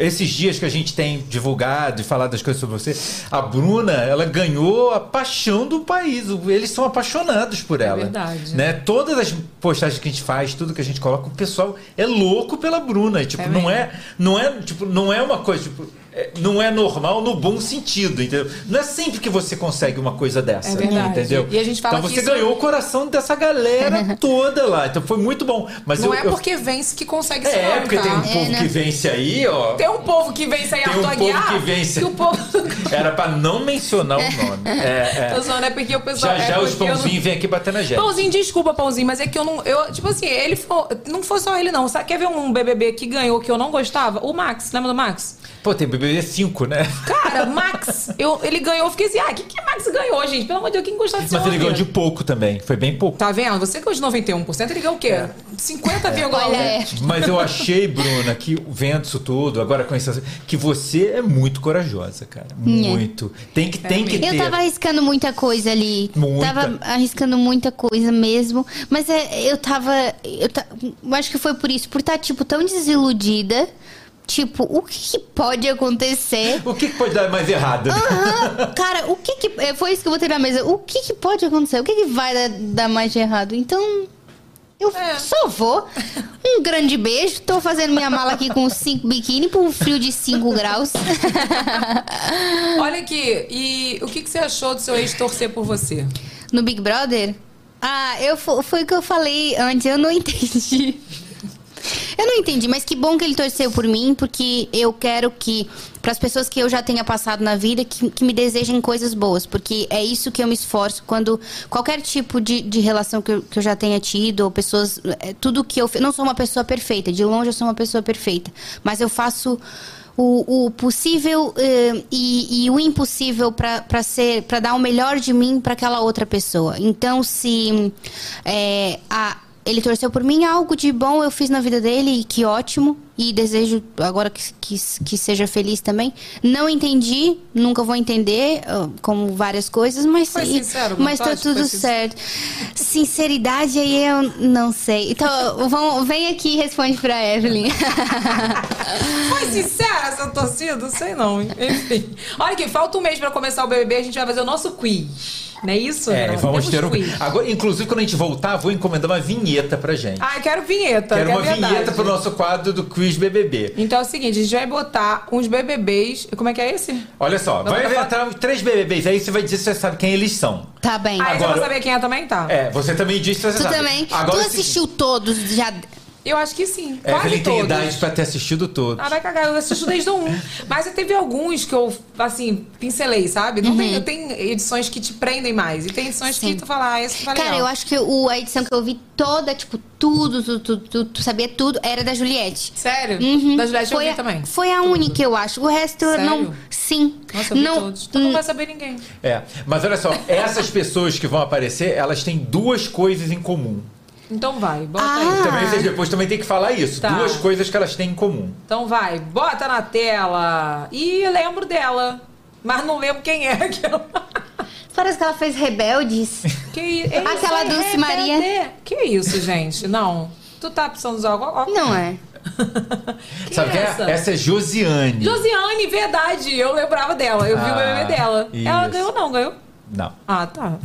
Speaker 2: esses dias que a gente tem divulgado e falado das coisas sobre você, a Bruna, ela ganhou a paixão do país. Eles são apaixonados por ela.
Speaker 1: verdade.
Speaker 2: Né? Todas as postagens que a gente faz, tudo que a gente coloca, o pessoal é louco pela Bruna. Tipo,
Speaker 1: É
Speaker 2: não é, não é, tipo, não é uma coisa, tipo, é- não é normal no bom sentido, entendeu? Não é sempre que você consegue uma coisa dessa,
Speaker 1: É verdade.
Speaker 2: entendeu?
Speaker 1: E a gente fala
Speaker 2: então você
Speaker 1: isso-
Speaker 2: ganhou o coração dessa galera toda lá. Então foi muito bom. Mas
Speaker 1: Não
Speaker 2: eu,
Speaker 1: é
Speaker 2: eu-
Speaker 1: porque vence que consegue ser
Speaker 2: É, porque
Speaker 1: tá?
Speaker 2: tem um
Speaker 4: É,
Speaker 2: povo
Speaker 4: né?
Speaker 2: que vence aí, ó.
Speaker 1: Tem um povo que vence aí,
Speaker 2: Tem um
Speaker 1: Arthur
Speaker 2: povo
Speaker 1: Aguiar,
Speaker 2: que vence.
Speaker 1: que o povo...
Speaker 2: Era pra não mencionar o nome. É,
Speaker 1: Tô
Speaker 2: é.
Speaker 1: zoando, é porque o pessoal...
Speaker 2: Já
Speaker 1: é
Speaker 2: já os
Speaker 1: porque eu não-
Speaker 2: pãozinhos vêm aqui bater na gente.
Speaker 1: Pãozinho, desculpa, Pãozinho, mas é que eu não. Eu, tipo assim, ele foi. Não foi só ele, não. Sabe, quer ver um BBB que ganhou que eu não gostava? O Max, lembra do Max?
Speaker 2: Pô, tem BBB 5, né?
Speaker 1: Cara, Max, eu, ele ganhou, eu fiquei assim, ah, o que, que Max ganhou, gente? Pelo amor de Deus, quem gostou desse
Speaker 2: Mas ele
Speaker 1: homem?
Speaker 2: ganhou de pouco também. Foi bem pouco.
Speaker 1: Tá vendo? Você ganhou de 91%, ele ganhou o quê? 50,1%.
Speaker 4: Olha, é.
Speaker 2: Mas eu achei, Bruna, que vendo isso tudo, agora com isso, que você é muito corajosa, cara. Muito. Tem que, tem que
Speaker 4: Eu
Speaker 2: ter.
Speaker 4: tava arriscando muita coisa ali.
Speaker 2: Muita.
Speaker 4: Tava arriscando muita coisa mesmo. Mas é, eu tava. Eu, ta- eu acho que foi por isso, por estar, tipo, tão desiludida. Tipo, o que, que pode acontecer?
Speaker 2: O que, que pode dar mais errado?
Speaker 4: Aham, cara, o que que. é, Foi isso que eu botei na mesa. O que que pode acontecer? O que que vai dar, dar mais de errado? Então. Eu
Speaker 1: É.
Speaker 4: só vou. Um grande beijo. Tô fazendo minha mala aqui com cinco biquíni por um frio de 5 graus.
Speaker 1: Olha aqui, e o que, que você achou do seu ex torcer por você?
Speaker 4: No Big Brother? Ah, eu, fo- foi o que eu falei antes, eu não entendi. Eu não entendi, mas que bom que ele torceu por mim, porque eu quero que, para as pessoas que eu já tenha passado na vida, que, que me desejem coisas boas, porque é isso que eu me esforço quando qualquer tipo de, de relação que eu, que eu já tenha tido, ou pessoas. é, tudo que eu. Não sou uma pessoa perfeita, de longe eu sou uma pessoa perfeita, mas eu faço o, o possível eh, e, e o impossível para ser para dar o melhor de mim para aquela outra pessoa então se eh, a- ele torceu por mim algo de bom eu fiz na vida dele e que ótimo e desejo agora que, que, que seja feliz também não entendi nunca vou entender ah, como várias coisas mas
Speaker 1: Foi
Speaker 4: e-
Speaker 1: sincero,
Speaker 4: mas tá
Speaker 1: Montage? Foi
Speaker 4: tudo
Speaker 1: sincero.
Speaker 4: certo sinceridade aí eu não sei então vamos, vem aqui e responde para Evelyn
Speaker 1: Foi sincera essa torcida? Não sei não. Enfim. Olha aqui, falta um mês pra começar o BBB, a gente vai fazer o nosso quiz. Não é isso?
Speaker 2: É,
Speaker 1: Nós
Speaker 2: vamos
Speaker 1: temos
Speaker 2: ter um.
Speaker 1: quiz.
Speaker 2: Agora, inclusive, quando a gente voltar, vou encomendar uma vinheta pra gente.
Speaker 1: Ah, eu quero vinheta.
Speaker 2: Quero
Speaker 1: que é
Speaker 2: uma
Speaker 1: verdade.
Speaker 2: vinheta pro nosso quadro do Quiz BBB.
Speaker 1: Então é o seguinte, a gente vai botar uns BBBs. Como é que é esse?
Speaker 2: Olha só,
Speaker 1: Vamos
Speaker 2: vai
Speaker 1: botar-
Speaker 2: entrar três BBBs, aí você vai dizer se você sabe quem eles são.
Speaker 4: tá bem
Speaker 1: Ah, você
Speaker 2: Agora-
Speaker 1: vai saber quem é também? Tá.
Speaker 2: É, você também disse se você
Speaker 4: Tu
Speaker 2: sabe.
Speaker 4: também?
Speaker 2: Agora,
Speaker 4: tu
Speaker 2: é o seguinte,
Speaker 4: assistiu todos já.
Speaker 1: Eu acho que sim.
Speaker 2: É,
Speaker 1: Quase
Speaker 2: Evelyn tem
Speaker 1: todos.
Speaker 2: idade pra ter assistido todos.
Speaker 1: Ah, vai cagar, eu assisto desde o 1. Mas teve alguns que eu, assim, pincelei, sabe? Não tem, tem edições que te prendem mais. E tem edições
Speaker 4: Uhum. Sim.
Speaker 1: que tu fala, ah, esse legal.
Speaker 4: Cara, eu acho que o, a edição que eu vi toda, tipo, tudo, tudo, tudo, tudo, tu sabia tudo, era da Juliette.
Speaker 1: Sério?
Speaker 4: Uhum.
Speaker 1: Da Juliette eu
Speaker 4: foi
Speaker 1: vi
Speaker 4: a,
Speaker 1: também.
Speaker 4: Foi a única, eu acho. O resto eu
Speaker 1: Sério?
Speaker 4: não. Sim.
Speaker 1: Nossa, eu vi
Speaker 4: não,
Speaker 1: todos. Tu não vai saber ninguém.
Speaker 2: É, mas olha só, essas pessoas que vão aparecer, elas têm duas coisas em comum.
Speaker 1: Então vai, bota
Speaker 4: Ah.
Speaker 1: aí.
Speaker 2: Também vocês depois também tem que falar isso.
Speaker 1: Tá.
Speaker 2: Duas coisas que elas têm em comum.
Speaker 1: Então vai, bota na tela. Ih, lembro dela. Mas não lembro quem é aquela.
Speaker 4: Parece que ela fez rebeldes.
Speaker 1: Que é
Speaker 4: Aquela
Speaker 1: isso aí,
Speaker 4: Dulce Maria.
Speaker 1: Rebelde. Que isso, gente? Não. Tu tá precisando usar alguma coisa?
Speaker 4: Não é.
Speaker 1: Quem
Speaker 2: Sabe quem é?
Speaker 1: essa?
Speaker 2: Essa é Josiane.
Speaker 1: Josiane, verdade. Eu lembrava dela. Eu vi o
Speaker 2: Ah,
Speaker 1: BBB dela. Ela
Speaker 2: isso.
Speaker 1: ganhou não, ganhou?
Speaker 2: Não.
Speaker 1: Ah, tá.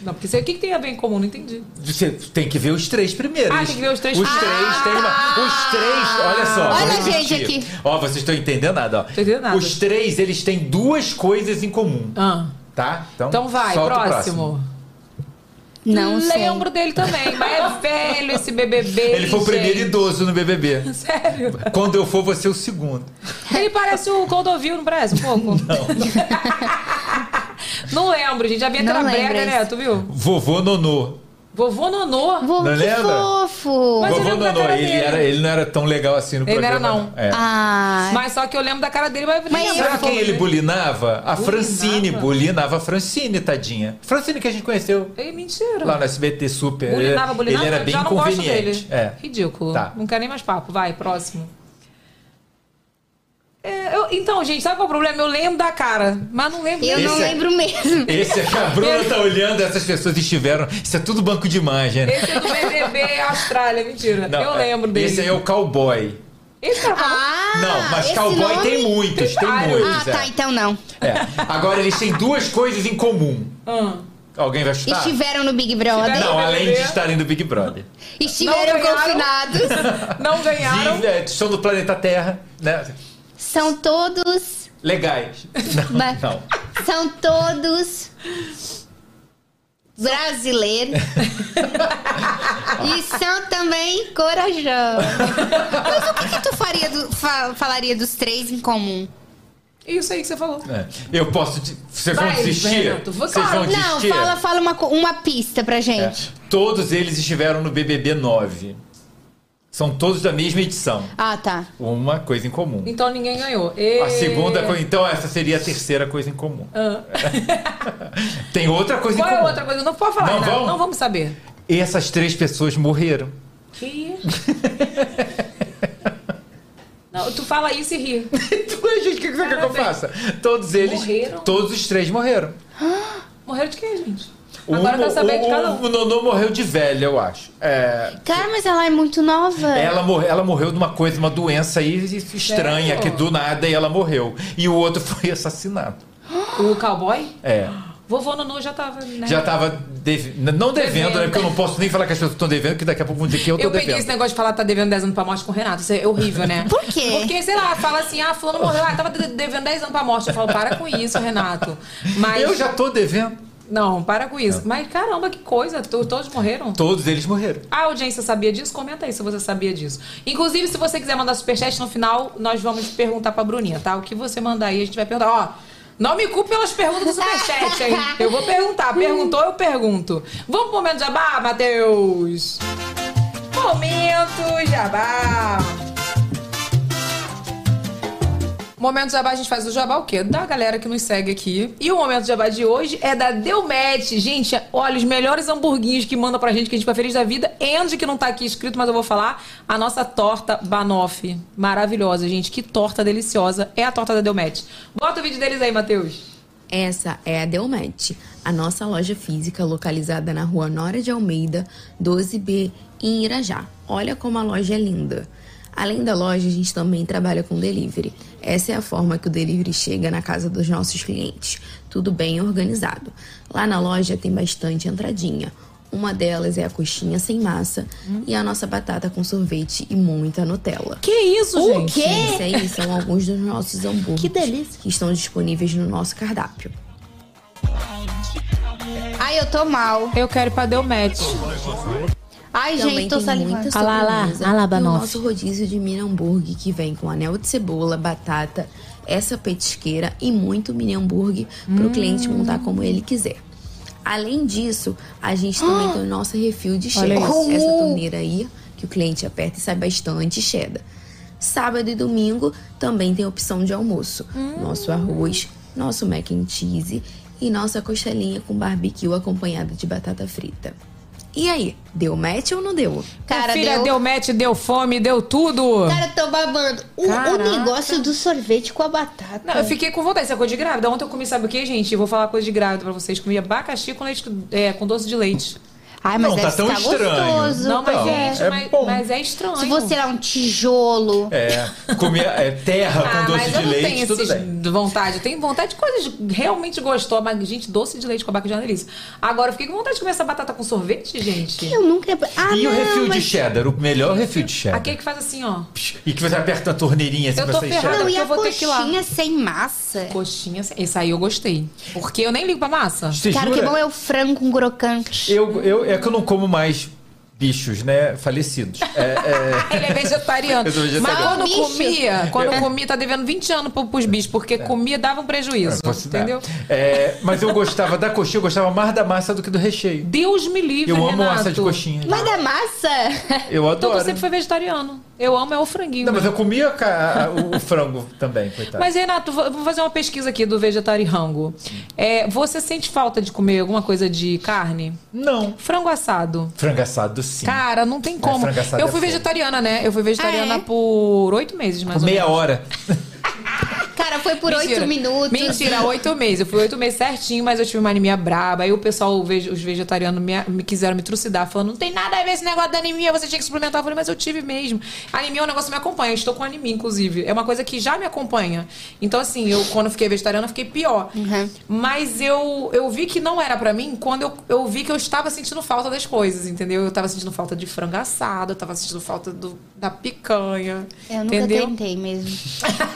Speaker 1: Não, porque isso aí, o que, que tem a ver em comum? Não entendi.
Speaker 2: Você tem que ver os três primeiros.
Speaker 1: Ah, tem que ver os três
Speaker 2: Os
Speaker 1: primeiros.
Speaker 2: três tem uma. Os três, olha só.
Speaker 4: Olha a gente aqui.
Speaker 2: Ó, vocês estão entendendo nada, ó.
Speaker 1: Tô entendendo nada.
Speaker 2: Os três, eles têm duas coisas em comum.
Speaker 1: Ah.
Speaker 2: Tá?
Speaker 1: Então vai,
Speaker 2: solta o
Speaker 1: próximo.
Speaker 4: Não sei.
Speaker 1: Lembro dele também, mas é velho esse BBB.
Speaker 2: Ele foi o primeiro idoso no BBB.
Speaker 1: Sério?
Speaker 2: Quando eu for, você é o segundo.
Speaker 1: Ele parece o Clodovil, não parece um pouco? Não. não lembro, gente. A Bianca
Speaker 4: Não
Speaker 1: era
Speaker 4: lembro
Speaker 1: brega, né? Tu viu?
Speaker 2: Vovô Nonô.
Speaker 1: Vovô Nonô.
Speaker 4: Vô,
Speaker 2: Não
Speaker 4: que
Speaker 2: lembra?
Speaker 4: fofo.
Speaker 1: Mas eu
Speaker 2: Vovô
Speaker 1: lembro da
Speaker 2: Nonô,
Speaker 1: cara
Speaker 2: ele,
Speaker 1: dele.
Speaker 2: era, ele não era tão legal assim no
Speaker 1: Ele não era,
Speaker 2: programa.
Speaker 1: não.
Speaker 2: É.
Speaker 4: Ah.
Speaker 1: Mas só que eu lembro da cara dele, mas,
Speaker 4: Mas
Speaker 1: lembro
Speaker 2: Sabe quem ele bulinava? A
Speaker 1: Bulinava?
Speaker 2: Francine. Bulinava a Francine, tadinha. Francine que a gente conheceu
Speaker 1: Ei, mentira.
Speaker 2: lá no SBT Super.
Speaker 1: Bulinava,
Speaker 2: ele,
Speaker 1: bulinava.
Speaker 2: ele era bem
Speaker 1: Já não gosto
Speaker 2: conveniente.
Speaker 1: dele.
Speaker 2: É.
Speaker 1: Ridículo.
Speaker 2: Tá.
Speaker 1: Não quero nem mais papo. Vai, próximo. É, eu- então, gente, sabe qual é o problema? Eu lembro da cara, mas não lembro
Speaker 4: Eu
Speaker 1: dele.
Speaker 4: não
Speaker 2: é-
Speaker 4: lembro mesmo.
Speaker 2: Esse é que a Bruna tá olhando, essas pessoas estiveram. Isso é tudo banco de imagem, né?
Speaker 1: Esse é do BBB Austrália, mentira.
Speaker 2: Não,
Speaker 1: eu
Speaker 2: é-
Speaker 1: lembro dele.
Speaker 2: Esse aí é o cowboy.
Speaker 1: Esse falou-
Speaker 4: Ah,
Speaker 2: não, mas cowboy
Speaker 4: nome?
Speaker 2: tem muitos, tem
Speaker 1: vários.
Speaker 2: muitos.
Speaker 4: Ah,
Speaker 2: é.
Speaker 4: tá, então não.
Speaker 2: É. Agora eles têm duas coisas em comum.
Speaker 1: Ah.
Speaker 2: Alguém vai chutar?
Speaker 4: Estiveram no Big Brother.
Speaker 1: Estiveram-
Speaker 2: Não, além de estarem no Big Brother.
Speaker 4: Estiveram
Speaker 1: Não ganharam.
Speaker 4: confinados.
Speaker 1: Não ganharam.
Speaker 2: Vive, é, são do planeta Terra, né?
Speaker 4: São todos.
Speaker 2: Legais. Não,
Speaker 4: Mas-
Speaker 2: não.
Speaker 4: São todos. Brasileiros. e são também corajosos. Mas o que, que tu faria do- fa- falaria dos três em comum?
Speaker 1: Isso aí que você falou.
Speaker 2: É. Eu posso. Vocês vão desistir? Vocês vão
Speaker 1: Claro,
Speaker 4: Não,
Speaker 2: desistir?
Speaker 4: fala, fala uma, uma pista pra
Speaker 2: É.
Speaker 4: gente.
Speaker 2: Todos eles estiveram no BBB 9. São todos da mesma edição.
Speaker 4: Ah, tá.
Speaker 2: Uma coisa em comum.
Speaker 1: Então ninguém ganhou. E...
Speaker 2: A segunda coisa. Então, essa seria a terceira coisa em comum.
Speaker 1: Ah.
Speaker 2: Tem outra coisa
Speaker 1: Qual
Speaker 2: em
Speaker 1: é
Speaker 2: comum.
Speaker 1: outra coisa? Não pode falar,
Speaker 2: Não
Speaker 1: Renato.
Speaker 2: vamos?
Speaker 1: Não vamos saber.
Speaker 2: Essas três pessoas morreram.
Speaker 1: Que... Não, tu fala isso e ri.
Speaker 2: Ué, gente, o que você quer que eu faça? Todos eles.
Speaker 1: Morreram?
Speaker 2: Todos os três morreram.
Speaker 1: Morreram de quê, gente? Agora eu quero
Speaker 2: Um-
Speaker 1: saber de cada
Speaker 2: o,
Speaker 1: um.
Speaker 2: o Nonô morreu de velha, eu acho. É,
Speaker 4: Cara, mas ela é muito nova.
Speaker 2: ela, morreu, ela morreu de uma coisa, uma doença aí estranha,
Speaker 1: Sério?
Speaker 2: que do nada e ela morreu. E o outro foi assassinado.
Speaker 1: O cowboy?
Speaker 2: É.
Speaker 1: Vovô Nonô já tava, né?
Speaker 2: Já tava. dev- Não devendo,
Speaker 1: Devendo.
Speaker 2: né? Porque eu não posso nem falar que as pessoas estão devendo, que daqui a pouco vão dizer que eu tô
Speaker 1: Eu peguei
Speaker 2: devendo.
Speaker 1: esse negócio de falar que tá devendo 10 anos pra morte com o Renato. Isso é horrível, né?
Speaker 4: Por quê?
Speaker 1: Porque, sei lá, fala assim, ah, fulano morreu, ah, tava de- devendo 10 anos pra morte. Eu falo, para com isso, Renato. Mas.
Speaker 2: Eu já tô devendo.
Speaker 1: Não, para com isso. Mas caramba, que coisa. to- Todos morreram?
Speaker 2: Todos eles morreram.
Speaker 1: A audiência sabia disso? Comenta aí se você sabia disso. Inclusive, se você quiser mandar superchat no final, nós vamos perguntar pra Bruninha, tá? O que você mandar aí, a gente vai perguntar. Ó, não me culpe pelas perguntas do superchat, hein? Eu vou perguntar. Perguntou, eu pergunto. Vamos pro momento jabá, Matheus? Momento jabá. Momento Jabá, a gente faz o jabá o quê? Da galera que nos segue aqui. E o Momento Jabá de hoje é da Delmet. Gente, olha, os melhores hamburguinhos que manda pra gente, que a gente fica feliz da vida. Andy, que não tá aqui escrito, mas eu vou falar. A nossa torta Banoff. Maravilhosa, gente. Que torta deliciosa. É a torta da Delmet. Bota o vídeo deles aí, Matheus.
Speaker 9: Essa é a Delmet, a nossa loja física localizada na rua Nora de Almeida, 12B, em Irajá. Olha como a loja é linda. Além da loja, a gente também trabalha com delivery. Essa é a forma que o delivery chega na casa dos nossos clientes. Tudo bem organizado. Lá na loja tem bastante entradinha. Uma delas é a coxinha sem massa e a nossa batata com sorvete e muita Nutella.
Speaker 1: Que isso,
Speaker 4: O
Speaker 1: gente?
Speaker 4: quê?
Speaker 9: Esses aí são alguns dos nossos hambúrgueres
Speaker 4: Que delícia.
Speaker 9: que estão disponíveis no nosso cardápio.
Speaker 4: Ai, eu tô mal.
Speaker 1: Eu quero ir pra Delmet.
Speaker 4: Ai,
Speaker 9: Também
Speaker 4: gente, tô
Speaker 9: tem
Speaker 4: salivando.
Speaker 1: Ah lá, ah lá,
Speaker 9: e o
Speaker 1: Banoff.
Speaker 9: nosso rodízio de mini hambúrguer que vem com anel de cebola, batata, essa petisqueira e muito mini hambúrguer para o cliente montar como ele quiser. Além disso, a gente também tem o nosso refil de
Speaker 1: Olha
Speaker 9: cheddar. Essa torneira aí que o cliente aperta e sai bastante cheddar. Sábado e domingo também tem opção de almoço. Nosso arroz, nosso mac and cheese e nossa costelinha com barbecue acompanhada de batata frita. E aí, deu match ou não deu?
Speaker 4: Cara,
Speaker 1: Minha filha
Speaker 4: deu...
Speaker 1: deu match, deu fome, deu tudo.
Speaker 4: Cara, tô babando. O, o negócio do sorvete com a batata.
Speaker 1: Não, eu fiquei com vontade. Isso é coisa de grávida. Ontem eu comi, sabe o que, gente? Eu vou falar coisa de grávida pra vocês. Comi abacaxi com, leite, é, com doce de leite.
Speaker 4: Ai, mas
Speaker 2: Não, tá
Speaker 4: deve
Speaker 2: tão
Speaker 4: ficar
Speaker 2: estranho.
Speaker 4: gostoso.
Speaker 1: Não, mas,
Speaker 2: Não,
Speaker 1: gente,
Speaker 2: é
Speaker 1: mas,
Speaker 2: bom.
Speaker 1: mas é estranho.
Speaker 4: Se você era um tijolo.
Speaker 2: É. Comer é, terra
Speaker 1: Ah,
Speaker 2: com doce
Speaker 1: mas
Speaker 2: de
Speaker 1: eu não
Speaker 2: leite,
Speaker 1: tenho
Speaker 2: tudo bem.
Speaker 1: de vontade. Eu tenho vontade de coisas realmente gostosas. Mas, gente, doce de leite com abacaxi é uma delícia. Agora, eu fiquei com vontade de comer essa batata com sorvete, gente.
Speaker 4: Eu nunca. Ah,
Speaker 2: E o
Speaker 4: não,
Speaker 2: refil de
Speaker 4: mas-
Speaker 2: cheddar, o melhor refil de cheddar.
Speaker 1: Aquele que faz assim, ó.
Speaker 2: E que você aperta a torneirinha assim
Speaker 1: Eu
Speaker 2: pra sair
Speaker 1: ferrada.
Speaker 2: cheddar.
Speaker 4: Não, e a
Speaker 1: eu vou ter que ir lá.
Speaker 4: coxinha sem massa?
Speaker 1: Coxinha. Esse aí eu gostei. Porque eu nem ligo pra massa.
Speaker 2: Você
Speaker 4: Cara,
Speaker 2: jura?
Speaker 4: que bom é o frango com crocante.
Speaker 2: Eu, eu, é que eu não como mais bichos, né? Falecidos. É, é...
Speaker 1: Ele é vegetariano.
Speaker 2: Eu sou
Speaker 1: Mas
Speaker 2: vegetariano.
Speaker 1: quando
Speaker 4: Bicho.
Speaker 1: comia, quando comia, tá devendo 20 anos pro- pros bichos, porque comia dava um prejuízo. Entendeu?
Speaker 2: É, mas eu gostava da coxinha, eu gostava mais da massa do que do recheio.
Speaker 1: Deus me livre,
Speaker 2: Eu amo
Speaker 1: Renato.
Speaker 2: massa de coxinha.
Speaker 4: Mas da massa?
Speaker 2: Eu
Speaker 1: Então
Speaker 2: adoro.
Speaker 1: tu sempre foi vegetariano. Eu amo é o franguinho.
Speaker 2: Não, mas
Speaker 1: mesmo.
Speaker 2: eu comia o, o frango também, coitado.
Speaker 1: Mas, Renato, vou fazer uma pesquisa aqui do vegetariango. É, você sente falta de comer alguma coisa de carne?
Speaker 2: Não.
Speaker 1: Frango assado.
Speaker 2: Frango assado, sim.
Speaker 1: Cara, não tem como.
Speaker 2: assado
Speaker 1: eu
Speaker 2: é
Speaker 1: fui
Speaker 2: fogo.
Speaker 1: vegetariana, né? Eu fui vegetariana
Speaker 4: Ah, é?
Speaker 1: por oito meses, mais
Speaker 2: Por
Speaker 1: ou
Speaker 2: meia
Speaker 1: menos.
Speaker 2: hora.
Speaker 4: Foi por oito minutos.
Speaker 1: Mentira, oito meses. Eu fui oito meses certinho, mas eu tive uma anemia braba. Aí o pessoal, os vegetarianos, me, me quiseram me trucidar, falando: não tem nada a ver esse negócio da anemia, você tinha que suplementar. Eu falei, mas eu tive mesmo. A anemia é um negócio que me acompanha. Eu estou com anemia, inclusive. É uma coisa que já me acompanha. Então, assim, eu, quando fiquei vegetariana, fiquei pior.
Speaker 4: Uhum.
Speaker 1: Mas eu, eu vi que não era pra mim quando eu, eu vi que eu estava sentindo falta das coisas, entendeu? Eu tava sentindo falta de frango assado, eu tava sentindo falta do, da picanha.
Speaker 4: Eu nunca
Speaker 1: entendeu?
Speaker 4: tentei mesmo.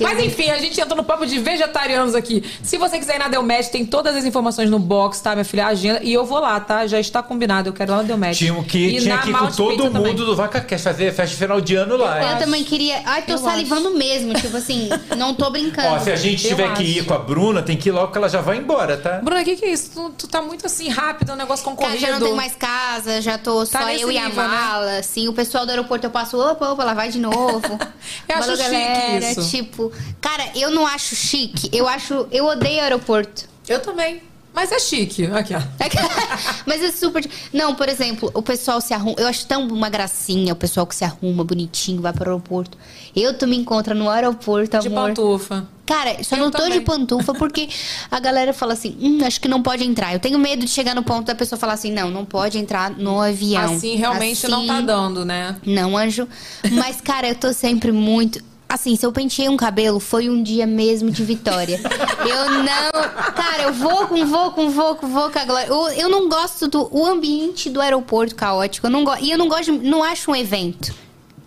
Speaker 1: Mas enfim, a gente entrou no papo de vegetarianos aqui. Se você quiser ir na Delmet, tem todas as informações no box, tá, minha filha? A agenda. E eu vou lá, tá? Já está combinado. Eu quero ir lá na Delmet.
Speaker 2: Tinha que,
Speaker 1: E
Speaker 2: tinha que ir com todo mundo
Speaker 1: também.
Speaker 2: do Vaca Cast fazer festa final de ano lá.
Speaker 4: Eu
Speaker 2: hein?
Speaker 4: também queria. Ai, tô
Speaker 1: Eu
Speaker 4: salivando mesmo. Tipo assim, não tô brincando.
Speaker 2: Ó, se a gente
Speaker 1: Eu
Speaker 2: tiver que
Speaker 1: acho.
Speaker 2: ir com a Bruna, tem que ir logo que ela já vai embora, tá?
Speaker 1: Bruna, o que, que é isso? Tu, tu tá muito assim rápido, um negócio
Speaker 4: Cara,
Speaker 1: concorrido.
Speaker 4: já não tem mais casa, já tô só
Speaker 1: nesse
Speaker 4: eu e a
Speaker 1: nível, né?
Speaker 4: mala, assim. O pessoal do aeroporto eu passo, opa, opa, lá vai de novo.
Speaker 1: Eu acho chique
Speaker 4: galera.
Speaker 1: isso.
Speaker 4: Tipo, cara, eu não acho chique. Eu acho. Eu odeio aeroporto.
Speaker 1: Eu também. Mas é chique. Aqui, ó.
Speaker 4: Mas é super. Não, por exemplo, o pessoal se arruma. Eu acho tão uma gracinha o pessoal que se arruma bonitinho, vai pro aeroporto. Eu tu me encontra no aeroporto,
Speaker 1: De
Speaker 4: amor.
Speaker 1: pantufa.
Speaker 4: Cara, só
Speaker 1: Eu
Speaker 4: não tô
Speaker 1: também.
Speaker 4: de pantufa porque a galera fala assim: hum, acho que não pode entrar. Eu tenho medo de chegar no ponto da pessoa falar assim: não, não pode entrar no avião.
Speaker 1: Assim realmente não tá
Speaker 4: Assim,
Speaker 1: dando, né?
Speaker 4: Não, anjo. Mas, cara, eu tô sempre muito. Assim, se eu penteei um cabelo, foi um dia mesmo de vitória. Eu não. Cara, eu vou com, vou com, vou com, vou com a glória. Eu, eu não gosto do o ambiente do aeroporto caótico. Eu não go, e eu não gosto, de- não acho um evento.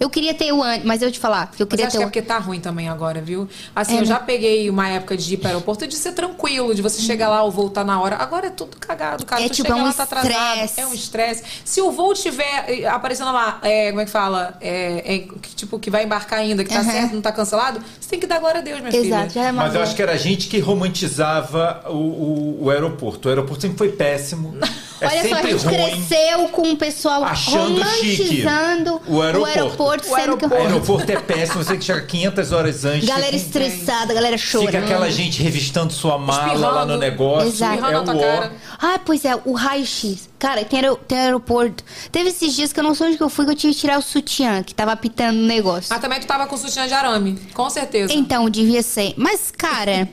Speaker 4: Eu queria ter o ano, mas eu te falar, que eu
Speaker 1: Mas
Speaker 4: queria
Speaker 1: acho
Speaker 4: ter
Speaker 1: que é
Speaker 4: o.
Speaker 1: porque tá ruim também agora, viu? Assim,
Speaker 4: É,
Speaker 1: eu já
Speaker 4: né?
Speaker 1: peguei uma época de ir para o aeroporto de ser tranquilo, de você chegar lá ou voltar na hora. Agora é tudo cagado, cara.
Speaker 4: É
Speaker 1: tu
Speaker 4: tipo,
Speaker 1: chega
Speaker 4: é um
Speaker 1: lá, tá atrasado. É um estresse. Se o voo tiver eh, aparecendo lá, é, como é que fala? É, é, que, tipo, que vai embarcar ainda, que tá certo, não tá cancelado, você tem que dar glória a Deus, minha
Speaker 4: Exato,
Speaker 1: filha.
Speaker 4: já é uma
Speaker 2: Mas eu acho que era a gente que romantizava o, o, o aeroporto. O aeroporto sempre foi péssimo. É
Speaker 4: Olha só, a gente
Speaker 2: ruim.
Speaker 4: cresceu com o pessoal
Speaker 2: Achando chique.
Speaker 4: romantizando
Speaker 2: O aeroporto.
Speaker 4: Sendo
Speaker 1: O
Speaker 4: que.
Speaker 2: O aeroporto é péssimo, você que chega 500 horas antes.
Speaker 4: Galera
Speaker 2: tem-
Speaker 4: estressada, galera chorando.
Speaker 2: Fica aquela gente revistando sua mala lá no
Speaker 1: Espirrando.
Speaker 2: negócio.
Speaker 4: Exato.
Speaker 2: É
Speaker 1: Espirrando
Speaker 2: o
Speaker 1: cara.
Speaker 4: Ah, pois é, o raio-x. Cara, tem, aero- tem aeroporto. Teve esses dias que eu não sei onde que eu fui, que eu tive que tirar o sutiã, que tava apitando o negócio.
Speaker 1: Mas também tu tava com sutiã de arame, com certeza.
Speaker 4: Então, devia ser. Mas, cara,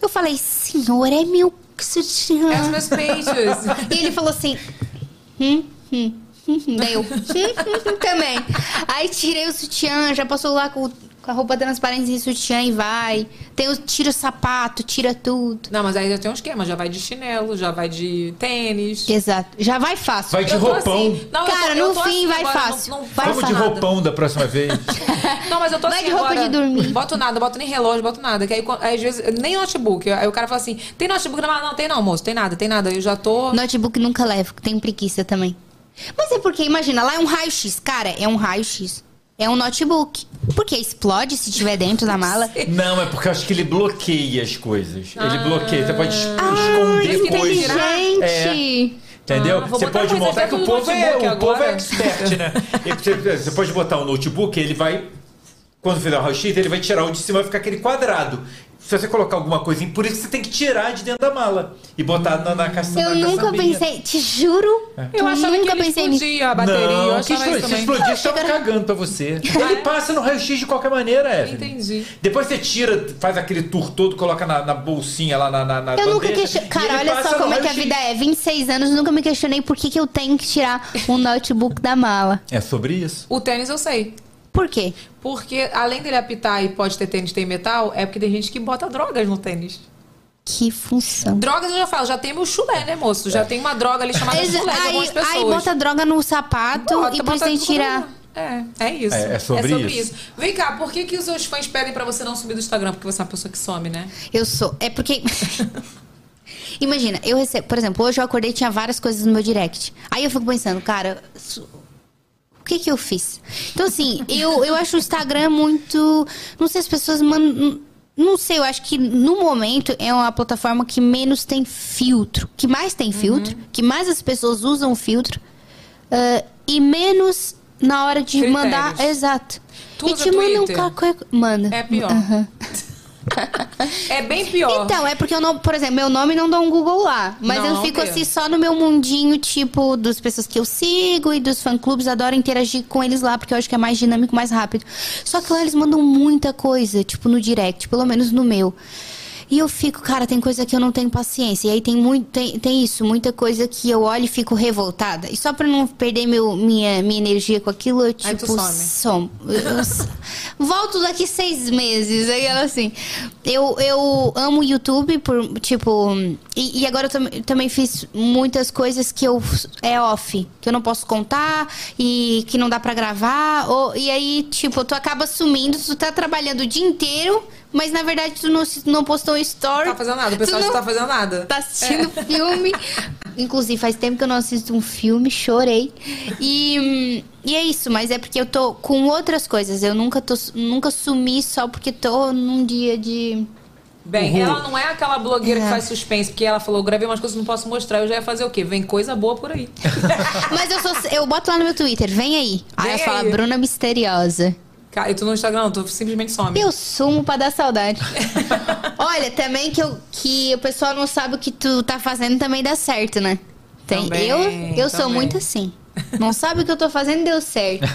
Speaker 4: eu falei, senhor, é meu sutiã.
Speaker 1: É os meus peitos.
Speaker 4: E ele falou assim. Hum, hum, Daí eu. hum, também. Aí tirei o sutiã, já passou lá com, com a roupa transparente e sutiã e vai. Tem o, tira o sapato, tira tudo.
Speaker 1: Não, mas aí já tem um esquema, já vai de chinelo, já vai de tênis.
Speaker 4: Exato. Já vai fácil.
Speaker 2: Vai de
Speaker 1: Eu tô
Speaker 2: roupão.
Speaker 1: assim- não, eu tô-
Speaker 4: Cara,
Speaker 1: eu
Speaker 4: no
Speaker 1: tô
Speaker 4: fim
Speaker 1: assim
Speaker 4: vai
Speaker 1: agora,
Speaker 4: fácil.
Speaker 1: Não, não
Speaker 4: Vai
Speaker 2: Vamos de
Speaker 1: nada.
Speaker 2: roupão da próxima vez.
Speaker 1: Não, mas eu tô
Speaker 4: Vai
Speaker 1: assim
Speaker 4: de roupa
Speaker 1: agora,
Speaker 4: de dormir.
Speaker 1: Boto nada, boto nem relógio, boto nada. Que aí, quan- aí, às vezes, nem notebook. Aí o cara fala assim, tem notebook? Não, não, tem não, moço, tem nada, tem nada. Eu já tô...
Speaker 4: Notebook nunca levo, que tem preguiça também. Mas é porque, imagina, lá é um raio-x. Cara, é um raio-x. É um notebook. Porque explode se tiver dentro da mala.
Speaker 2: Não, é porque eu acho que ele bloqueia as coisas. Ele bloqueia. Você pode es-
Speaker 1: Ah,
Speaker 2: esconder coisas.
Speaker 1: tirar.
Speaker 4: Inteligente.
Speaker 2: Entendeu?
Speaker 1: Ah,
Speaker 2: você
Speaker 1: botar
Speaker 2: pode montar que
Speaker 1: dentro
Speaker 2: o povo, é, o povo é expert, né? Você, você pode botar o notebook, ele vai. Quando fizer o raio-x, ele vai tirar o de cima e vai ficar aquele quadrado. Se você colocar alguma coisa, por isso você tem que tirar de dentro da mala e botar na, na caixa
Speaker 4: Eu
Speaker 2: na
Speaker 4: nunca
Speaker 2: caçambinha.
Speaker 4: pensei, te juro.
Speaker 1: Eu achava
Speaker 4: nunca
Speaker 1: que ele
Speaker 4: pensei nisso.
Speaker 1: explodia a bateria. eu
Speaker 2: Não, que
Speaker 1: achava isso
Speaker 2: explodir, se
Speaker 1: também.
Speaker 2: explodir, você tava cagando pra você. Ele passa no raio-x de qualquer maneira, Evelyn.
Speaker 1: Entendi.
Speaker 2: Depois você tira, faz aquele tour todo, coloca na, na bolsinha lá na, na, na
Speaker 4: Eu nunca
Speaker 2: bandeja,
Speaker 4: questionei.
Speaker 2: e
Speaker 4: Cara,
Speaker 2: ele
Speaker 4: olha
Speaker 2: passa
Speaker 4: só
Speaker 2: no
Speaker 4: como é que a
Speaker 2: raio-x.
Speaker 4: vida é. 26 anos, nunca me questionei por que, que eu tenho que tirar um notebook da mala.
Speaker 2: É sobre isso.
Speaker 1: O tênis eu sei.
Speaker 4: Por quê?
Speaker 1: Porque além dele apitar e pode ter tênis tem metal, é porque tem gente que bota drogas no tênis.
Speaker 4: Que função.
Speaker 1: Drogas eu já falo, já tem meu chulé, né, moço? Já tem uma droga ali chamada
Speaker 4: Exa-
Speaker 1: chulé de algumas
Speaker 4: aí,
Speaker 1: pessoas.
Speaker 4: aí bota droga no sapato
Speaker 1: Bota,
Speaker 4: e precisa tirar.
Speaker 1: É, é isso.
Speaker 2: É- é sobre isso.
Speaker 1: Vem cá, por que, que os seus fãs pedem pra você não subir do Instagram? Porque você é uma pessoa que some, né?
Speaker 4: Eu sou. É porque. Imagina, eu recebo. Por exemplo, hoje eu acordei e tinha várias coisas no meu direct. Aí eu fico pensando, cara. O que que eu fiz? Então, assim, eu, eu acho o Instagram muito. Não sei, as pessoas mandam. Não sei, eu acho que no momento é uma plataforma que menos tem filtro. Que mais tem filtro. Que mais as pessoas usam filtro. ah, e menos na hora de
Speaker 1: Critérios.
Speaker 4: mandar. Exato.
Speaker 1: Tu
Speaker 4: e
Speaker 1: usa
Speaker 4: te manda um qualquer. Manda.
Speaker 1: É pior.
Speaker 4: Aham.
Speaker 1: É bem pior.
Speaker 4: Então, é porque eu não, por exemplo, meu nome não dá um Google lá. Mas
Speaker 1: Não,
Speaker 4: eu fico assim só no meu mundinho, tipo, das pessoas que eu sigo e dos fã-clubes. Adoro interagir com eles lá, porque eu acho que é mais dinâmico, mais rápido. Só que lá eles mandam muita coisa, tipo, no direct, pelo menos no meu. E eu fico, cara, tem coisa que eu não tenho paciência. E aí tem muito, tem, tem isso, muita coisa que eu olho e fico revoltada. E só pra não perder meu, minha, minha energia com aquilo, eu
Speaker 1: Aí tu
Speaker 4: tipo,
Speaker 1: some.
Speaker 4: som. eu- volto daqui seis meses. Aí ela assim. Eu, eu amo o YouTube por, tipo. E, e agora eu tam- também fiz muitas coisas que eu é off, que eu não posso contar e que não dá pra gravar. Ou, e aí, tipo, tu acaba sumindo, tu tá trabalhando o dia inteiro, mas na verdade tu não, se- não postou um story.
Speaker 1: Não tá fazendo nada, o
Speaker 4: Tu
Speaker 1: pessoal não
Speaker 4: não
Speaker 1: tá fazendo nada.
Speaker 4: tá assistindo filme. Inclusive, faz tempo que eu não assisto um filme, chorei. E, e é isso, mas é porque eu tô com outras coisas. Eu nunca, tô, nunca sumi só porque tô num dia de.
Speaker 1: Bem,
Speaker 2: Uhul.
Speaker 1: ela não é aquela blogueira que
Speaker 4: É.
Speaker 1: faz suspense, porque ela falou, gravei umas coisas que não posso mostrar, eu já ia fazer o quê? Vem coisa boa por aí.
Speaker 4: Mas eu sou. Eu boto lá no meu Twitter, vem aí. Aí
Speaker 1: Vem
Speaker 4: ela fala,
Speaker 1: aí.
Speaker 4: Bruna Misteriosa.
Speaker 1: Cara, e tu no Instagram, tu simplesmente some.
Speaker 4: Eu sumo pra dar saudade. Olha, também que, eu, que o pessoal não sabe o que tu tá fazendo também dá certo, né? Tem,
Speaker 1: Também,
Speaker 4: eu eu sou muito assim. Não sabe o que eu tô fazendo, deu certo.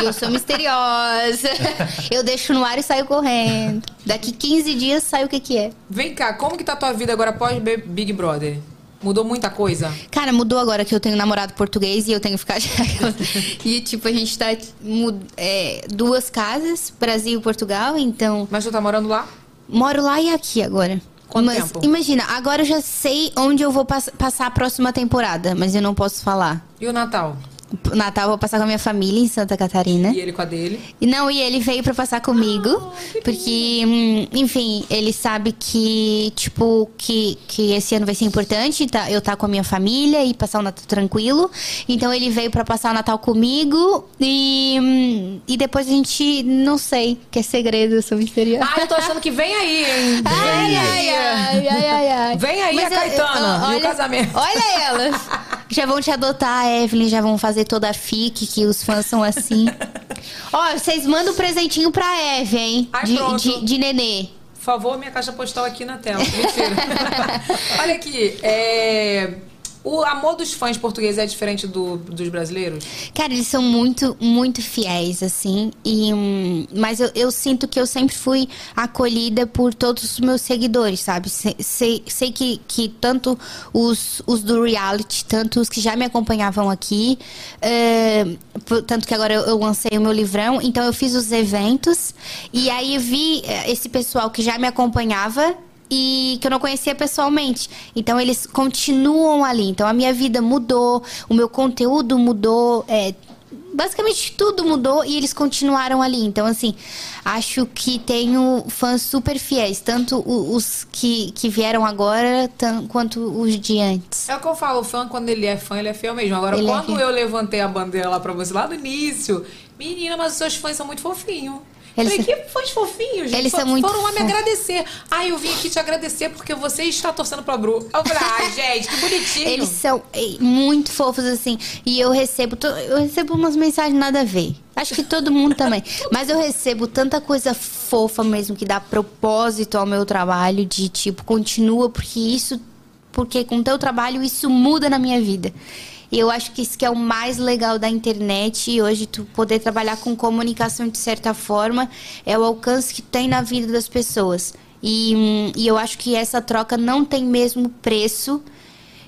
Speaker 4: E eu sou misteriosa. Eu deixo no ar e saio correndo. Daqui 15 dias sai o que que é.
Speaker 1: Vem cá, como que tá a tua vida agora após Big Brother? Mudou muita coisa?
Speaker 4: Cara, mudou agora que eu tenho namorado português e eu tenho que ficar. e, tipo, a gente tá. é, duas casas, Brasil e Portugal, então.
Speaker 1: Mas tu tá morando lá?
Speaker 4: Moro lá e aqui agora.
Speaker 1: Quanto
Speaker 4: mas
Speaker 1: tempo?
Speaker 4: imagina, agora eu já sei onde eu vou pass- passar a próxima temporada, mas eu não posso falar.
Speaker 1: E o Natal?
Speaker 4: Natal eu vou passar com a minha família em Santa Catarina.
Speaker 1: E ele com a dele?
Speaker 4: E não, e ele veio pra passar comigo, porque, hum, enfim, ele sabe que, tipo, que, que esse ano vai ser importante, tá, eu tá com a minha família e passar o Natal tranquilo. Então ele veio pra passar o Natal comigo e, hum, e depois a gente, não sei, que é segredo, eu sou misteriosa.
Speaker 1: Ah, eu tô achando que vem aí, hein?
Speaker 4: Ai, ai, ai, ai, ai, ai.
Speaker 1: Vem aí a
Speaker 4: eu-
Speaker 1: Caetana e o
Speaker 4: olha-
Speaker 1: casamento.
Speaker 4: Olha elas. Já vão te adotar, Evelyn, já vão fazer toda a fique, que os fãs são assim. Ó, vocês mandam um presentinho pra Eve, hein?
Speaker 1: Ai,
Speaker 4: de, de, de nenê.
Speaker 1: Por favor, minha caixa postal aqui na tela. Mentira. Olha aqui, é... O amor dos fãs portugueses é diferente do, dos brasileiros?
Speaker 4: Cara, eles são muito, muito fiéis, assim. E, hum, mas eu, eu sinto que eu sempre fui acolhida por todos os meus seguidores, sabe? Sei, sei, sei que, que tanto os, os do reality, tanto os que já me acompanhavam aqui, por- tanto que agora eu, eu lancei o meu livrão, então eu fiz os eventos. E aí vi eh, esse pessoal que já me acompanhava e que eu não conhecia pessoalmente. Então eles continuam ali. Então a minha vida mudou, o meu conteúdo mudou, é, basicamente tudo mudou e eles continuaram ali. Então assim, acho que tenho fãs super fiéis, tanto os que, que vieram agora quanto os de antes.
Speaker 1: É o que eu falo, o fã, quando ele é fã, ele é fiel mesmo. Agora,
Speaker 4: Ele é
Speaker 1: quando
Speaker 4: fiel.
Speaker 1: eu levantei a bandeira lá pra você, lá no início, menina, mas os seus fãs são muito fofinhos.
Speaker 4: Eles
Speaker 1: Falei,
Speaker 4: são-
Speaker 1: que fãs fofinhos, gente.
Speaker 4: Eles são muito
Speaker 1: Foram lá me agradecer. Ah, eu vim aqui te agradecer porque você está torcendo pra Bru. Eu falei, ah, gente, que bonitinho.
Speaker 4: Eles são muito fofos, assim. E eu recebo, eu recebo umas mensagens nada a ver. Acho que todo mundo também. Mas eu recebo tanta coisa fofa mesmo que dá propósito ao meu trabalho, de tipo, continua, porque isso. Porque com o teu trabalho isso muda na minha vida. E eu acho que isso que é o mais legal da internet e hoje tu poder trabalhar com comunicação de certa forma é o alcance que tem na vida das pessoas. E, hum, e eu acho que essa troca não tem mesmo preço.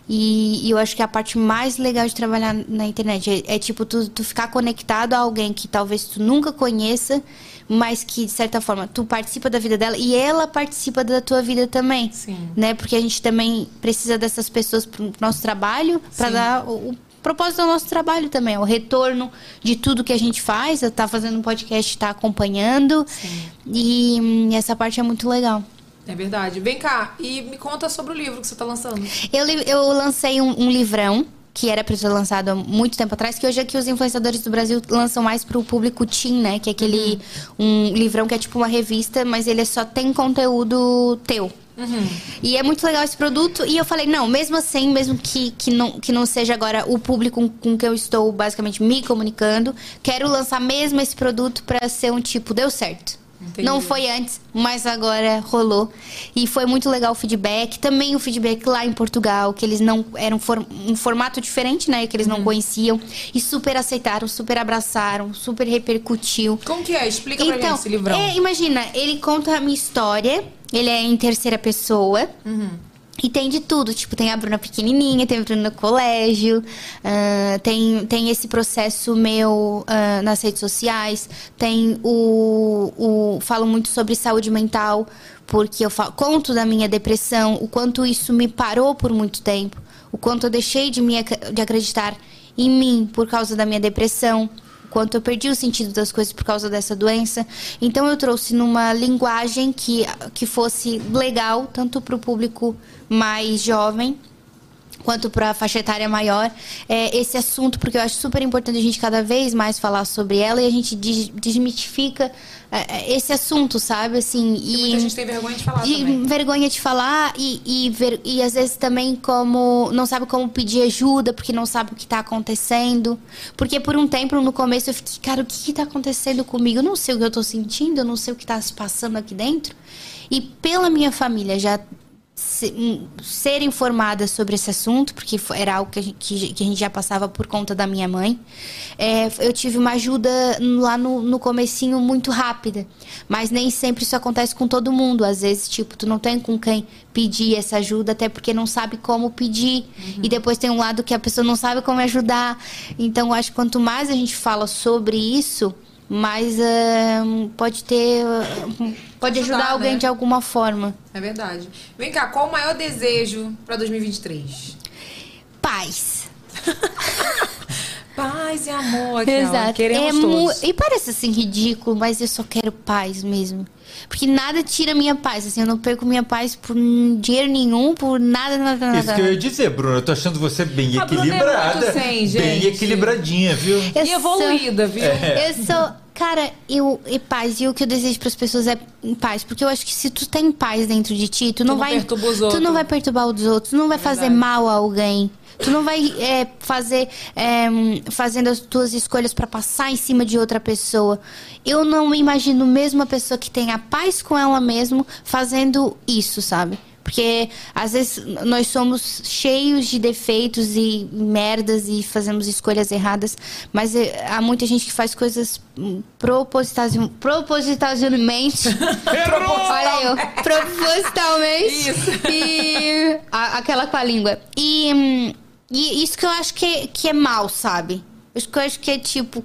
Speaker 4: E, e eu acho que a parte mais legal de trabalhar na internet é, é, tipo tu, tu ficar conectado a alguém que talvez tu nunca conheça, mas que de certa forma tu participa da vida dela e ela participa da tua vida também.
Speaker 1: Sim.
Speaker 4: Né? Porque a gente também precisa dessas pessoas pro nosso trabalho para
Speaker 1: Sim.
Speaker 4: dar o, o propósito do nosso trabalho também, o retorno de tudo que a gente faz, tá fazendo um podcast, tá acompanhando. E hum, essa parte é muito legal.
Speaker 1: É verdade. Vem cá e me conta sobre o livro que você tá lançando.
Speaker 4: Eu, eu lancei um, um livrão que era para ser lançado há muito tempo atrás, que hoje é que os influenciadores do Brasil lançam mais para o público teen, né? Que é aquele um livrão que é tipo uma revista, mas ele só tem conteúdo teu. E é muito legal esse produto. E eu falei, não, mesmo assim, mesmo que, que, não, que não seja agora o público com que eu estou basicamente me comunicando, quero lançar mesmo esse produto para ser um tipo, deu certo.
Speaker 1: Entendi.
Speaker 4: Não foi antes, mas agora rolou. E foi muito legal o feedback. Também o feedback lá em Portugal, que eles não. Era um, for- um formato diferente, né? Que eles não conheciam. E super aceitaram, super abraçaram, super repercutiu.
Speaker 1: Como que é? Explica pra
Speaker 4: Então,
Speaker 1: gente esse livrão.
Speaker 4: é, imagina, ele conta a minha história Ele é em terceira pessoa. E tem de tudo, tipo, tem a Bruna pequenininha, tem a Bruna no colégio, ah, tem, tem esse processo meu ah, nas redes sociais, tem o, o... Falo muito sobre saúde mental, porque eu falo, conto da minha depressão, o quanto isso me parou por muito tempo, o quanto eu deixei de, me, de acreditar em mim por causa da minha depressão, quanto eu perdi o sentido das coisas por causa dessa doença. Então eu trouxe numa linguagem que, que fosse legal, tanto para o público mais jovem quanto para a faixa etária maior, é, esse assunto, porque eu acho super importante a gente cada vez mais falar sobre ela e a gente des- desmitifica é, é, esse assunto, sabe? Assim,
Speaker 1: E
Speaker 4: e
Speaker 1: muita gente tem vergonha de falar
Speaker 4: de
Speaker 1: também.
Speaker 4: vergonha de falar e, e, ver- e às vezes também como não sabe como pedir ajuda porque não sabe o que tá acontecendo. Porque por um tempo no começo eu fiquei, cara, o que que tá acontecendo comigo? Eu não sei o que eu tô sentindo, eu não sei o que tá se passando aqui dentro. E pela minha família já se- hum, ser informada sobre esse assunto, porque era algo que a gente, que, que a gente já passava por conta da minha mãe. É, eu tive uma ajuda lá no, no comecinho muito rápida, mas nem sempre isso acontece com todo mundo. Às vezes, tipo, tu não tem com quem pedir essa ajuda, até porque não sabe como pedir. E depois tem um lado que a pessoa não sabe como ajudar. Então, eu acho que quanto mais a gente fala sobre isso, mais ahn, pode ter... ahn, pode
Speaker 1: Ajudar,
Speaker 4: ajudar alguém
Speaker 1: né?
Speaker 4: de alguma forma.
Speaker 1: É verdade. Vem cá, qual o maior desejo pra 2023?
Speaker 4: Paz.
Speaker 1: Paz e amor, aquela.
Speaker 4: Exato.
Speaker 1: Queremos
Speaker 4: é
Speaker 1: todos.
Speaker 4: E parece assim ridículo, mas eu só quero paz mesmo. Porque nada tira minha paz. Assim, eu não perco minha paz por dinheiro nenhum, por nada, nada, nada.
Speaker 2: Isso que eu ia dizer, Bruno. Eu tô achando você bem
Speaker 1: A Bruna é
Speaker 2: equilibrada.
Speaker 1: muito zen,
Speaker 2: bem equilibradinha, viu?
Speaker 4: Eu
Speaker 1: E evoluída, viu?
Speaker 2: É.
Speaker 4: Eu sou. Cara, eu. E paz. E o que eu desejo pras pessoas é paz. Porque eu acho que se tu tem paz dentro de ti, tu não,
Speaker 1: não
Speaker 4: vai. Tu não vai perturbar os outros. Tu não vai fazer
Speaker 1: verdade.
Speaker 4: mal a alguém. Tu não vai é, fazer. é, fazendo as tuas escolhas pra passar em cima de outra pessoa. Eu não imagino mesmo a pessoa que tenha paz com ela mesmo fazendo isso, sabe? Porque às vezes nós somos cheios de defeitos e merdas e fazemos escolhas erradas, mas eh, há muita gente que faz coisas hum, propositasi- propositalmente. Olha eu, propositalmente.
Speaker 1: Isso.
Speaker 4: E a- aquela com a língua. E, hum, e isso que eu acho que é, que é mal, sabe? Isso que eu acho que é tipo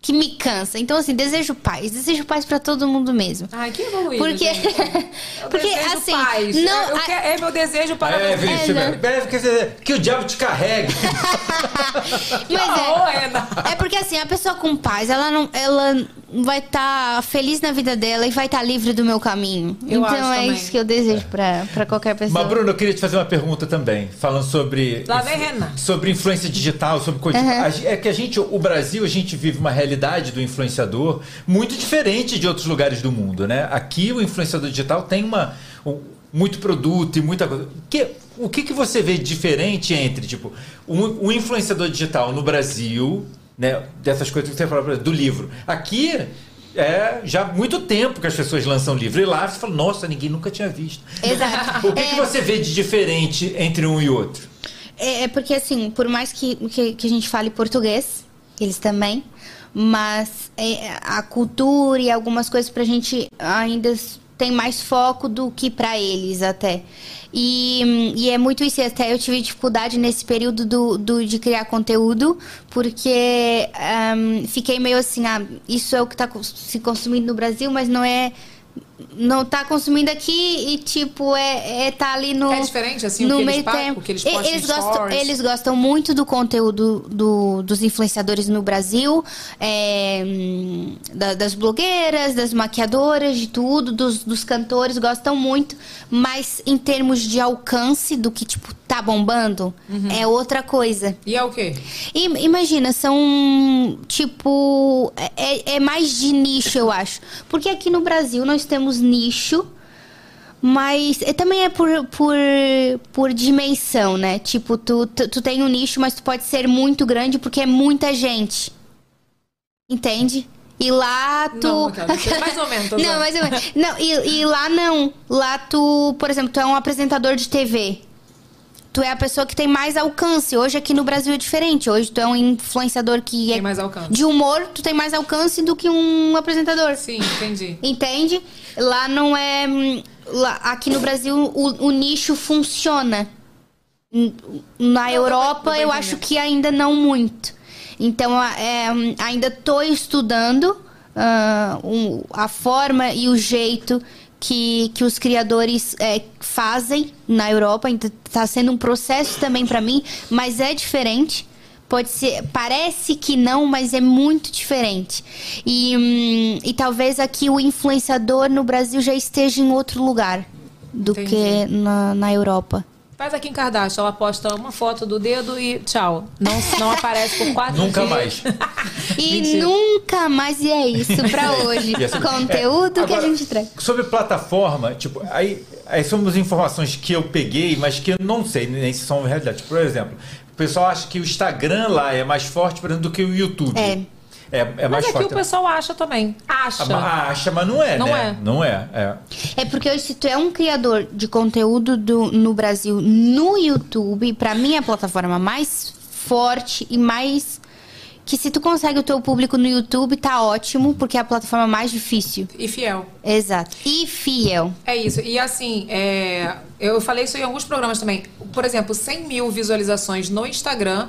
Speaker 4: que me cansa. Então assim, desejo paz, desejo paz pra todo mundo mesmo.
Speaker 1: Ai, que evoluído.
Speaker 4: Porque.
Speaker 1: Eu
Speaker 4: porque
Speaker 1: desejo
Speaker 4: assim,
Speaker 1: paz.
Speaker 4: não,
Speaker 1: eu
Speaker 4: a-
Speaker 1: quero- é meu desejo para
Speaker 2: É. Vinícius,
Speaker 4: né?
Speaker 2: é, dizer, que o diabo te carregue.
Speaker 4: Mas
Speaker 1: Ana.
Speaker 4: é, é porque assim, a pessoa com paz, ela não, ela vai estar feliz na vida dela e vai estar livre do meu caminho.
Speaker 1: Eu
Speaker 4: então
Speaker 1: acho
Speaker 4: é
Speaker 1: também.
Speaker 4: isso que eu desejo pra, pra qualquer pessoa.
Speaker 2: Mas, Bruno, eu queria te fazer uma pergunta também, falando sobre.
Speaker 1: Lá vem Renan.
Speaker 2: Sobre influência digital, sobre coisa.
Speaker 4: Uhum.
Speaker 2: É que a gente, o Brasil, a gente vive uma realidade do influenciador muito diferente de outros lugares do mundo, né? Aqui o influenciador digital tem uma. um- muito produto e muita coisa. Que, o que, que você vê de diferente entre, tipo, um, um influenciador digital no Brasil, né? Dessas coisas que você falou, do livro. Aqui é já há muito tempo que as pessoas lançam livro. E lá você fala, nossa, ninguém nunca tinha visto.
Speaker 4: Exato.
Speaker 2: O que, que você vê de diferente entre um e outro?
Speaker 4: É, é porque, assim, por mais que, que, que a gente fale português, eles também, mas é, a cultura e algumas coisas pra gente ainda tem mais foco do que pra eles até. E, e é muito isso. Até eu tive dificuldade nesse período do, do- de criar conteúdo, porque hum, fiquei meio assim, ah, isso é o que tá cons- se consumindo no Brasil, mas não é. Não tá consumindo aqui e, tipo, é, é tá ali no.
Speaker 1: É diferente, assim, o
Speaker 4: no
Speaker 1: que eles
Speaker 4: meio
Speaker 1: pa-
Speaker 4: tempo.
Speaker 1: o que eles
Speaker 4: eles gostam,
Speaker 1: stories?
Speaker 4: eles gostam muito do conteúdo do- dos influenciadores no Brasil, é, hum, da- das blogueiras, das maquiadoras, de tudo, dos, dos cantores, gostam muito. Mas em termos de alcance do que, tipo, tá bombando,
Speaker 1: Uhum.
Speaker 4: é outra coisa.
Speaker 1: E é o quê?
Speaker 4: E, imagina, são tipo. É, é mais de nicho, eu acho. Porque aqui no Brasil nós temos nicho, mas é- também é por, por, por dimensão, né? Tipo, tu, tu, tu tem um nicho, mas tu pode ser muito grande porque é muita gente. Entende? E lá tu.
Speaker 1: Não, mais ou menos,
Speaker 4: não, mais ou menos. Não, e, e lá não. Lá tu, por exemplo, tu é um apresentador de TV. Tu é a pessoa que tem mais alcance. Hoje aqui no Brasil é diferente. Hoje tu é um influenciador que é
Speaker 1: Tem mais alcance.
Speaker 4: de humor, tu tem mais alcance do que um apresentador.
Speaker 1: Sim, entendi.
Speaker 4: Entende? Lá não é. hum, lá- aqui no Brasil o, o nicho funciona. Na Europa eu acho que ainda não muito. Então é, hum, ainda estou estudando ah, um- a forma e o jeito que, que os criadores é, fazem na Europa. Então está sendo um processo também para mim, mas é diferente. Pode ser, parece que não, mas é muito diferente. E, hum, e talvez aqui o influenciador no Brasil já esteja em outro lugar do
Speaker 1: Entendi.
Speaker 4: que na, na Europa.
Speaker 1: Faz aqui em Kardashian, ela posta uma foto do dedo e tchau. Não, não aparece por quatro
Speaker 2: Nunca
Speaker 1: dias.
Speaker 2: mais.
Speaker 4: E
Speaker 1: Mentira.
Speaker 4: nunca mais e é isso pra hoje.
Speaker 2: Assim,
Speaker 4: Conteúdo
Speaker 2: é,
Speaker 4: que a
Speaker 2: agora,
Speaker 4: gente traz.
Speaker 2: Sobre plataforma, tipo, aí, aí somos informações que eu peguei, mas que eu não sei nem se são realidade. Por exemplo, o pessoal acha que o Instagram lá é mais forte, por exemplo, do que o YouTube.
Speaker 4: É.
Speaker 2: É, é
Speaker 1: Mas
Speaker 2: mais
Speaker 1: aqui
Speaker 2: forte.
Speaker 1: o pessoal acha também. Acha.
Speaker 2: Ah, acha, mas não é,
Speaker 1: Não
Speaker 2: né?
Speaker 1: é.
Speaker 2: Não é. é.
Speaker 4: É porque hoje, se tu é um criador de conteúdo do- no Brasil no YouTube, pra mim é a plataforma mais forte e mais. Que se tu consegue o teu público no YouTube, tá ótimo, porque é a plataforma mais difícil.
Speaker 1: E fiel.
Speaker 4: Exato. E fiel.
Speaker 1: É isso. E assim, é, eu falei isso em alguns programas também. Por exemplo, 100 mil visualizações no Instagram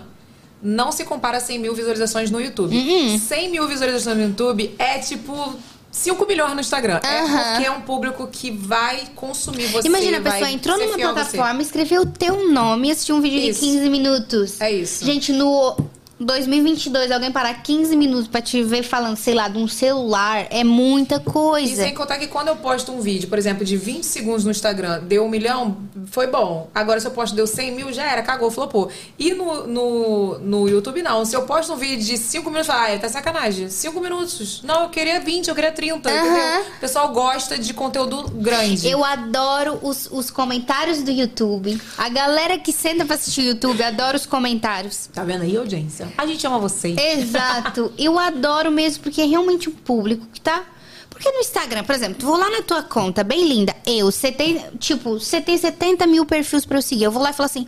Speaker 1: não se compara a 100 mil visualizações no YouTube.
Speaker 4: Uhum.
Speaker 1: 100 mil visualizações no YouTube é tipo 5 milhões no Instagram. É
Speaker 4: Aham.
Speaker 1: porque é um público que vai consumir você.
Speaker 4: Imagina, a pessoa entrou numa plataforma, escreveu o teu nome e assistiu um vídeo
Speaker 1: Isso.
Speaker 4: de 15 minutos.
Speaker 1: É isso.
Speaker 4: Gente, no 2022, alguém parar 15 minutos pra te ver falando, sei lá, de um celular, é muita
Speaker 1: E
Speaker 4: coisa.
Speaker 1: sem contar que quando eu posto um vídeo, por exemplo, de 20 segundos no Instagram, deu um milhão, foi bom. Agora, se eu posto deu 100 mil, já era, cagou, flopou. E no, no, no YouTube, não. Se eu posto um vídeo de 5 minutos, fala, ah, tá sacanagem. 5 minutos. Não, eu queria 20, eu queria 30,
Speaker 4: Aham.
Speaker 1: entendeu? O pessoal gosta de conteúdo grande.
Speaker 4: Eu adoro os, os comentários do YouTube. A galera que senta pra assistir o YouTube adora os comentários.
Speaker 1: Tá vendo aí, audiência? A gente ama vocês.
Speaker 4: Exato. Eu adoro mesmo, porque é realmente um público que tá. Porque no Instagram, por exemplo, vou lá na tua conta, bem linda. Eu, você tem, tipo, você tem 70 mil perfis pra eu seguir. Eu vou lá e falo assim.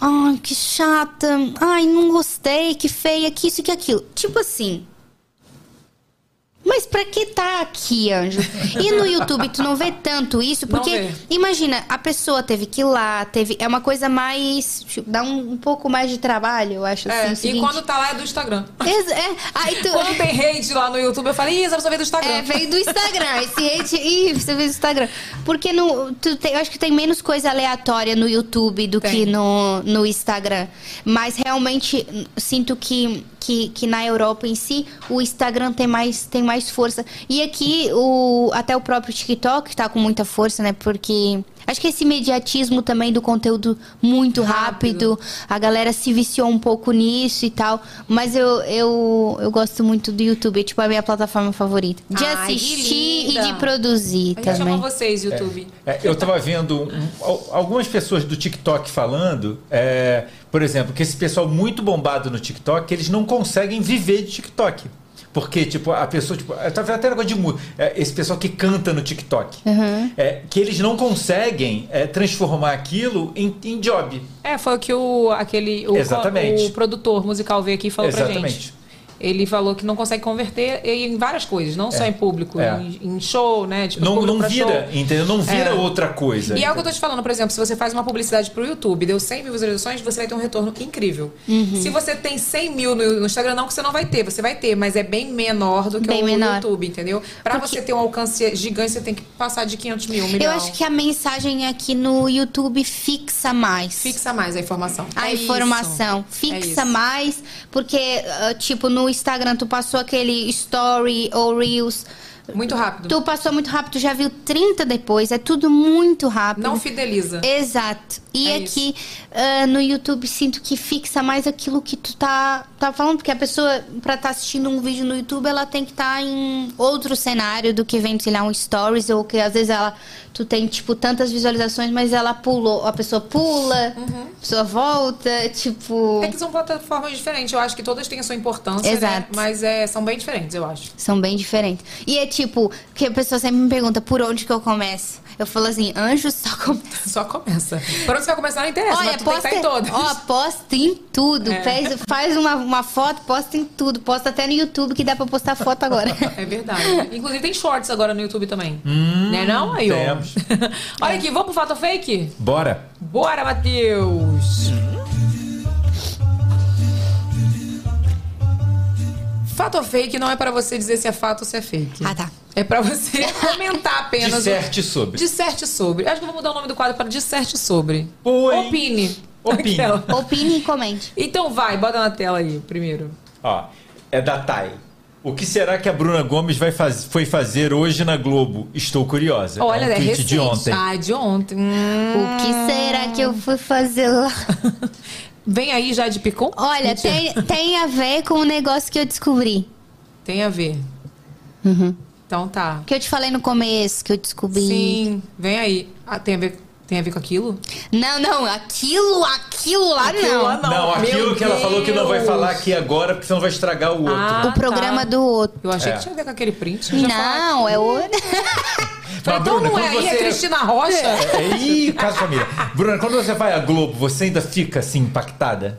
Speaker 4: Ai, que chata. Ai, não gostei, que feia, que isso, que aquilo. Tipo assim. Mas pra que tá aqui, Anjo? E no YouTube tu não vê tanto isso, porque imagina, a pessoa teve que ir lá, teve. É uma coisa mais. tipo, dá um, um pouco mais de trabalho, eu acho
Speaker 1: É,
Speaker 4: assim.
Speaker 1: e
Speaker 4: seguinte.
Speaker 1: quando tá lá é do Instagram.
Speaker 4: É, aí tu.
Speaker 1: Quando tem hate lá no YouTube, eu falei, essa pessoa veio do Instagram.
Speaker 4: É, veio do Instagram. Esse hate. Ih, você veio do Instagram. Porque no, tu tem, eu acho que tem menos coisa aleatória no YouTube do
Speaker 1: Tem.
Speaker 4: que no, no Instagram. Mas realmente sinto que, que, que na Europa em si o Instagram tem mais, tem mais força. E aqui o, até o próprio TikTok tá com muita força, né? Porque. Acho que esse imediatismo também do conteúdo muito rápido,
Speaker 1: Rápido.
Speaker 4: a galera se viciou um pouco nisso e tal. Mas eu, eu, eu gosto muito do YouTube, é tipo a minha plataforma favorita. De
Speaker 1: Ai,
Speaker 4: assistir e de produzir
Speaker 1: A gente
Speaker 4: também.
Speaker 1: ama vocês, YouTube.
Speaker 2: É, eu tava vendo um- al- algumas pessoas do TikTok falando, é, por exemplo, que esse pessoal muito bombado no TikTok, eles não conseguem viver de TikTok. Porque, tipo, a pessoa, tipo, eu tava vendo até negócio de música, é, esse pessoal que canta no TikTok, é, que eles não conseguem é, transformar aquilo em, em job.
Speaker 1: É, foi o que o, aquele, o,
Speaker 2: Exatamente.
Speaker 1: o produtor musical veio aqui e falou pra
Speaker 2: Exatamente.
Speaker 1: gente. Ele falou que não consegue converter em várias coisas, não só
Speaker 2: É.
Speaker 1: em público,
Speaker 2: É.
Speaker 1: em, em show, né? Tipo,
Speaker 2: Não, não vira,
Speaker 1: show.
Speaker 2: entendeu? Não vira
Speaker 1: É.
Speaker 2: outra coisa.
Speaker 1: E é o que eu tô te falando, por exemplo, se você faz uma publicidade pro YouTube, deu 100 mil visualizações, você vai ter um retorno incrível.
Speaker 4: Uhum.
Speaker 1: Se você tem 100 mil no, no Instagram, não que você não vai ter, você vai ter, mas é bem menor do que
Speaker 4: Bem
Speaker 1: o
Speaker 4: menor.
Speaker 1: YouTube, entendeu? Pra
Speaker 4: Porque-
Speaker 1: você ter um alcance gigante, você tem que passar de 500 mil, um milhão.
Speaker 4: Eu acho que a mensagem aqui no YouTube fixa mais.
Speaker 1: Fixa mais a informação.
Speaker 4: A
Speaker 1: É
Speaker 4: informação
Speaker 1: isso. É
Speaker 4: fixa
Speaker 1: isso.
Speaker 4: mais, porque, ah, tipo, no Instagram tu passou aquele story ou reels,
Speaker 1: Muito rápido.
Speaker 4: tu passou muito rápido, tu já viu 30 depois, é tudo muito rápido.
Speaker 1: Não fideliza.
Speaker 4: Exato. E
Speaker 1: É
Speaker 4: aqui ah, no YouTube sinto que fixa mais aquilo que tu tá, tá falando, porque a pessoa, pra estar assistindo um vídeo no YouTube, ela tem que estar em outro cenário do que vendo, sei lá, um stories, ou que às vezes ela tu tem, tipo, tantas visualizações, mas ela pulou, a pessoa pula, a pessoa volta, tipo.
Speaker 1: Uhum. É que são plataformas diferentes. Eu acho que todas têm a sua importância, né?
Speaker 4: Exato.
Speaker 1: Mas é, são bem diferentes, eu acho.
Speaker 4: São bem diferentes. E é tipo, que a pessoa sempre me pergunta por onde que eu começo. Eu falo assim, anjo só começa.
Speaker 1: Só começa. Por onde você vai começar não interessa,
Speaker 4: Olha,
Speaker 1: mas tu tem que
Speaker 4: posta,
Speaker 1: estar em todas.
Speaker 4: ó, posta em tudo.
Speaker 1: É.
Speaker 4: Faz, faz uma, uma foto, posta em tudo. Posta até no YouTube que dá pra postar foto agora.
Speaker 1: É verdade. Inclusive tem shorts agora no YouTube também. né não? Aí, ó.
Speaker 2: temos.
Speaker 1: Olha aqui, vamos pro fato fake?
Speaker 2: Bora.
Speaker 1: Bora, Matheus! Fato ou fake não é pra você dizer se é fato ou se é fake.
Speaker 4: Ah, tá.
Speaker 1: É pra você comentar apenas.
Speaker 2: Disserte sobre.
Speaker 1: Disserte sobre. Acho que eu vou mudar o nome do quadro para Disserte sobre.
Speaker 2: Oi.
Speaker 1: Opine.
Speaker 2: Opine.
Speaker 1: Aquela.
Speaker 4: Opine e comente.
Speaker 1: Então vai, bota na tela aí primeiro.
Speaker 2: Ó, é da Thay. O que será que a Bruna Gomes vai faz... foi fazer hoje na Globo? Estou curiosa.
Speaker 1: Olha,
Speaker 2: é um
Speaker 1: é recente.
Speaker 2: de ontem.
Speaker 1: Ah, de ontem. Hum.
Speaker 4: O que será que eu fui fazer lá?
Speaker 1: Vem aí já de Picon?
Speaker 4: Olha, tem, tem a ver com o negócio que eu descobri.
Speaker 1: Tem a ver.
Speaker 4: Uhum.
Speaker 1: Então tá.
Speaker 4: Que eu te falei no começo, que eu descobri.
Speaker 1: Sim, vem aí. Ah, tem a ver, tem a ver com aquilo?
Speaker 4: Não, não, aquilo, aquilo lá
Speaker 1: Aquilo
Speaker 4: não.
Speaker 1: lá
Speaker 2: Não, aquilo
Speaker 1: Meu
Speaker 2: que ela falou que não vai falar aqui agora, porque senão vai estragar o outro.
Speaker 1: Ah,
Speaker 4: o programa
Speaker 1: tá.
Speaker 4: do outro.
Speaker 1: Eu achei
Speaker 2: É.
Speaker 1: que tinha a ver com aquele print. já
Speaker 4: Não, é outro.
Speaker 2: Mas,
Speaker 1: Falei, então
Speaker 2: Bruna,
Speaker 1: não é aí, é
Speaker 2: você-
Speaker 1: Cristina Rocha?
Speaker 2: É, ih, caso família. Bruna, quando você vai à Globo, você ainda fica assim, impactada?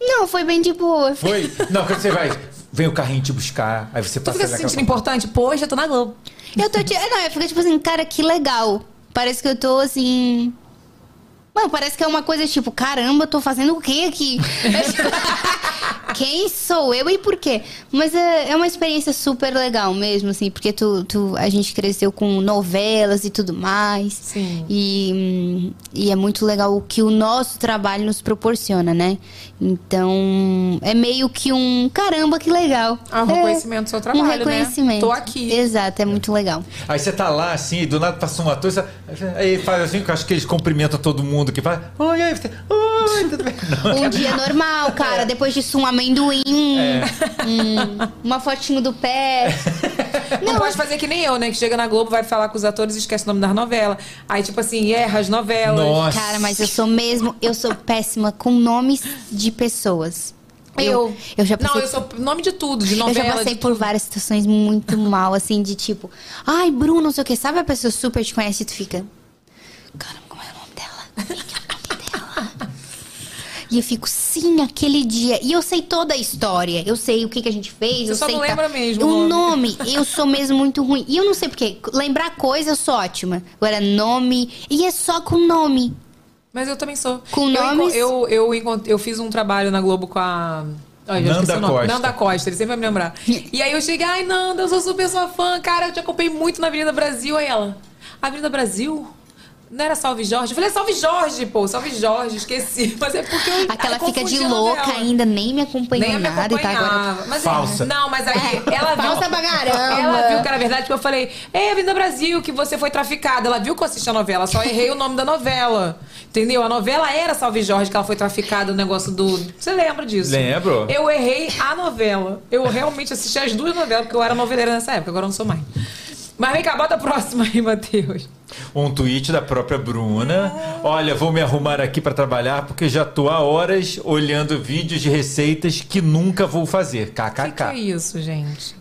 Speaker 4: Não, foi bem de boa.
Speaker 2: Foi? Não, quando você vai, vem o carrinho te buscar, aí você
Speaker 1: Tu
Speaker 2: passa
Speaker 1: fica se sentindo importante? Poxa, eu tô na Globo.
Speaker 4: Eu tô. Não, eu fico tipo assim, cara, que legal. Parece que eu tô assim. Mano, parece que é uma coisa tipo, caramba, tô fazendo o quê aqui? Quem sou eu e por quê? Mas é, é uma experiência super legal mesmo, assim, porque tu, tu, a gente cresceu com novelas e tudo mais.
Speaker 1: Sim.
Speaker 4: E, e é muito legal o que o nosso trabalho nos proporciona, né? Então, é meio que um caramba, que legal.
Speaker 1: Ah, um
Speaker 4: É,
Speaker 1: reconhecimento do seu trabalho,
Speaker 4: Um
Speaker 1: né?
Speaker 4: reconhecimento.
Speaker 1: Tô aqui.
Speaker 4: Exato, é muito legal.
Speaker 2: Aí você tá lá, assim, e do nada passa um ator, você- aí faz assim, que eu acho que eles cumprimentam todo mundo que fala, oi, aí você, oi, tudo bem? Não,
Speaker 4: Um dia normal, cara. Depois disso, um amendoim. um- uma fotinho do pé.
Speaker 1: Não, pode fazer que nem eu, né? Que chega na Globo, vai falar com os atores e esquece o nome das novelas. Aí, tipo assim, erra as novelas.
Speaker 2: Nossa.
Speaker 4: Cara, mas eu sou mesmo. Eu sou péssima com nomes de pessoas.
Speaker 1: Eu.
Speaker 4: Eu já passei.
Speaker 1: Não, eu sou nome de tudo, de
Speaker 4: Eu
Speaker 1: novela.
Speaker 4: já passei por várias situações muito mal, assim, de tipo, ai, Bruno, não sei o que. Sabe a pessoa super te conhece e tu fica. Caramba, como é o nome dela? Como é que é o nome dela? E eu fico, sim, aquele dia. E eu sei toda a história. Eu sei o que, que a gente fez.
Speaker 1: Você
Speaker 4: eu
Speaker 1: só
Speaker 4: sei
Speaker 1: não
Speaker 4: tal.
Speaker 1: lembra mesmo o nome.
Speaker 4: nome, eu sou mesmo muito ruim. E eu não sei porquê. Lembrar coisa, eu sou ótima. Agora, nome. E é só com nome.
Speaker 1: Mas eu também sou.
Speaker 4: Com
Speaker 1: eu,
Speaker 4: nomes?
Speaker 1: Eu, eu, encont- eu fiz um trabalho na Globo com a. Ai, já esqueci
Speaker 2: Nanda
Speaker 1: o nome.
Speaker 2: Costa.
Speaker 1: Nanda Costa, ele sempre vai me lembrar. e aí eu cheguei, ai, Nanda, eu sou super sua fã, cara, eu te acompanhei muito na Avenida Brasil. Aí ela, Avenida Brasil? Não era Salve Jorge? Eu falei, é Salve Jorge, pô, Salve Jorge, esqueci. Mas é porque eu.
Speaker 4: Aquela fica de louca ainda, nem me acompanhou
Speaker 1: Nem me
Speaker 4: nada e tá agora.
Speaker 1: Mas,
Speaker 2: Falsa.
Speaker 1: Não, mas aí ela viu.
Speaker 4: Falsa pra caramba.
Speaker 1: Ela viu que era verdade, porque eu falei, Ei, Avenida Brasil, que você foi traficada. Ela viu que eu assisti a novela, só errei o nome da novela. Entendeu? A novela era Salve Jorge, que ela foi traficada, o negócio do. Você lembra disso?
Speaker 2: Lembro.
Speaker 1: Eu errei a novela. Eu realmente assisti as duas novelas, porque eu era noveleira nessa época, agora eu não sou mais. Mas vem cá, bota a próxima aí, Matheus.
Speaker 2: Um tweet da própria Bruna. Olha, vou me arrumar aqui para trabalhar porque já tô há horas olhando vídeos de receitas que nunca vou fazer.
Speaker 1: O que, que é
Speaker 2: KKK.
Speaker 1: isso, gente?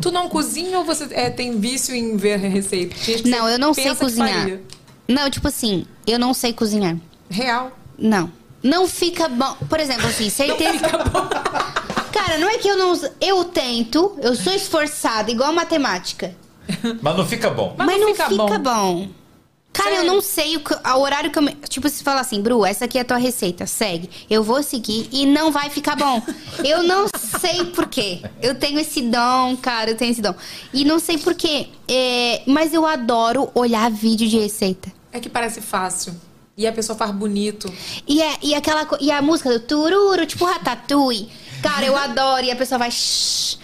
Speaker 1: Tu não cozinha ou você é, tem vício em ver receita? Tinha que
Speaker 4: Não, eu não sei cozinhar. Não, tipo assim, eu não sei cozinhar.
Speaker 1: Real.
Speaker 4: Não. Não fica bom. Por exemplo, assim, certeza. Cara, não é que eu não. Eu tento, eu sou esforçada, igual matemática.
Speaker 2: Mas não fica bom.
Speaker 1: Mas
Speaker 4: Mas,
Speaker 1: não
Speaker 4: não
Speaker 1: fica
Speaker 4: fica,
Speaker 1: bom.
Speaker 4: bom. Cara,
Speaker 1: Sério?
Speaker 4: eu não sei o, que, o horário que eu. me- Tipo, se fala assim, Bru, essa aqui é a tua receita, segue. Eu vou seguir e não vai ficar bom. Eu não sei por quê. Eu tenho esse dom, cara, eu tenho esse dom. E não sei por quê. É, mas eu adoro olhar vídeo de receita.
Speaker 1: É que parece fácil. E a pessoa faz bonito.
Speaker 4: E, é, e aquela co- e a música do tururu, tipo ratatouille. Cara, eu adoro. E a pessoa vai. "Shh".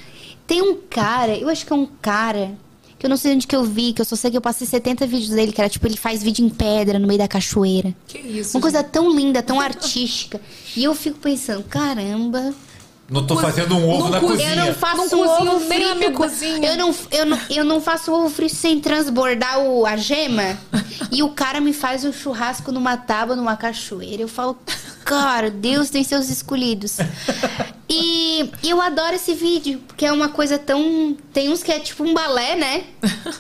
Speaker 4: Tem um cara, eu acho que é um cara, que eu não sei onde que eu vi, que eu só sei que eu passei 70 vídeos dele, que era tipo, ele faz vídeo em pedra no meio da cachoeira.
Speaker 1: Que isso?
Speaker 4: Uma coisa tão linda, tão artística. E eu fico pensando, caramba.
Speaker 2: Não tô fazendo um ovo na
Speaker 1: co-
Speaker 2: cozinha.
Speaker 4: Eu não faço
Speaker 1: Não cozinho
Speaker 4: ovo
Speaker 1: nem na
Speaker 4: frito.
Speaker 1: minha cozinha.
Speaker 4: Eu não, eu, não, eu não faço ovo frito sem transbordar o, a gema. e o cara me faz um churrasco numa tábua, numa cachoeira. Eu falo, cara, Deus tem seus escolhidos. E eu adoro esse vídeo, porque é uma coisa tão. Tem uns que é tipo um balé, né?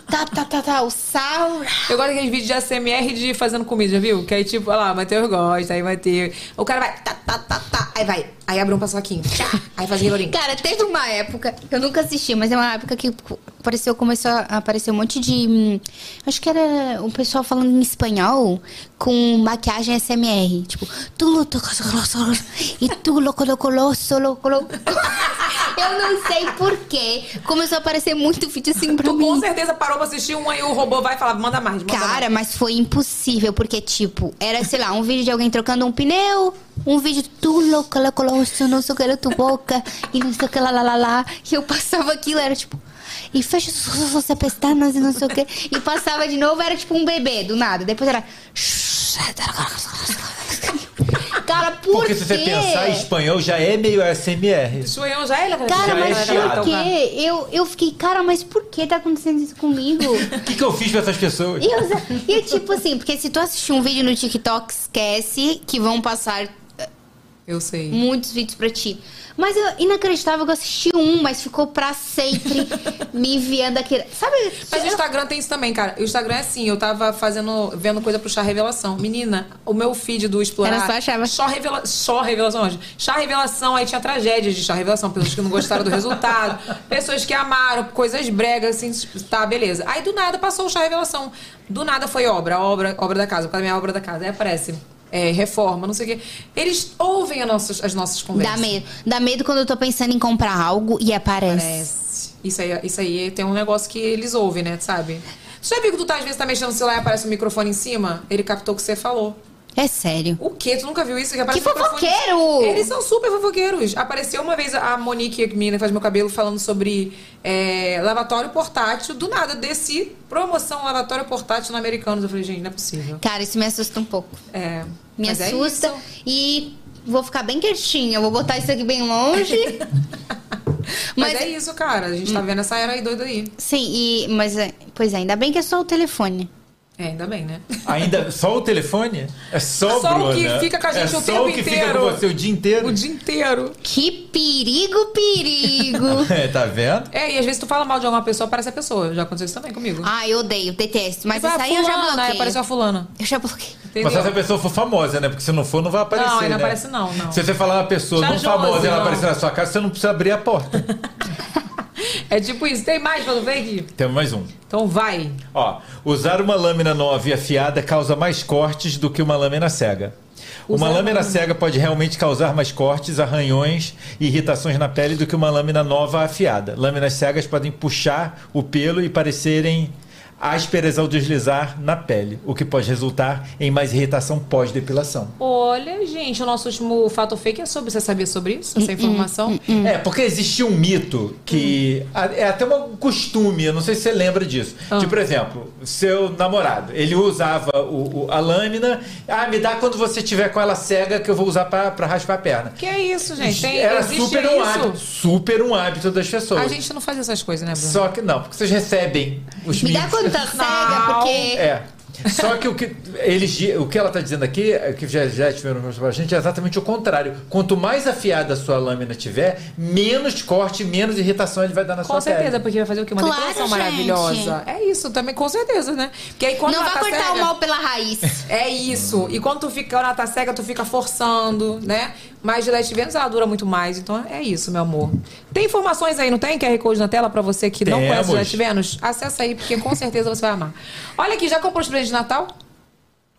Speaker 4: Tá, tá, tá, tá. O sal.
Speaker 1: Eu gosto daqueles vídeos de ASMR de fazendo comida, já viu? Que aí, tipo, olha lá, Matheus gosta, aí vai ter. O cara vai. Tá, tá, tá, tá. Aí vai. Aí abre um paçoquinho. Aí faz rilorinho.
Speaker 4: Cara, teve uma época, eu nunca assisti, mas é uma época que apareceu, começou a aparecer um monte de. hum, Acho que era o pessoal falando em espanhol com maquiagem SMR. Tipo, tu lo tocas e tu lo colocou solo Eu não sei porquê. Começou a aparecer muito vídeo assim pra
Speaker 1: Tu
Speaker 4: mim.
Speaker 1: com certeza parou pra assistir um aí o robô vai falar, manda mais, manda
Speaker 4: Cara,
Speaker 1: mais.
Speaker 4: mas foi impossível, porque, tipo, era, sei lá, um vídeo de alguém trocando um pneu, um vídeo tu louca, louca, louca, não sei o que, era tu boca, e não sei o que, lá, lá, lá, lá. E eu passava aquilo, era tipo. E fecha suas pestanas e não sei o que. E passava de novo, era tipo um bebê, do nada. Depois era. Cara, por
Speaker 2: Porque se você
Speaker 4: quê?
Speaker 2: pensar espanhol, já é meio ASMR.
Speaker 1: Suião já é
Speaker 4: Cara,
Speaker 2: Já é
Speaker 4: mas
Speaker 2: chiado.
Speaker 4: por quê? Eu, eu fiquei, cara, mas por que tá acontecendo isso comigo?
Speaker 2: O que, que eu fiz pra essas pessoas?
Speaker 4: E, eu, e tipo assim, porque se tu assistir um vídeo no TikTok, esquece que vão passar
Speaker 1: Eu sei.
Speaker 4: muitos vídeos pra ti. Mas eu, inacreditável que eu assisti um, mas ficou pra sempre me enviando aquele. Sabe?
Speaker 1: Mas o
Speaker 4: eu-
Speaker 1: Instagram tem isso também, cara. O Instagram é assim, eu tava fazendo, vendo coisa pro Chá Revelação. Menina, o meu feed do Explorar...
Speaker 4: Era só achava.
Speaker 1: Só, revela... só Revelação hoje. Chá Revelação, aí tinha tragédias de Chá Revelação. Pessoas que não gostaram do resultado. pessoas que amaram, coisas bregas, assim, tá, beleza. Aí do nada passou o Chá Revelação. Do nada foi obra, obra, obra da casa. Causa da minha obra da casa. Aí aparece... é, reforma, não sei o quê. Eles ouvem as nossas, as nossas conversas.
Speaker 4: Dá medo. Dá medo quando eu tô pensando em comprar algo e aparece.
Speaker 1: Parece. Isso aí, isso aí tem um negócio que eles ouvem, né? Sabe? Você já viu que tu tá, às vezes, tá mexendo no celular e aparece um microfone em cima? Ele captou o que você falou.
Speaker 4: É sério.
Speaker 1: O quê? Tu nunca viu isso?
Speaker 4: Que
Speaker 1: microfone-
Speaker 4: fofoqueiro!
Speaker 1: Eles são super fofoqueiros. Apareceu uma vez a Monique, a menina que faz meu cabelo, falando sobre é, lavatório portátil. Do nada, desci, promoção lavatório portátil no Americanos. Eu falei, gente, não é possível.
Speaker 4: Cara, isso me assusta um pouco.
Speaker 1: É.
Speaker 4: Me
Speaker 1: mas é
Speaker 4: assusta
Speaker 1: isso.
Speaker 4: e vou ficar bem quietinha. Vou botar isso aqui bem longe.
Speaker 1: Mas, é isso, cara. A gente tá vendo essa era aí doida aí.
Speaker 4: Sim, e, mas é, pois é, ainda bem que é só o telefone.
Speaker 1: É, ainda bem, né?
Speaker 2: Só só o telefone? É só,
Speaker 1: Só o
Speaker 2: Bruna.
Speaker 1: que fica com a gente
Speaker 2: é
Speaker 1: o
Speaker 2: só
Speaker 1: tempo
Speaker 2: o que fica
Speaker 1: inteiro.
Speaker 2: com você o dia inteiro.
Speaker 1: O dia inteiro.
Speaker 4: Que perigo, perigo.
Speaker 2: É, tá vendo?
Speaker 1: É, e às vezes tu fala mal de alguma pessoa, aparece a pessoa. Já aconteceu isso também comigo.
Speaker 4: ah, eu odeio, detesto. Mas
Speaker 1: Tipo,
Speaker 4: isso
Speaker 1: ah,
Speaker 4: aí eu já bloqueei.
Speaker 1: apareceu a fulana.
Speaker 4: Eu já bloqueei.
Speaker 1: Entendeu?
Speaker 2: Mas se essa pessoa for famosa, né? Porque se não for, não vai aparecer.
Speaker 1: Não, aí não
Speaker 2: né?
Speaker 1: aparece não, não.
Speaker 2: Se você falar uma pessoa
Speaker 1: Já
Speaker 2: não famosa e ela aparecer na sua casa, você não precisa abrir a porta.
Speaker 1: É tipo isso. Tem mais ver aqui?
Speaker 2: Temos mais um.
Speaker 1: Então vai.
Speaker 2: Ó, usar uma lâmina nova e afiada causa mais cortes do que uma lâmina cega. Uma
Speaker 1: Usar
Speaker 2: lâmina
Speaker 1: uma-
Speaker 2: cega pode realmente causar mais cortes, arranhões e irritações na pele do que uma lâmina nova afiada. Lâminas cegas podem puxar o pelo e parecerem ásperas ao deslizar na pele, o que pode resultar em mais irritação pós-depilação.
Speaker 1: Olha, gente, o nosso último fato fake é sobre. Você sabia sobre isso? Essa informação?
Speaker 2: É, porque existia um mito que. a- É até um costume, eu não sei se você lembra disso.
Speaker 1: Ah.
Speaker 2: De, por exemplo, seu namorado, ele usava o, o- a lâmina. Ah, me dá quando você tiver com ela cega que eu vou usar pra, pra raspar a perna.
Speaker 1: Que é isso, gente? Tem,
Speaker 2: Era
Speaker 1: existe
Speaker 2: super um
Speaker 1: isso.
Speaker 2: hábito. Super um hábito das pessoas.
Speaker 1: A gente não faz essas coisas, né, Bruno?
Speaker 2: Só que não, porque vocês recebem os
Speaker 4: Me dá
Speaker 2: mitos.
Speaker 4: Quando tá cega, porque.
Speaker 2: É. Só que o que eles, o que ela está dizendo aqui, é que já, já tiveram mostrado pra gente, é exatamente o contrário. Quanto mais afiada a sua lâmina tiver, menos corte, menos irritação ele vai dar na
Speaker 1: Com
Speaker 2: sua
Speaker 1: certeza,
Speaker 2: pele.
Speaker 1: porque vai fazer o quê? Uma
Speaker 4: Claro,
Speaker 1: depilação
Speaker 4: gente.
Speaker 1: maravilhosa. É isso, também, com certeza, né? Porque aí quando
Speaker 4: não
Speaker 1: ela
Speaker 4: vai
Speaker 1: tá
Speaker 4: cortar
Speaker 1: cega,
Speaker 4: o mal pela raiz.
Speaker 1: É isso. E quando tu fica na tá cega, tu fica forçando, né? Mas Gillette Venus ela dura muito mais. Então é isso, meu amor. Tem informações aí, não tem? QR Code na tela pra você que não
Speaker 2: Temos.
Speaker 1: conhece Gillette Venus? Acessa aí, porque com certeza você vai amar. Olha aqui, já comprou os presentes de Natal?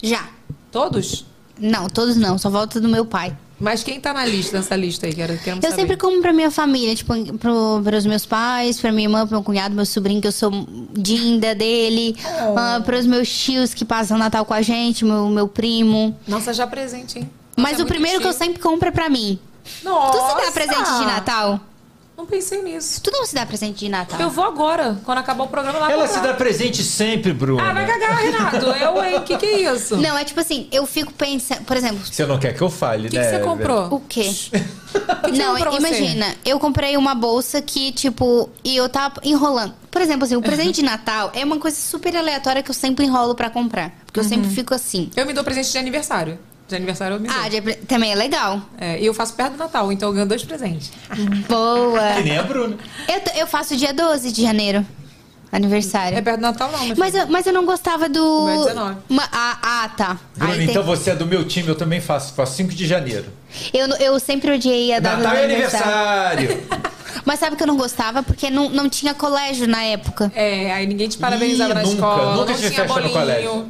Speaker 4: Já.
Speaker 1: Todos?
Speaker 4: Não, todos não, só volta do meu pai.
Speaker 1: Mas quem tá na lista, nessa lista aí? Quero, queremos
Speaker 4: Eu
Speaker 1: saber.
Speaker 4: sempre como pra minha família, tipo, pro, pros meus pais, pra minha irmã, pro meu cunhado, meu sobrinho, que eu sou dinda dele,
Speaker 1: Oh.
Speaker 4: ah, pros meus tios que passam Natal com a gente, meu, meu primo.
Speaker 1: Nossa, já presente, hein?
Speaker 4: Mas
Speaker 1: é
Speaker 4: o primeiro que eu
Speaker 1: chique.
Speaker 4: sempre compro é pra mim.
Speaker 1: Nossa!
Speaker 4: Tu se dá presente de Natal?
Speaker 1: Não pensei nisso.
Speaker 4: Tu não se dá presente de Natal?
Speaker 1: Eu vou agora, quando acabar o programa lá
Speaker 2: Ela
Speaker 1: comprar.
Speaker 2: se dá presente sempre, Bruno.
Speaker 1: Ah, vai cagar, Renato. Eu, hein? O que, que é isso? O
Speaker 4: Não, é tipo assim, eu fico pensando, por exemplo,
Speaker 2: Você não quer que eu fale,
Speaker 1: que,
Speaker 2: né?
Speaker 1: que você comprou?
Speaker 4: o quê?
Speaker 1: que
Speaker 4: não,
Speaker 1: você?
Speaker 4: imagina, eu comprei uma bolsa que, tipo, e eu tava enrolando. Por exemplo, assim, o presente de Natal é uma coisa super aleatória que eu sempre enrolo pra comprar. Porque eu
Speaker 1: Uhum.
Speaker 4: sempre fico assim.
Speaker 1: Eu me dou presente de aniversário. De aniversário eu me dou.
Speaker 4: Ah, de- também é legal.
Speaker 1: É, e eu faço perto do Natal, então eu ganho dois presentes.
Speaker 4: Boa.
Speaker 2: Que nem a Bruna.
Speaker 4: Eu, t- eu faço dia 12 de janeiro. Aniversário.
Speaker 1: É perto do Natal não,
Speaker 4: Mas eu, mas eu não gostava do.
Speaker 1: meu é 19.
Speaker 4: Ma- ah, ah, tá.
Speaker 2: Bruna,
Speaker 4: Aí tem-
Speaker 2: então você é do meu time, eu também faço. Faço 5 de janeiro.
Speaker 4: eu, eu sempre odiei a data
Speaker 2: Natal
Speaker 4: do
Speaker 2: e
Speaker 4: aniversário.
Speaker 2: aniversário.
Speaker 4: Mas sabe que eu não gostava? Porque não, não tinha colégio na época.
Speaker 1: É, aí ninguém te parabenizava
Speaker 2: Ih,
Speaker 1: na
Speaker 2: nunca,
Speaker 1: escola.
Speaker 2: nunca
Speaker 1: não
Speaker 2: tive
Speaker 1: tinha
Speaker 2: festa no
Speaker 1: bolinho.
Speaker 2: colégio.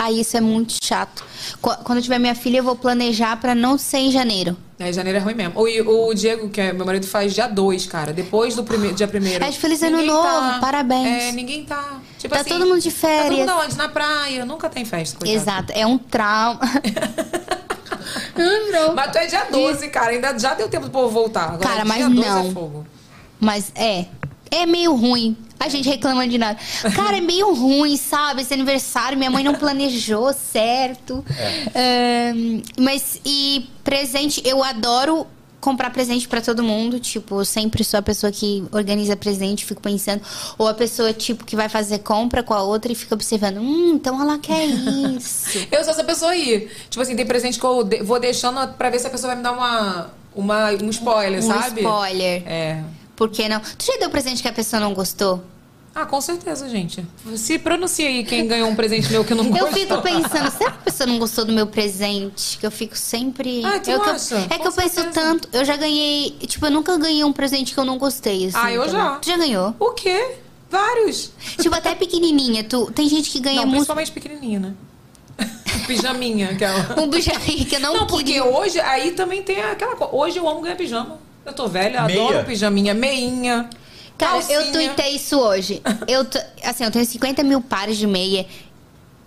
Speaker 4: Ah, isso é muito chato. Qu- Quando eu tiver minha filha, eu vou planejar pra não ser em janeiro.
Speaker 1: É, janeiro é ruim mesmo. O, o Diego, que é meu marido, faz dia 2, cara. Depois do primeiro, dia primeiro.
Speaker 4: É de feliz ano
Speaker 1: Ninguém
Speaker 4: novo, parabéns.
Speaker 1: É, ninguém tá. Tipo
Speaker 4: Tá
Speaker 1: assim,
Speaker 4: todo mundo de
Speaker 1: Tá todo
Speaker 4: férias.
Speaker 1: mundo aonde? Na praia. Nunca tem festa, coitado.
Speaker 4: Exato, é um trauma. Não,
Speaker 1: Mas tu é dia 12, cara. Ainda já deu tempo do povo voltar. Agora,
Speaker 4: Cara, mas
Speaker 1: 12
Speaker 4: não.
Speaker 1: É.
Speaker 4: Mas é. É meio ruim. A gente reclama de nada. Cara, é meio ruim, sabe? Esse aniversário, minha mãe não planejou certo. Ahn, mas, e presente, eu adoro comprar presente pra todo mundo. Tipo, eu sempre sou a pessoa que organiza presente, fico pensando. Ou a pessoa, tipo, que vai fazer compra com a outra e fica observando. Hum, então ela quer isso.
Speaker 1: Eu sou essa pessoa aí. Tipo assim, tem presente que eu de- vou deixando pra ver se a pessoa vai me dar uma, uma, um spoiler,
Speaker 4: um
Speaker 1: sabe?
Speaker 4: spoiler.
Speaker 1: É.
Speaker 4: Por que não? Tu já deu presente que a pessoa não gostou?
Speaker 1: Ah, com certeza, gente. Se pronuncia aí quem ganhou um presente meu que eu não
Speaker 4: Eu
Speaker 1: gostou.
Speaker 4: fico pensando, será que a pessoa não gostou do meu presente? Que eu fico sempre.
Speaker 1: Ah, tu
Speaker 4: eu, que eu-
Speaker 1: acha?
Speaker 4: é que
Speaker 1: Com
Speaker 4: eu penso
Speaker 1: certeza.
Speaker 4: tanto. Eu já ganhei. Tipo, eu nunca ganhei um presente que eu não gostei. Assim,
Speaker 1: Ah, eu já.
Speaker 4: Tu já ganhou?
Speaker 1: O quê? Vários.
Speaker 4: Tipo, até pequenininha. Tu, tem gente que ganha
Speaker 1: Não,
Speaker 4: muito.
Speaker 1: principalmente pequenininho, né? Pijaminha, aquela.
Speaker 4: Um aí que eu não,
Speaker 1: Não, porque
Speaker 4: queria.
Speaker 1: hoje, aí também tem aquela coisa. Hoje eu amo ganhar pijama. Eu tô velha,
Speaker 2: Meia?
Speaker 1: adoro pijaminha, meinha.
Speaker 4: Cara, eu
Speaker 1: calcinha.
Speaker 4: tuitei isso hoje. Eu, assim, eu tenho 50 mil pares de meia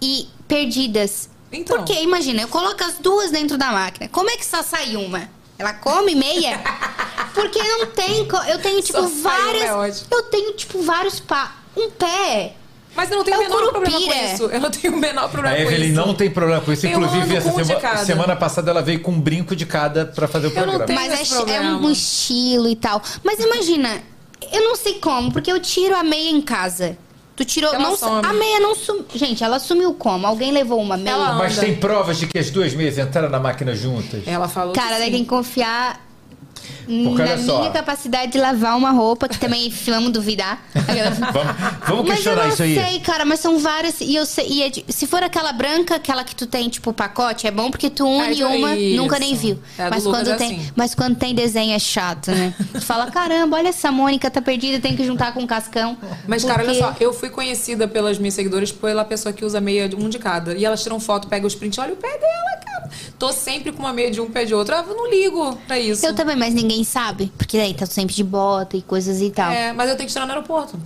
Speaker 4: e perdidas.
Speaker 1: Então.
Speaker 4: Porque, imagina, eu coloco as duas dentro da máquina. Como é que só sai uma? Ela come meia? Porque não tem. co- Eu tenho, tipo, várias.
Speaker 1: é ótimo.
Speaker 4: eu tenho, tipo, vários pa. Um pé.
Speaker 1: Mas eu não tenho
Speaker 4: É
Speaker 1: o menor problema com
Speaker 4: curupira.
Speaker 1: isso. Eu não tenho o menor problema
Speaker 2: A
Speaker 1: com
Speaker 2: Evelyn
Speaker 1: isso.
Speaker 2: não tem problema com isso.
Speaker 1: Eu
Speaker 2: Inclusive, essa
Speaker 1: com de
Speaker 2: sema-
Speaker 1: cada.
Speaker 2: semana passada ela veio com um brinco de cada pra fazer o
Speaker 1: Eu não
Speaker 2: programa.
Speaker 1: tenho
Speaker 4: Mas é, é um, estilo e tal. Mas imagina, eu não sei como, porque eu tiro a meia em casa. Tu tirou.
Speaker 1: Ela
Speaker 4: não,
Speaker 1: some.
Speaker 4: a meia não sumiu. Gente, ela sumiu como? Alguém levou uma meia?
Speaker 1: Ela
Speaker 2: Mas
Speaker 1: anda.
Speaker 2: tem provas de que as duas meias entraram na máquina juntas.
Speaker 1: Ela falou
Speaker 4: Cara,
Speaker 1: que
Speaker 4: daí
Speaker 1: sim.
Speaker 4: tem que confiar
Speaker 2: Porque
Speaker 4: na
Speaker 2: olha só.
Speaker 4: minha capacidade de lavar uma roupa, que também vamos duvidar.
Speaker 2: Vamos, vamos
Speaker 4: Mas eu
Speaker 2: questionar
Speaker 4: não
Speaker 2: isso aí.
Speaker 4: sei, cara, mas são várias. E eu sei. E é de- se for aquela branca, aquela que tu tem, tipo, pacote, é bom porque tu une
Speaker 1: É,
Speaker 4: uma,
Speaker 1: isso.
Speaker 4: nunca nem viu.
Speaker 1: É,
Speaker 4: mas, quando tem,
Speaker 1: assim.
Speaker 4: mas quando tem desenho é chato, né? Tu fala, caramba, olha essa Mônica, tá perdida, tem que juntar com o cascão.
Speaker 1: Mas, cara, olha
Speaker 4: Porque-
Speaker 1: só, eu fui conhecida pelas minhas seguidoras pela pessoa que usa meia de um de cada. E elas tiram foto, pegam os prints, olha o pé dela, cara. Tô sempre com uma meia de um pé de outro. Ah, eu não ligo pra isso.
Speaker 4: Eu também, mas ninguém sabe. Porque daí tá sempre de bota e coisas e tal.
Speaker 1: É, mas eu tenho que tirar no aeroporto.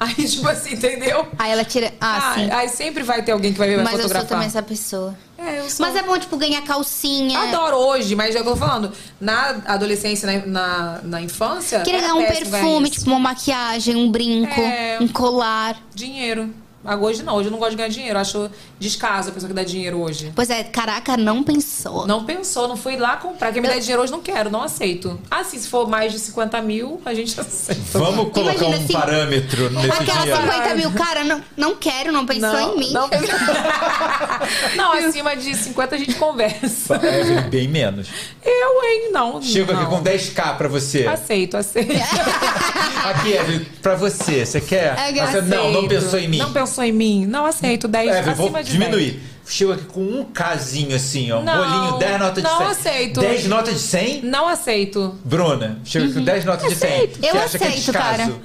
Speaker 1: Aí, tipo assim, entendeu?
Speaker 4: Aí ela tira. Ah, sim.
Speaker 1: Aí sempre vai ter alguém que vai ver vai
Speaker 4: Mas eu sou
Speaker 1: fotografar.
Speaker 4: também essa pessoa.
Speaker 1: É, eu sou.
Speaker 4: Mas é bom, tipo, ganhar calcinha.
Speaker 1: Adoro hoje, mas eu tô falando. Na adolescência, na, na, na infância.
Speaker 4: Queria ganhar um perfume, tipo, uma maquiagem, um brinco,
Speaker 1: É.
Speaker 4: um colar.
Speaker 1: Dinheiro. Ah, Hoje não, hoje eu não gosto de ganhar dinheiro. Acho descaso a pessoa que dá dinheiro hoje.
Speaker 4: Pois é, caraca, não pensou.
Speaker 1: Não pensou, não fui lá comprar. Quem me
Speaker 4: Eu-
Speaker 1: der dinheiro hoje não quero, não aceito. Ah, sim, se for mais de 50 mil, a gente aceita.
Speaker 2: Vamos colocar
Speaker 4: Imagina
Speaker 2: um
Speaker 4: assim,
Speaker 2: parâmetro nesse
Speaker 4: Aquela
Speaker 2: dinheiro.
Speaker 4: 50 mil, cara, não, não quero, não pensou
Speaker 1: Não,
Speaker 4: em mim.
Speaker 1: não Não, acima de 50 a gente conversa.
Speaker 2: Evelyn, bem menos.
Speaker 1: Eu, hein? Não.
Speaker 2: Chego
Speaker 1: não.
Speaker 2: aqui com 10k pra você.
Speaker 1: Aceito, aceito.
Speaker 2: Aqui, Evelyn, pra você. Você quer?
Speaker 4: Eu
Speaker 2: Você, não, não pensou em mim.
Speaker 1: Não pensou em mim? Não aceito. 10
Speaker 2: Evelyn, vou
Speaker 1: acima de
Speaker 2: diminuir. Chego aqui com um casinho assim, ó. Um
Speaker 1: Não,
Speaker 2: bolinho, 10 notas de
Speaker 1: não
Speaker 2: 100.
Speaker 1: aceito.
Speaker 2: 10 notas de 100?
Speaker 1: 10. Não aceito.
Speaker 2: Bruna, chega aqui com 10 notas de 100.
Speaker 4: Eu
Speaker 2: Você acha que é
Speaker 4: aceito, cara.
Speaker 2: descaso?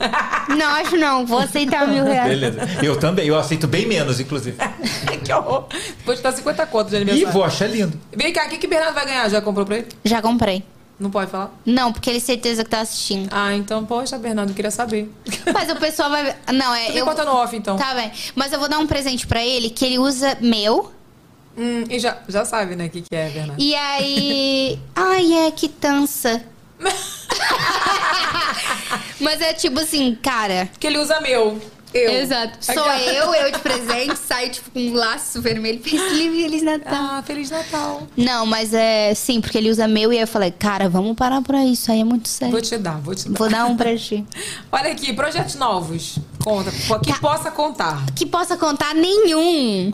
Speaker 4: Não, acho não. Vou aceitar mil reais.
Speaker 2: Beleza. Eu também, eu aceito bem menos, inclusive.
Speaker 1: que horror. Vou te dar 50 contos de
Speaker 2: E
Speaker 1: aniversário.
Speaker 2: vou achar lindo.
Speaker 1: Vem cá, o que, que Bernardo vai ganhar? Já comprou pra ele?
Speaker 4: Já comprei.
Speaker 1: Não pode falar?
Speaker 4: Não, porque ele certeza que tá assistindo.
Speaker 1: Ah, então, poxa, Bernardo, eu queria saber.
Speaker 4: Mas o pessoal vai. Não, é.
Speaker 1: Tu me
Speaker 4: Eu...
Speaker 1: conta no off, então.
Speaker 4: Tá bem. Mas eu vou dar um presente pra ele que ele usa meu.
Speaker 1: Hum, e já, já sabe, né, o que, que é, Bernardo.
Speaker 4: E aí. Ai, é quitança. Mas é tipo assim, cara.
Speaker 1: Que ele usa meu. Eu.
Speaker 4: Exato. Sou eu, eu de presente, saio tipo com um laço vermelho. Feliz Feliz Natal.
Speaker 1: Ah, Feliz Natal.
Speaker 4: Não, mas é sim, porque ele usa meu e aí eu falei, cara, vamos parar por aí, isso aí é muito sério.
Speaker 1: Vou te dar, vou te dar.
Speaker 4: Vou dar um pra ti.
Speaker 1: Olha aqui, projetos novos. Conta. Que
Speaker 4: Tá.
Speaker 1: possa contar.
Speaker 4: Que possa contar nenhum.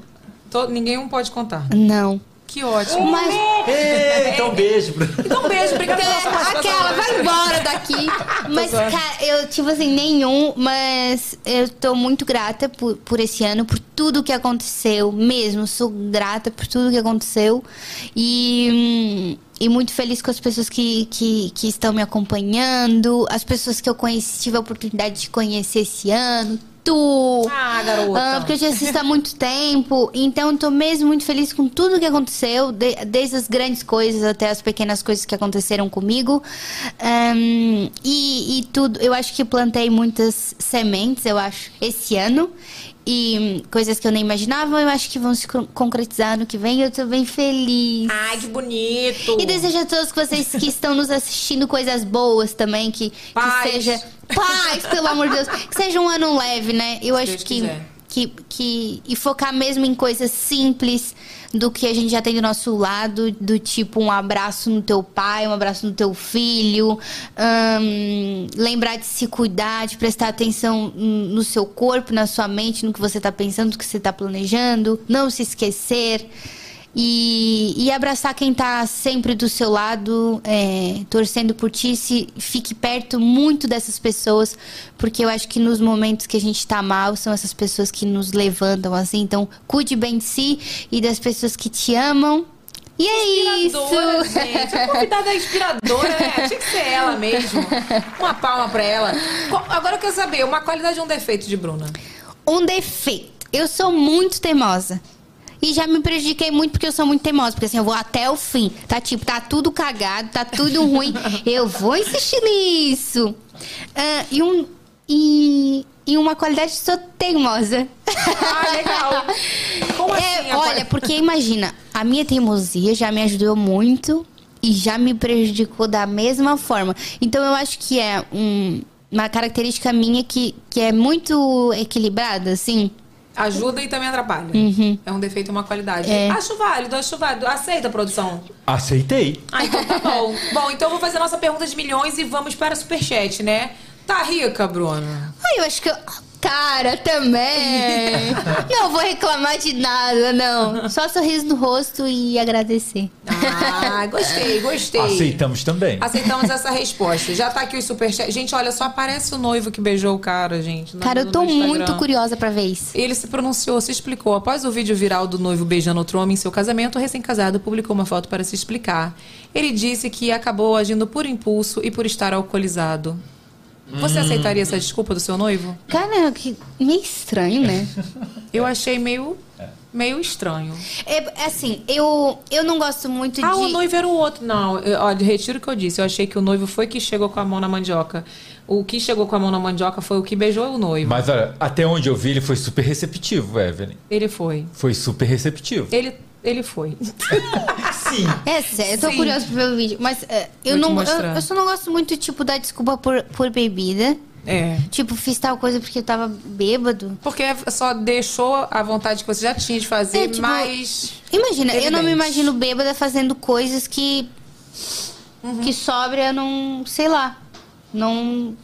Speaker 1: To- ninguém um pode contar.
Speaker 4: Não.
Speaker 1: Que ótimo.
Speaker 4: Mas
Speaker 2: Ei, então beijo.
Speaker 1: Então, um beijo, obrigada pela sua participação.
Speaker 4: Aquela, vai embora daqui. Mas, cara, eu, tipo assim, nenhum, mas eu tô muito grata por, por esse ano, por tudo que aconteceu, mesmo. Sou grata por tudo que aconteceu. E. hum, E muito feliz com as pessoas que, que, que estão me acompanhando, as pessoas que eu conheci, tive a oportunidade de conhecer esse ano. Tu!
Speaker 1: Ah, garota.
Speaker 4: Ah, porque eu já assisto há muito tempo. Então, eu tô mesmo muito feliz com tudo que aconteceu, de- desde as grandes coisas até as pequenas coisas que aconteceram comigo. Ahn, e, e tudo. Eu acho que plantei muitas sementes, eu acho, esse ano. E coisas que eu nem imaginava, eu acho que vão se con- concretizar no que vem. Eu tô bem feliz.
Speaker 1: Ai, que bonito.
Speaker 4: E desejo a todos que vocês que estão nos assistindo coisas boas também, que, que
Speaker 1: Paz.
Speaker 4: seja. Paz, pelo amor de Deus. Que seja um ano leve, né? Eu acho
Speaker 1: Deus
Speaker 4: que,
Speaker 1: quiser.
Speaker 4: que, que. E focar mesmo em coisas simples do que a gente já tem do nosso lado, do tipo um abraço no teu pai, um abraço no teu filho. lembrar de se cuidar, de prestar atenção no seu corpo, na sua mente, no que você tá pensando, no que você tá planejando. Não se esquecer. E, e abraçar quem tá sempre do seu lado, é, torcendo por ti. Se, fique perto muito dessas pessoas, porque eu acho que nos momentos que a gente tá mal, são essas pessoas que nos levantam, assim. Então, cuide bem de si e das pessoas que te amam. E é isso!
Speaker 1: gente. A convidada é inspiradora, né? Tinha que ser ela mesmo. Uma palma pra ela. Agora eu quero saber, uma qualidade e um defeito de Bruna.
Speaker 4: Um defeito. Eu sou muito teimosa. E já me prejudiquei muito porque eu sou muito teimosa. Porque assim, eu vou até o fim. Tá tipo, tá tudo cagado, tá tudo ruim. eu vou insistir nisso. Ah, e um. E, e uma qualidade, sou teimosa.
Speaker 1: Ah, legal. Como
Speaker 4: É,
Speaker 1: assim? a
Speaker 4: olha, porque imagina, a minha teimosia já me ajudou muito e já me prejudicou da mesma forma. Então eu acho que é um- uma característica minha que, que é muito equilibrada, assim.
Speaker 1: Ajuda e também atrapalha. É um defeito e uma qualidade.
Speaker 4: É.
Speaker 1: Acho válido, acho válido. Aceita, produção.
Speaker 2: Aceitei.
Speaker 1: Ah, então tá bom. bom, então eu vou fazer a nossa pergunta de milhões e vamos para o superchat, né? Tá rica, Bruna?
Speaker 4: Ai, eu acho que eu... Cara, também. não vou reclamar de nada, não. Só sorriso no rosto e agradecer.
Speaker 1: Ah, gostei, gostei.
Speaker 2: Aceitamos também.
Speaker 1: Aceitamos essa resposta. Já tá aqui o superchat. Gente, olha, só aparece o noivo que beijou o cara, gente. no-
Speaker 4: Cara, eu tô muito curiosa pra ver isso.
Speaker 1: Ele se pronunciou, se explicou. Após o vídeo viral do noivo beijando outro homem em seu casamento, o recém-casado publicou uma foto para se explicar. Ele disse que acabou agindo por impulso e por estar alcoolizado. Você aceitaria essa desculpa do seu noivo?
Speaker 4: Cara, que meio estranho, né?
Speaker 1: Eu achei meio, meio estranho.
Speaker 4: É, assim, eu, eu não gosto muito
Speaker 1: Ah,
Speaker 4: de...
Speaker 1: o noivo era o outro. Não, eu, olha, retiro o que eu disse. Eu achei que o noivo foi que chegou com a mão na mandioca. O que chegou com a mão na mandioca foi o que beijou o noivo.
Speaker 2: Mas olha, até onde eu vi, ele foi super receptivo, Evelyn.
Speaker 1: Ele foi.
Speaker 2: Foi super receptivo.
Speaker 1: Ele, ele foi.
Speaker 2: Sim.
Speaker 4: É sério, eu tô
Speaker 1: Sim.
Speaker 4: curiosa pra ver o vídeo. Mas é, eu, não, eu, eu só não gosto muito, tipo, da desculpa por, por bebida.
Speaker 1: É.
Speaker 4: Tipo, fiz tal coisa porque eu tava bêbado.
Speaker 1: Porque só deixou a vontade que você já tinha de fazer,
Speaker 4: É, tipo,
Speaker 1: mais.
Speaker 4: Imagina, eu não me
Speaker 1: Evidente.
Speaker 4: imagino bêbada fazendo coisas que.
Speaker 1: Uhum.
Speaker 4: que sóbria não. sei lá. Não.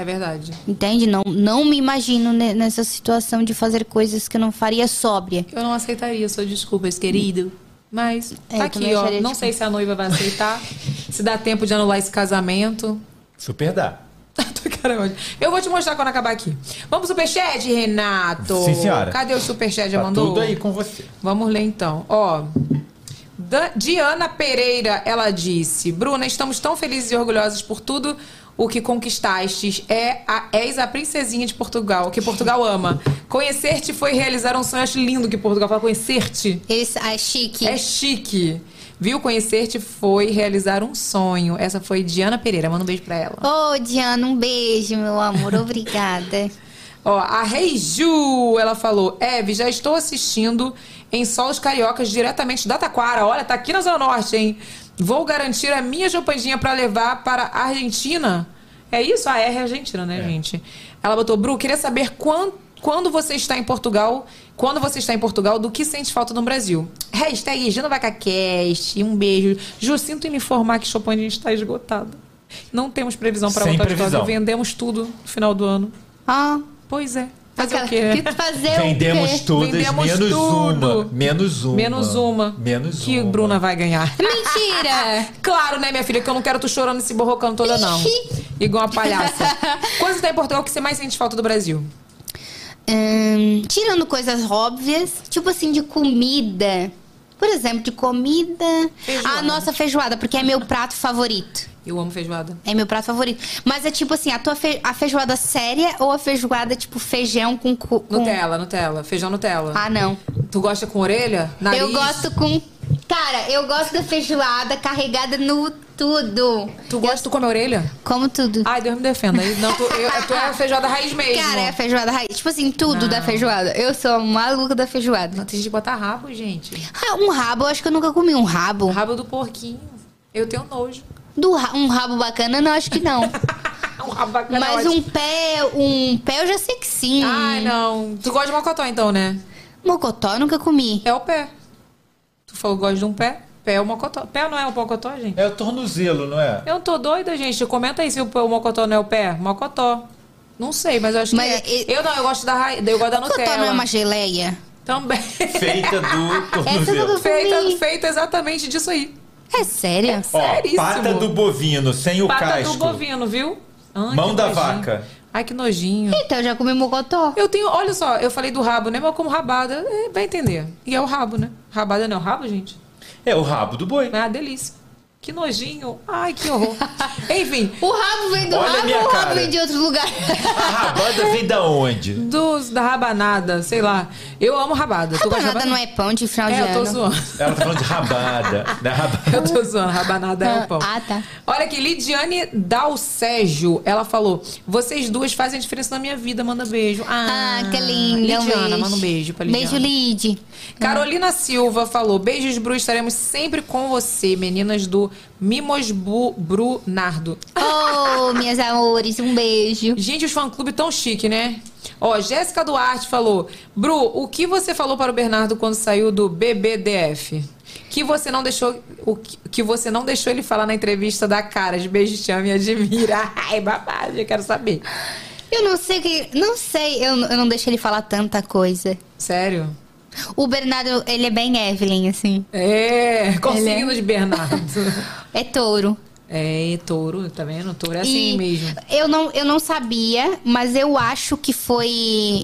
Speaker 1: É verdade.
Speaker 4: Entende? Não, não me imagino ne- nessa situação de fazer coisas que eu não faria sóbria.
Speaker 1: Eu não aceitaria suas desculpas, querido. Mas
Speaker 4: É,
Speaker 1: tá aqui, ó. Não sei se a noiva vai aceitar. se dá tempo de anular esse casamento.
Speaker 2: Super dá.
Speaker 1: Caramba. Eu vou te mostrar quando acabar aqui. Vamos pro superchat, Renato?
Speaker 2: Sim, senhora.
Speaker 1: Cadê o superchat? Já
Speaker 2: Tá
Speaker 1: mandou?
Speaker 2: tudo aí com você.
Speaker 1: Vamos ler então. Ó. Da- Diana Pereira, ela disse: Bruna, estamos tão felizes e orgulhosos por tudo o que conquistastes. É a, és a princesinha de Portugal, que Portugal ama. Conhecer-te foi realizar um sonho. Acho lindo que Portugal fala conhecer-te.
Speaker 4: Esse, é chique.
Speaker 1: É chique. Viu? Conhecer-te foi realizar um sonho. Essa foi Diana Pereira. Manda um beijo pra ela.
Speaker 4: Ô, Diana, um beijo, meu amor. Obrigada.
Speaker 1: Ó, a Reiju, ela falou: Eve, já estou assistindo em Solos Cariocas diretamente da Taquara. Olha, tá aqui na Zona Norte, hein? Vou garantir a minha champanjinha pra levar para a Argentina. É isso? Ah, é Argentina, né, gente? Ela botou: Bru, queria saber quan- quando você está em Portugal. Quando você está em Portugal, do que sente falta no Brasil? Hashtag GinoVacaCast. Um beijo. Ju, sinto em me informar que champanhe está esgotado. Não temos previsão para
Speaker 2: Sem
Speaker 1: voltar de
Speaker 2: previsão.
Speaker 1: Vendemos tudo no final do ano.
Speaker 4: Ah,
Speaker 1: Pois é. Fazer
Speaker 4: Aquela-
Speaker 1: o quê?
Speaker 4: que fazer
Speaker 2: Vendemos
Speaker 4: o quê?
Speaker 2: todas,
Speaker 1: Vendemos
Speaker 2: menos
Speaker 1: tudo.
Speaker 2: uma. Menos uma.
Speaker 1: Menos uma.
Speaker 2: Menos
Speaker 1: Que
Speaker 2: uma.
Speaker 1: Bruna vai ganhar.
Speaker 4: Mentira!
Speaker 1: Claro, né, minha filha? Que eu não quero tu chorando e se borrocando toda, não. Igual uma palhaça. Quando você tá em Portugal, o que você mais sente falta do Brasil?
Speaker 4: Hum, tirando coisas óbvias, tipo assim, de comida. Por exemplo, de comida.
Speaker 1: Feijoada.
Speaker 4: A nossa feijoada, porque é meu prato favorito.
Speaker 1: Eu amo feijoada.
Speaker 4: É meu prato favorito. Mas é tipo assim, a tua fe- a feijoada séria ou a feijoada tipo feijão com. cu- com...
Speaker 1: Nutella, Nutella. Feijão Nutella.
Speaker 4: Ah, não.
Speaker 1: Tu gosta com orelha? Nariz?
Speaker 4: Eu gosto com. Cara, eu gosto da feijoada carregada no tudo.
Speaker 1: Tu gosta, tu come orelha?
Speaker 4: Como tudo.
Speaker 1: Ai, Deus me defenda. Não, tu, eu, tu é a feijoada raiz mesmo.
Speaker 4: Cara, é a feijoada raiz. Tipo assim, tudo
Speaker 1: Não.
Speaker 4: da feijoada. Eu sou a maluca da feijoada.
Speaker 1: Não, tem que botar rabo, gente.
Speaker 4: Ah, um rabo, eu acho que eu nunca comi um rabo.
Speaker 1: Rabo do porquinho. Eu tenho nojo.
Speaker 4: Do ra- um rabo bacana, não, acho que não.
Speaker 1: Um rabo bacana é
Speaker 4: Mas um pé, um pé eu já sei que sim.
Speaker 1: Ai, não. Tu gosta de mocotó, então, né?
Speaker 4: Mocotó eu nunca comi.
Speaker 1: É o pé. Tu falou que gosta de um pé? Pé é o mocotó. Pé não é o mocotó, gente?
Speaker 2: É o tornozelo, não é?
Speaker 1: Eu tô doida, gente. Comenta aí se o, o mocotó não é o pé. Mocotó. Não sei, mas eu acho
Speaker 4: Mas
Speaker 1: que é.
Speaker 4: e-
Speaker 1: Eu não, eu gosto da raiz. Eu gosto da
Speaker 4: Mocotó
Speaker 1: Nutella.
Speaker 4: não é uma geleia?
Speaker 1: Também.
Speaker 2: Feita do
Speaker 4: Essa
Speaker 2: tornozelo.
Speaker 1: feita, feita exatamente disso aí.
Speaker 4: É sério?
Speaker 2: Ó,
Speaker 1: Seríssimo.
Speaker 2: pata do bovino, sem o
Speaker 1: Pata
Speaker 2: casco.
Speaker 1: do bovino, viu? Ai,
Speaker 2: Mão
Speaker 1: que
Speaker 2: da
Speaker 1: nojinho.
Speaker 2: vaca.
Speaker 1: Ai, que nojinho.
Speaker 4: Então, eu já comi mocotó.
Speaker 1: Eu tenho, olha só, eu falei do rabo, né? Mas eu como rabada, é, vai entender. E é o rabo, né? Rabada não é o rabo, gente?
Speaker 2: É o rabo do boi.
Speaker 1: É uma delícia. Que nojinho. Ai, que horror. Enfim,
Speaker 4: O rabo vem do
Speaker 2: Olha
Speaker 4: rabo ou o rabo
Speaker 2: cara.
Speaker 4: vem de outro lugar?
Speaker 2: A rabada vem da onde?
Speaker 1: dos, da rabanada, sei lá. Eu amo rabada.
Speaker 4: Rabanada não é pão de final de
Speaker 1: É, eu tô
Speaker 4: ano.
Speaker 1: zoando.
Speaker 2: Ela tá falando de rabada. Né? Rabada.
Speaker 1: Eu tô zoando, rabanada é o pão.
Speaker 4: Ah, tá.
Speaker 1: Olha aqui, Lidiane Dalcégio, ela falou: vocês duas fazem diferença na minha vida, manda beijo.
Speaker 4: Ah, que linda.
Speaker 1: Lidiana,
Speaker 4: um beijo.
Speaker 1: manda um beijo pra Lidiana.
Speaker 4: Beijo, Lid.
Speaker 1: Carolina Silva falou: Beijos, Bru, estaremos sempre com você, meninas do Mimos Bu, Brunardo.
Speaker 4: Oh, minhas amores, um beijo.
Speaker 1: Gente, os fã-clube tão chique, né? Ó, Jéssica Duarte falou: Bru, o que você falou para o Bernardo quando saiu do BBDF? Que você não deixou, o que, que você não deixou ele falar na entrevista da Caras. Beijo, te amo e admira. Ai, babado, eu quero saber.
Speaker 4: Eu não sei que. Não sei, eu, eu não deixo ele falar tanta coisa.
Speaker 1: Sério?
Speaker 4: O Bernardo, ele é bem Evelyn, assim.
Speaker 1: É, conseguindo
Speaker 4: é-
Speaker 1: de Bernardo.
Speaker 4: É touro.
Speaker 1: É, touro, tá vendo? Touro é assim
Speaker 4: E
Speaker 1: mesmo.
Speaker 4: Eu não, eu não sabia, mas eu acho que foi.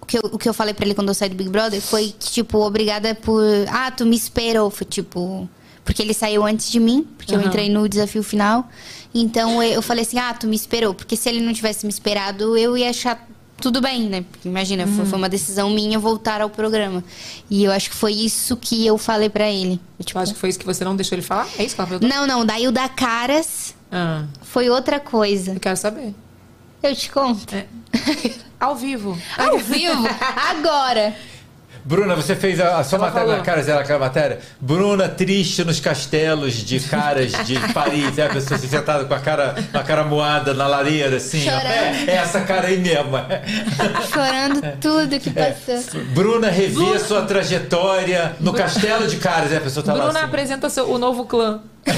Speaker 4: O que eu, o que eu falei pra ele quando eu saí do Big Brother foi que, tipo, obrigada por. Ah, tu me esperou. Foi tipo. Porque ele saiu antes de mim, porque eu
Speaker 1: Aham.
Speaker 4: entrei no desafio final. Então eu eu falei assim: ah, tu me esperou. Porque se ele não tivesse me esperado, eu ia achar tudo bem, né? Porque imagina, foi, foi uma decisão minha voltar ao programa. E eu acho que foi isso que eu falei pra ele. Eu, tipo,
Speaker 1: Eu acho que foi isso que você não deixou ele falar? É isso que ela perguntou?
Speaker 4: não, não, daí o da Caras
Speaker 1: Ah,
Speaker 4: foi outra coisa.
Speaker 1: eu quero saber.
Speaker 4: Eu te conto.
Speaker 1: É. Ao vivo.
Speaker 4: Ao vivo, agora.
Speaker 2: Bruna, você fez a, a sua
Speaker 1: Ela
Speaker 2: matéria
Speaker 1: falou.
Speaker 2: na Caras, era aquela matéria? Bruna triste nos castelos de caras de Paris. É a pessoa assim, sentada com a cara, a cara moada na lareira, assim. ó.
Speaker 4: Chorando.
Speaker 2: É, é essa cara aí mesmo.
Speaker 4: Chorando tudo que
Speaker 2: É.
Speaker 4: passou.
Speaker 2: Bruna revia sua trajetória no castelo de caras. É a pessoa tá lá
Speaker 1: Bruna
Speaker 2: assim.
Speaker 1: apresenta seu- o novo clã.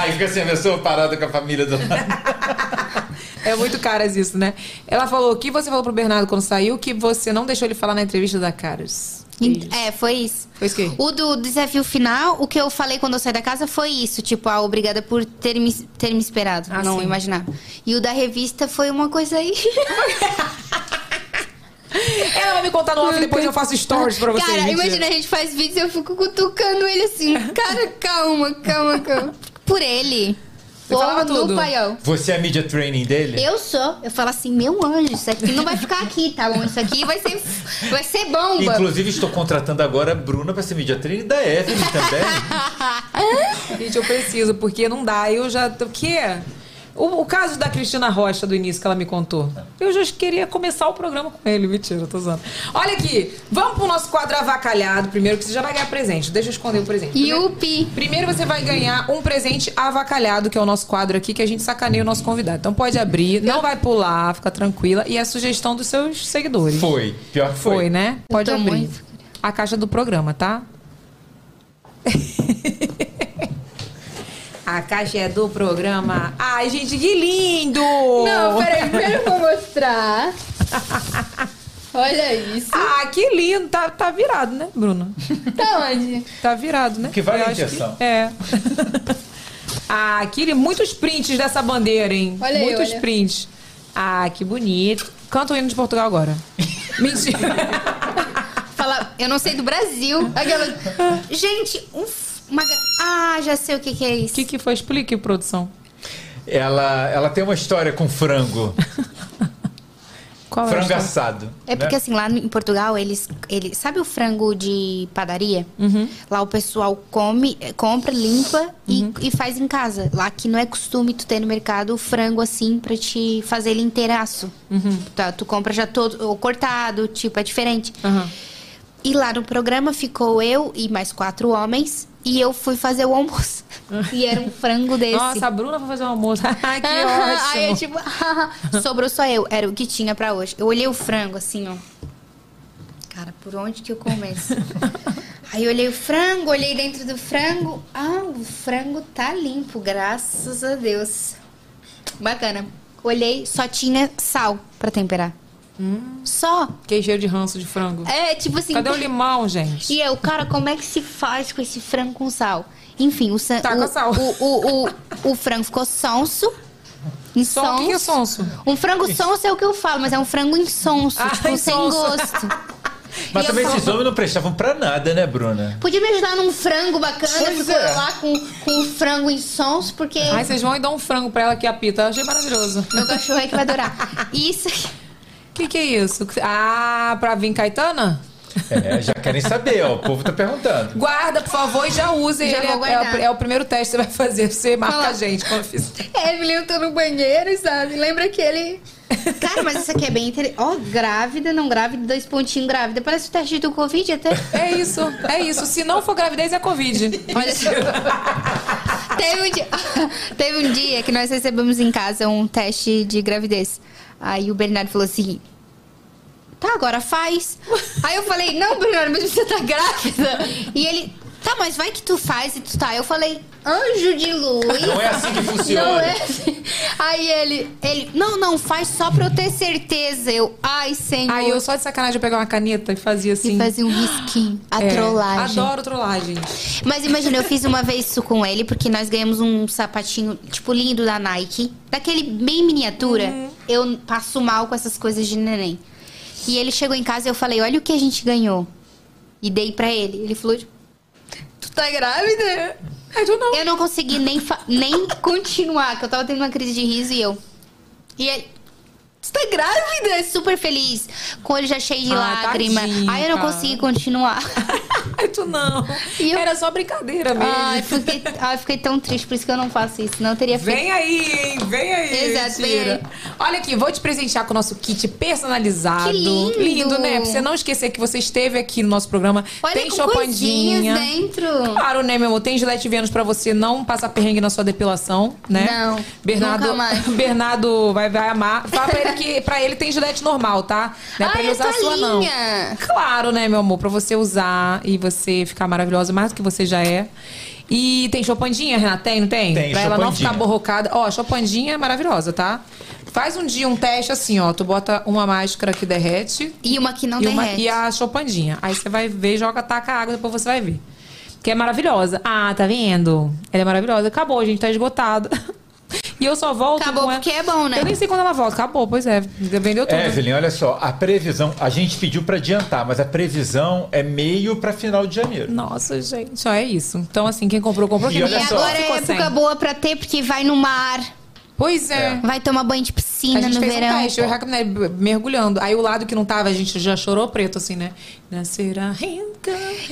Speaker 2: Aí fica assim, a pessoa parada com a família do lado.
Speaker 1: É muito caras isso, né? Ela falou o que você falou pro Bernardo quando saiu que você não deixou ele falar na entrevista da Caras.
Speaker 4: É, foi isso.
Speaker 1: Foi isso que?
Speaker 4: O do desafio final, o que eu falei quando eu saí da casa foi isso. Tipo, ah, obrigada por ter me, ter me esperado.
Speaker 1: Ah,
Speaker 4: não
Speaker 1: sim.
Speaker 4: imaginava. E o da revista foi uma coisa aí.
Speaker 1: Ela vai me contar no off depois eu faço stories pra vocês.
Speaker 4: Cara,
Speaker 1: mentira.
Speaker 4: imagina, a gente faz vídeos e eu fico cutucando ele assim. Cara, calma, calma, calma. Por ele.
Speaker 1: Tudo?
Speaker 4: no paiol.
Speaker 2: Você é a media training dele?
Speaker 4: Eu sou. Eu falo assim, meu anjo, isso aqui não vai ficar aqui, tá bom? Isso aqui vai ser, vai ser bomba.
Speaker 2: Inclusive, estou contratando agora a Bruna para ser media training da Evelyn também.
Speaker 1: Gente, eu preciso, porque não dá. Eu já. O quê? O, o caso da Cristina Rocha do início que ela me contou. Eu já queria começar o programa com ele. Mentira, eu tô usando. Olha aqui, vamos pro nosso quadro avacalhado primeiro, que você já vai ganhar presente. Deixa eu esconder o presente.
Speaker 4: Yupi.
Speaker 1: Primeiro você vai ganhar um presente avacalhado, que é o nosso quadro aqui, que a gente sacaneia o nosso convidado. Então pode abrir, não vai pular, fica tranquila. E é a sugestão dos seus seguidores.
Speaker 2: Foi. Pior que foi.
Speaker 1: Foi, né? Pode abrir.
Speaker 4: muito-
Speaker 1: A caixa do programa, tá? A caixa é do programa. Ai, gente, que lindo!
Speaker 4: Não, peraí, primeiro eu vou mostrar. Olha isso.
Speaker 1: Ah, que lindo. Tá, tá virado, né, Bruna?
Speaker 4: Tá onde?
Speaker 1: Tá virado, né?
Speaker 2: Que vale
Speaker 1: Eu
Speaker 2: a
Speaker 1: acho
Speaker 2: injeção.
Speaker 1: É. ah, que lindo. Muitos prints dessa bandeira, hein?
Speaker 4: Olha aí,
Speaker 1: Muitos
Speaker 4: olha.
Speaker 1: prints. Ah, que bonito. Canta o hino de Portugal agora. Mentira.
Speaker 4: Fala, eu não sei do Brasil. Aquela... Gente, um, uma... Ah, já sei o que, que é isso.
Speaker 1: O que, que foi? Explique, produção.
Speaker 2: Ela, ela tem uma história com frango.
Speaker 1: Qual é
Speaker 2: frango
Speaker 1: história?
Speaker 2: assado.
Speaker 4: É porque
Speaker 2: né?
Speaker 4: assim, lá em Portugal, eles, eles. Sabe o frango de padaria?
Speaker 1: Uhum.
Speaker 4: Lá o pessoal come, compra, limpa e,
Speaker 1: Uhum.
Speaker 4: e faz em casa. Lá que não é costume tu ter no mercado o frango assim pra te fazer ele inteiraço.
Speaker 1: Uhum.
Speaker 4: Tá, tu compra já todo ou cortado, tipo, é diferente.
Speaker 1: Aham.
Speaker 4: E lá no programa ficou eu e mais quatro homens. E eu fui fazer o almoço. e era um frango desse.
Speaker 1: Nossa, a Bruna foi fazer um almoço. Ai, que ótimo.
Speaker 4: Aí eu tipo, sobrou só eu. Era o que tinha pra hoje. Eu olhei o frango assim, ó. Cara, por onde que eu começo? Aí eu olhei o frango, olhei dentro do frango. Ah, o frango tá limpo, graças a Deus. Bacana. Olhei, só tinha sal pra temperar. Só.
Speaker 1: Que cheiro de ranço de frango.
Speaker 4: É, tipo assim.
Speaker 1: Cadê o limão, gente?
Speaker 4: E eu, cara, como é que se faz com esse frango com sal? Enfim, o, san-
Speaker 1: Taca
Speaker 4: o,
Speaker 1: Tá sal.
Speaker 4: o, o, o, o frango ficou sonso. Insonso.
Speaker 1: O que é sonso?
Speaker 4: Um frango sonso é o que eu falo, mas é um frango insonso,
Speaker 1: Ah,
Speaker 4: tipo, sem
Speaker 1: insonso.
Speaker 4: gosto.
Speaker 2: Mas
Speaker 4: E
Speaker 2: também
Speaker 4: falo-
Speaker 2: esses homens não prestavam pra nada, né, Bruna?
Speaker 4: Podia me ajudar num frango bacana,
Speaker 2: Pois
Speaker 4: ficou
Speaker 2: é.
Speaker 4: lá com, com o frango insonso, porque
Speaker 1: Ai, vocês vão e dão um frango pra ela que apita. Eu achei maravilhoso.
Speaker 4: meu cachorro é que vai adorar. Isso aqui.
Speaker 1: O que, que é isso? Ah, pra vir Caetana?
Speaker 2: É, já querem saber, ó. O povo tá perguntando.
Speaker 1: Guarda, por favor, e já use
Speaker 4: Já
Speaker 1: ele. É- é, é o primeiro teste que você vai fazer. Você marca
Speaker 4: Fala.
Speaker 1: a gente quando fizer.
Speaker 4: Evelyn, eu tô no banheiro, sabe? Lembra aquele. Cara, mas isso aqui é bem interessante. Ó, grávida, não grávida, dois pontinhos grávida. Parece o teste do Covid até.
Speaker 1: É isso, é isso. Se não for gravidez, é Covid.
Speaker 4: Olha só. Teve um, dia, teve um dia que nós recebemos em casa um teste de gravidez. Aí o Bernardo falou assim: Tá, agora faz. Aí eu falei: Não, Bernardo, mas você tá grávida. E ele: Tá, mas vai que tu faz e tu tá. Eu falei: Anjo de luz.
Speaker 2: Não é assim que funciona.
Speaker 4: Não é assim. Aí ele, ele: Não, não, faz só pra eu ter certeza. Eu: Ai, senhor.
Speaker 1: Aí eu só de sacanagem eu pegava uma caneta e fazia assim.
Speaker 4: E fazia um risquinho. A
Speaker 1: É,
Speaker 4: trollagem.
Speaker 1: Adoro trollagem.
Speaker 4: Mas imagina, eu fiz uma vez isso com ele, porque nós ganhamos um sapatinho, tipo, lindo da Nike. Daquele bem miniatura.
Speaker 1: Uhum.
Speaker 4: Eu passo mal com essas coisas de neném. E ele chegou em casa e eu falei, olha o que a gente ganhou. E dei pra ele. Ele falou, tu tá grávida?
Speaker 1: Ai, tu não.
Speaker 4: Eu não consegui nem, nem continuar, que eu tava tendo uma crise de riso e eu. E ele. Você tá grávida? Super feliz. Com o olho já cheio de
Speaker 1: Ah,
Speaker 4: lágrima.
Speaker 1: tadinho,
Speaker 4: Aí eu não consegui continuar.
Speaker 1: Ai, tu não.
Speaker 4: E eu-
Speaker 1: Era só brincadeira mesmo.
Speaker 4: Ai, fiquei, ai, fiquei tão triste, por isso que eu não faço isso. Eu teria feito.
Speaker 1: Vem aí, hein? Vem aí.
Speaker 4: Exato,
Speaker 1: mentira.
Speaker 4: vem aí.
Speaker 1: Olha aqui, vou te presentear com o nosso kit personalizado.
Speaker 4: Que lindo.
Speaker 1: Lindo, né? Pra você não esquecer que você esteve aqui no nosso programa.
Speaker 4: Olha
Speaker 1: tem chopandinha.
Speaker 4: dentro.
Speaker 1: Claro, né, meu amor? Tem Gillette Vênus pra você não passar perrengue na sua depilação, né?
Speaker 4: Não,
Speaker 1: Bernardo,
Speaker 4: nunca mais.
Speaker 1: Bernardo vai, vai amar. Fala pra ele que pra ele tem Gillette normal, tá? Não é pra
Speaker 4: Ai,
Speaker 1: ele usar a sua, não.
Speaker 4: toalhinha.
Speaker 1: Claro, né, meu amor? Pra você usar e você ficar maravilhosa mais do que você já é. E tem chopandinha, Renata? Tem, não tem?
Speaker 2: Tem,
Speaker 1: pra ela não
Speaker 2: chopandinha.
Speaker 1: ficar borrocada. Ó, a chopandinha é maravilhosa, tá? Faz um dia um teste assim, ó. Tu bota uma máscara que derrete
Speaker 4: E uma que não
Speaker 1: e, uma-
Speaker 4: derrete.
Speaker 1: e a chopandinha. Aí você vai ver, joga, taca a água, depois você vai ver. Que é maravilhosa. Ah, tá vendo? Ela é maravilhosa. Acabou, gente, tá esgotado. E eu só volto
Speaker 4: Acabou porque é bom, né?
Speaker 1: Eu nem sei quando ela volta. Acabou, pois é. Vendeu tudo.
Speaker 2: Evelyn, olha só, a previsão, a gente pediu pra adiantar, mas a previsão é meio pra final de janeiro.
Speaker 1: Nossa, gente, só é isso. Então, assim, quem comprou, comprou.
Speaker 2: E
Speaker 1: Quem não
Speaker 2: olha
Speaker 4: E
Speaker 1: comprou,
Speaker 2: só.
Speaker 4: agora é época
Speaker 1: sem.
Speaker 4: boa pra ter, porque vai no mar,
Speaker 1: Pois é.
Speaker 4: vai tomar banho de
Speaker 1: A
Speaker 4: piscina
Speaker 1: gente
Speaker 4: no
Speaker 1: fez
Speaker 4: verão.
Speaker 1: um teste, eu e a Raquel mergulhando. Aí o lado que não tava, a gente já chorou preto, assim, né?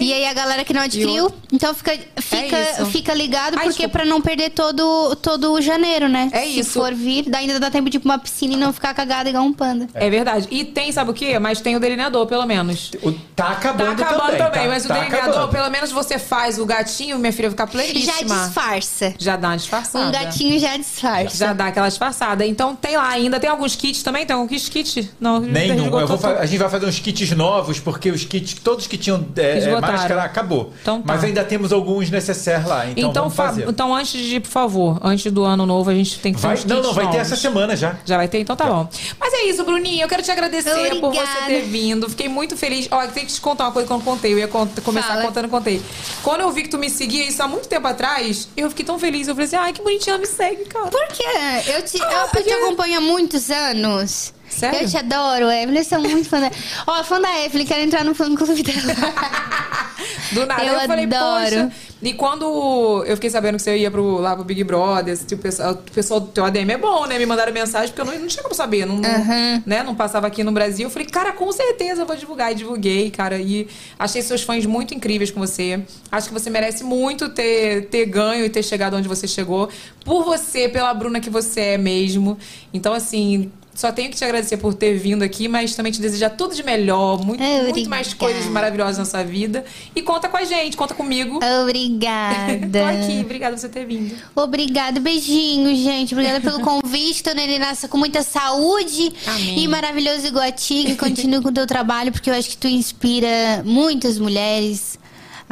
Speaker 4: E aí a galera que não adquiriu, então fica, fica,
Speaker 1: É
Speaker 4: fica ligado,
Speaker 1: Ai,
Speaker 4: porque pra não perder todo, todo o janeiro, né?
Speaker 1: É
Speaker 4: Se
Speaker 1: isso.
Speaker 4: for vir, ainda dá tempo de ir pra uma piscina e não ficar cagada igual um panda.
Speaker 1: É verdade. E tem, sabe o quê? Mas tem o delineador, pelo menos.
Speaker 2: O- tá
Speaker 1: Tá
Speaker 2: acabando,
Speaker 1: acabando também,
Speaker 2: também, tá-
Speaker 1: mas o
Speaker 2: tá
Speaker 1: delineador,
Speaker 2: acabando.
Speaker 1: pelo menos você faz o gatinho, minha filha fica
Speaker 4: Já
Speaker 1: pleníssima.
Speaker 4: disfarça.
Speaker 1: Já dá uma disfarçada.
Speaker 4: Um gatinho já disfarça.
Speaker 1: Já dá aquela disfarçada. Então tem lá ainda. Tem alguns kits também? Tem algum kit? Não,
Speaker 2: Nenhum. Eu vou a gente vai fazer uns kits novos, porque os kits, todos que tinham é, é, máscara, acabou.
Speaker 1: Então tá.
Speaker 2: Mas ainda temos alguns necessários lá, então,
Speaker 1: Então,
Speaker 2: fazer.
Speaker 1: então, antes de, por favor, antes do ano novo, a gente tem que ter
Speaker 2: Vai-
Speaker 1: uns
Speaker 2: não, não, vai ter
Speaker 1: novos.
Speaker 2: essa semana já.
Speaker 1: Já vai ter? Então tá bom. Mas é isso, Bruninha. Eu quero te agradecer por
Speaker 4: Obrigada.
Speaker 1: você ter vindo. Fiquei muito feliz. Ó, tem que te contar uma coisa que eu não contei. Eu ia cont- começar
Speaker 4: Fala.
Speaker 1: contando, contei. Quando eu vi que tu me seguia isso há muito tempo atrás, eu fiquei tão feliz. Eu falei assim, ai, que bonitinha, ela me segue, cara.
Speaker 4: Por quê? Eu te,
Speaker 1: Ah,
Speaker 4: eu, eu
Speaker 1: porque-
Speaker 4: te acompanho há muitos anos.
Speaker 1: Sério?
Speaker 4: Eu te adoro, Evelyn. Eu sou muito fã da. Ó, fã da Evelyn, quero entrar no fã clube dela.
Speaker 1: Do nada.
Speaker 4: Eu
Speaker 1: Eu, falei,
Speaker 4: adoro.
Speaker 1: poxa. E quando eu fiquei sabendo que você ia pro, lá pro Big Brother, tipo, o pessoal, o pessoal do teu ADM é bom, né? Me mandaram mensagem, porque eu não, não tinha como saber. Não,
Speaker 4: Aham.
Speaker 1: né? não passava aqui no Brasil. Eu falei, cara, com certeza eu vou divulgar. E divulguei, cara. E achei seus fãs muito incríveis com você. Acho que você merece muito ter, ter ganho e ter chegado onde você chegou. Por você, pela Bruna que você é mesmo. Então, assim. Só tenho que te agradecer por ter vindo aqui, mas também te desejar tudo de melhor, muito,
Speaker 4: Obrigada.
Speaker 1: muito mais coisas maravilhosas na sua vida. E conta com a gente, conta comigo.
Speaker 4: Obrigada.
Speaker 1: Tô aqui, obrigada por você ter vindo.
Speaker 4: Obrigada, beijinho, gente. Obrigada pelo convite. Dona ele nasça com muita saúde
Speaker 1: Amém.
Speaker 4: e maravilhoso igual a ti. Que continue com o teu trabalho, porque eu acho que tu inspira muitas mulheres.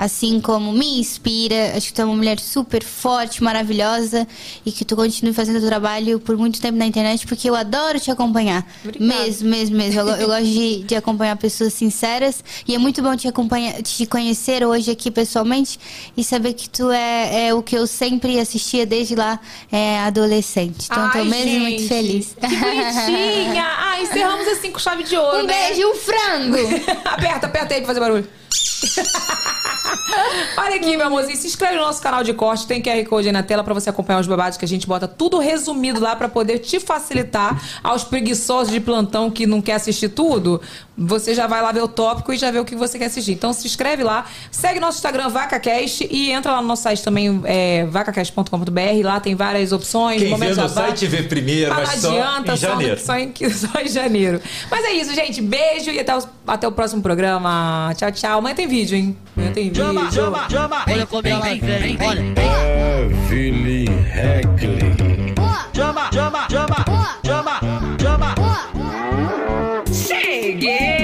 Speaker 4: Assim como me inspira, acho que tu é uma mulher super forte, maravilhosa e que tu continue fazendo o teu trabalho por muito tempo na internet, porque eu adoro te acompanhar.
Speaker 1: Obrigada.
Speaker 4: Mesmo, mesmo, mesmo. Eu, eu gosto de, de acompanhar pessoas sinceras e é muito bom te acompanhar, te conhecer hoje aqui pessoalmente e saber que tu é, é o que eu sempre assistia desde lá, é, adolescente. Então, eu tô
Speaker 1: Ai,
Speaker 4: mesmo muito
Speaker 1: gente,
Speaker 4: feliz.
Speaker 1: Que bonitinha! Ah, encerramos assim com chave de ouro,
Speaker 4: Um
Speaker 1: né?
Speaker 4: beijo e um frango!
Speaker 1: aperta, aperta aí pra fazer barulho. Olha aqui, meu amorzinho, se inscreve no nosso canal de corte, tem QR Code aí na tela pra você acompanhar os babados que a gente bota tudo resumido lá pra poder te facilitar aos preguiçosos de plantão que não quer assistir tudo. Você já vai lá ver o tópico e já vê o que você quer assistir. Então se inscreve lá, segue nosso Instagram VacaCast e entra lá no nosso site também, é, vacacast.com.br. Lá tem várias opções.
Speaker 2: Quem vê no
Speaker 1: jabá.
Speaker 2: site vê primeiro,
Speaker 1: Mas
Speaker 2: mas
Speaker 1: não
Speaker 2: só
Speaker 1: adianta,
Speaker 2: em
Speaker 1: só,
Speaker 2: janeiro.
Speaker 1: Só, em, só em janeiro. Mas é isso, gente. Beijo e até, os- até o próximo programa. Tchau, tchau. Amanhã tem vídeo, hein? Amanhã tem vídeo.
Speaker 5: Olha como ela vem, olha.
Speaker 10: Evelyn Heckley. Yeah.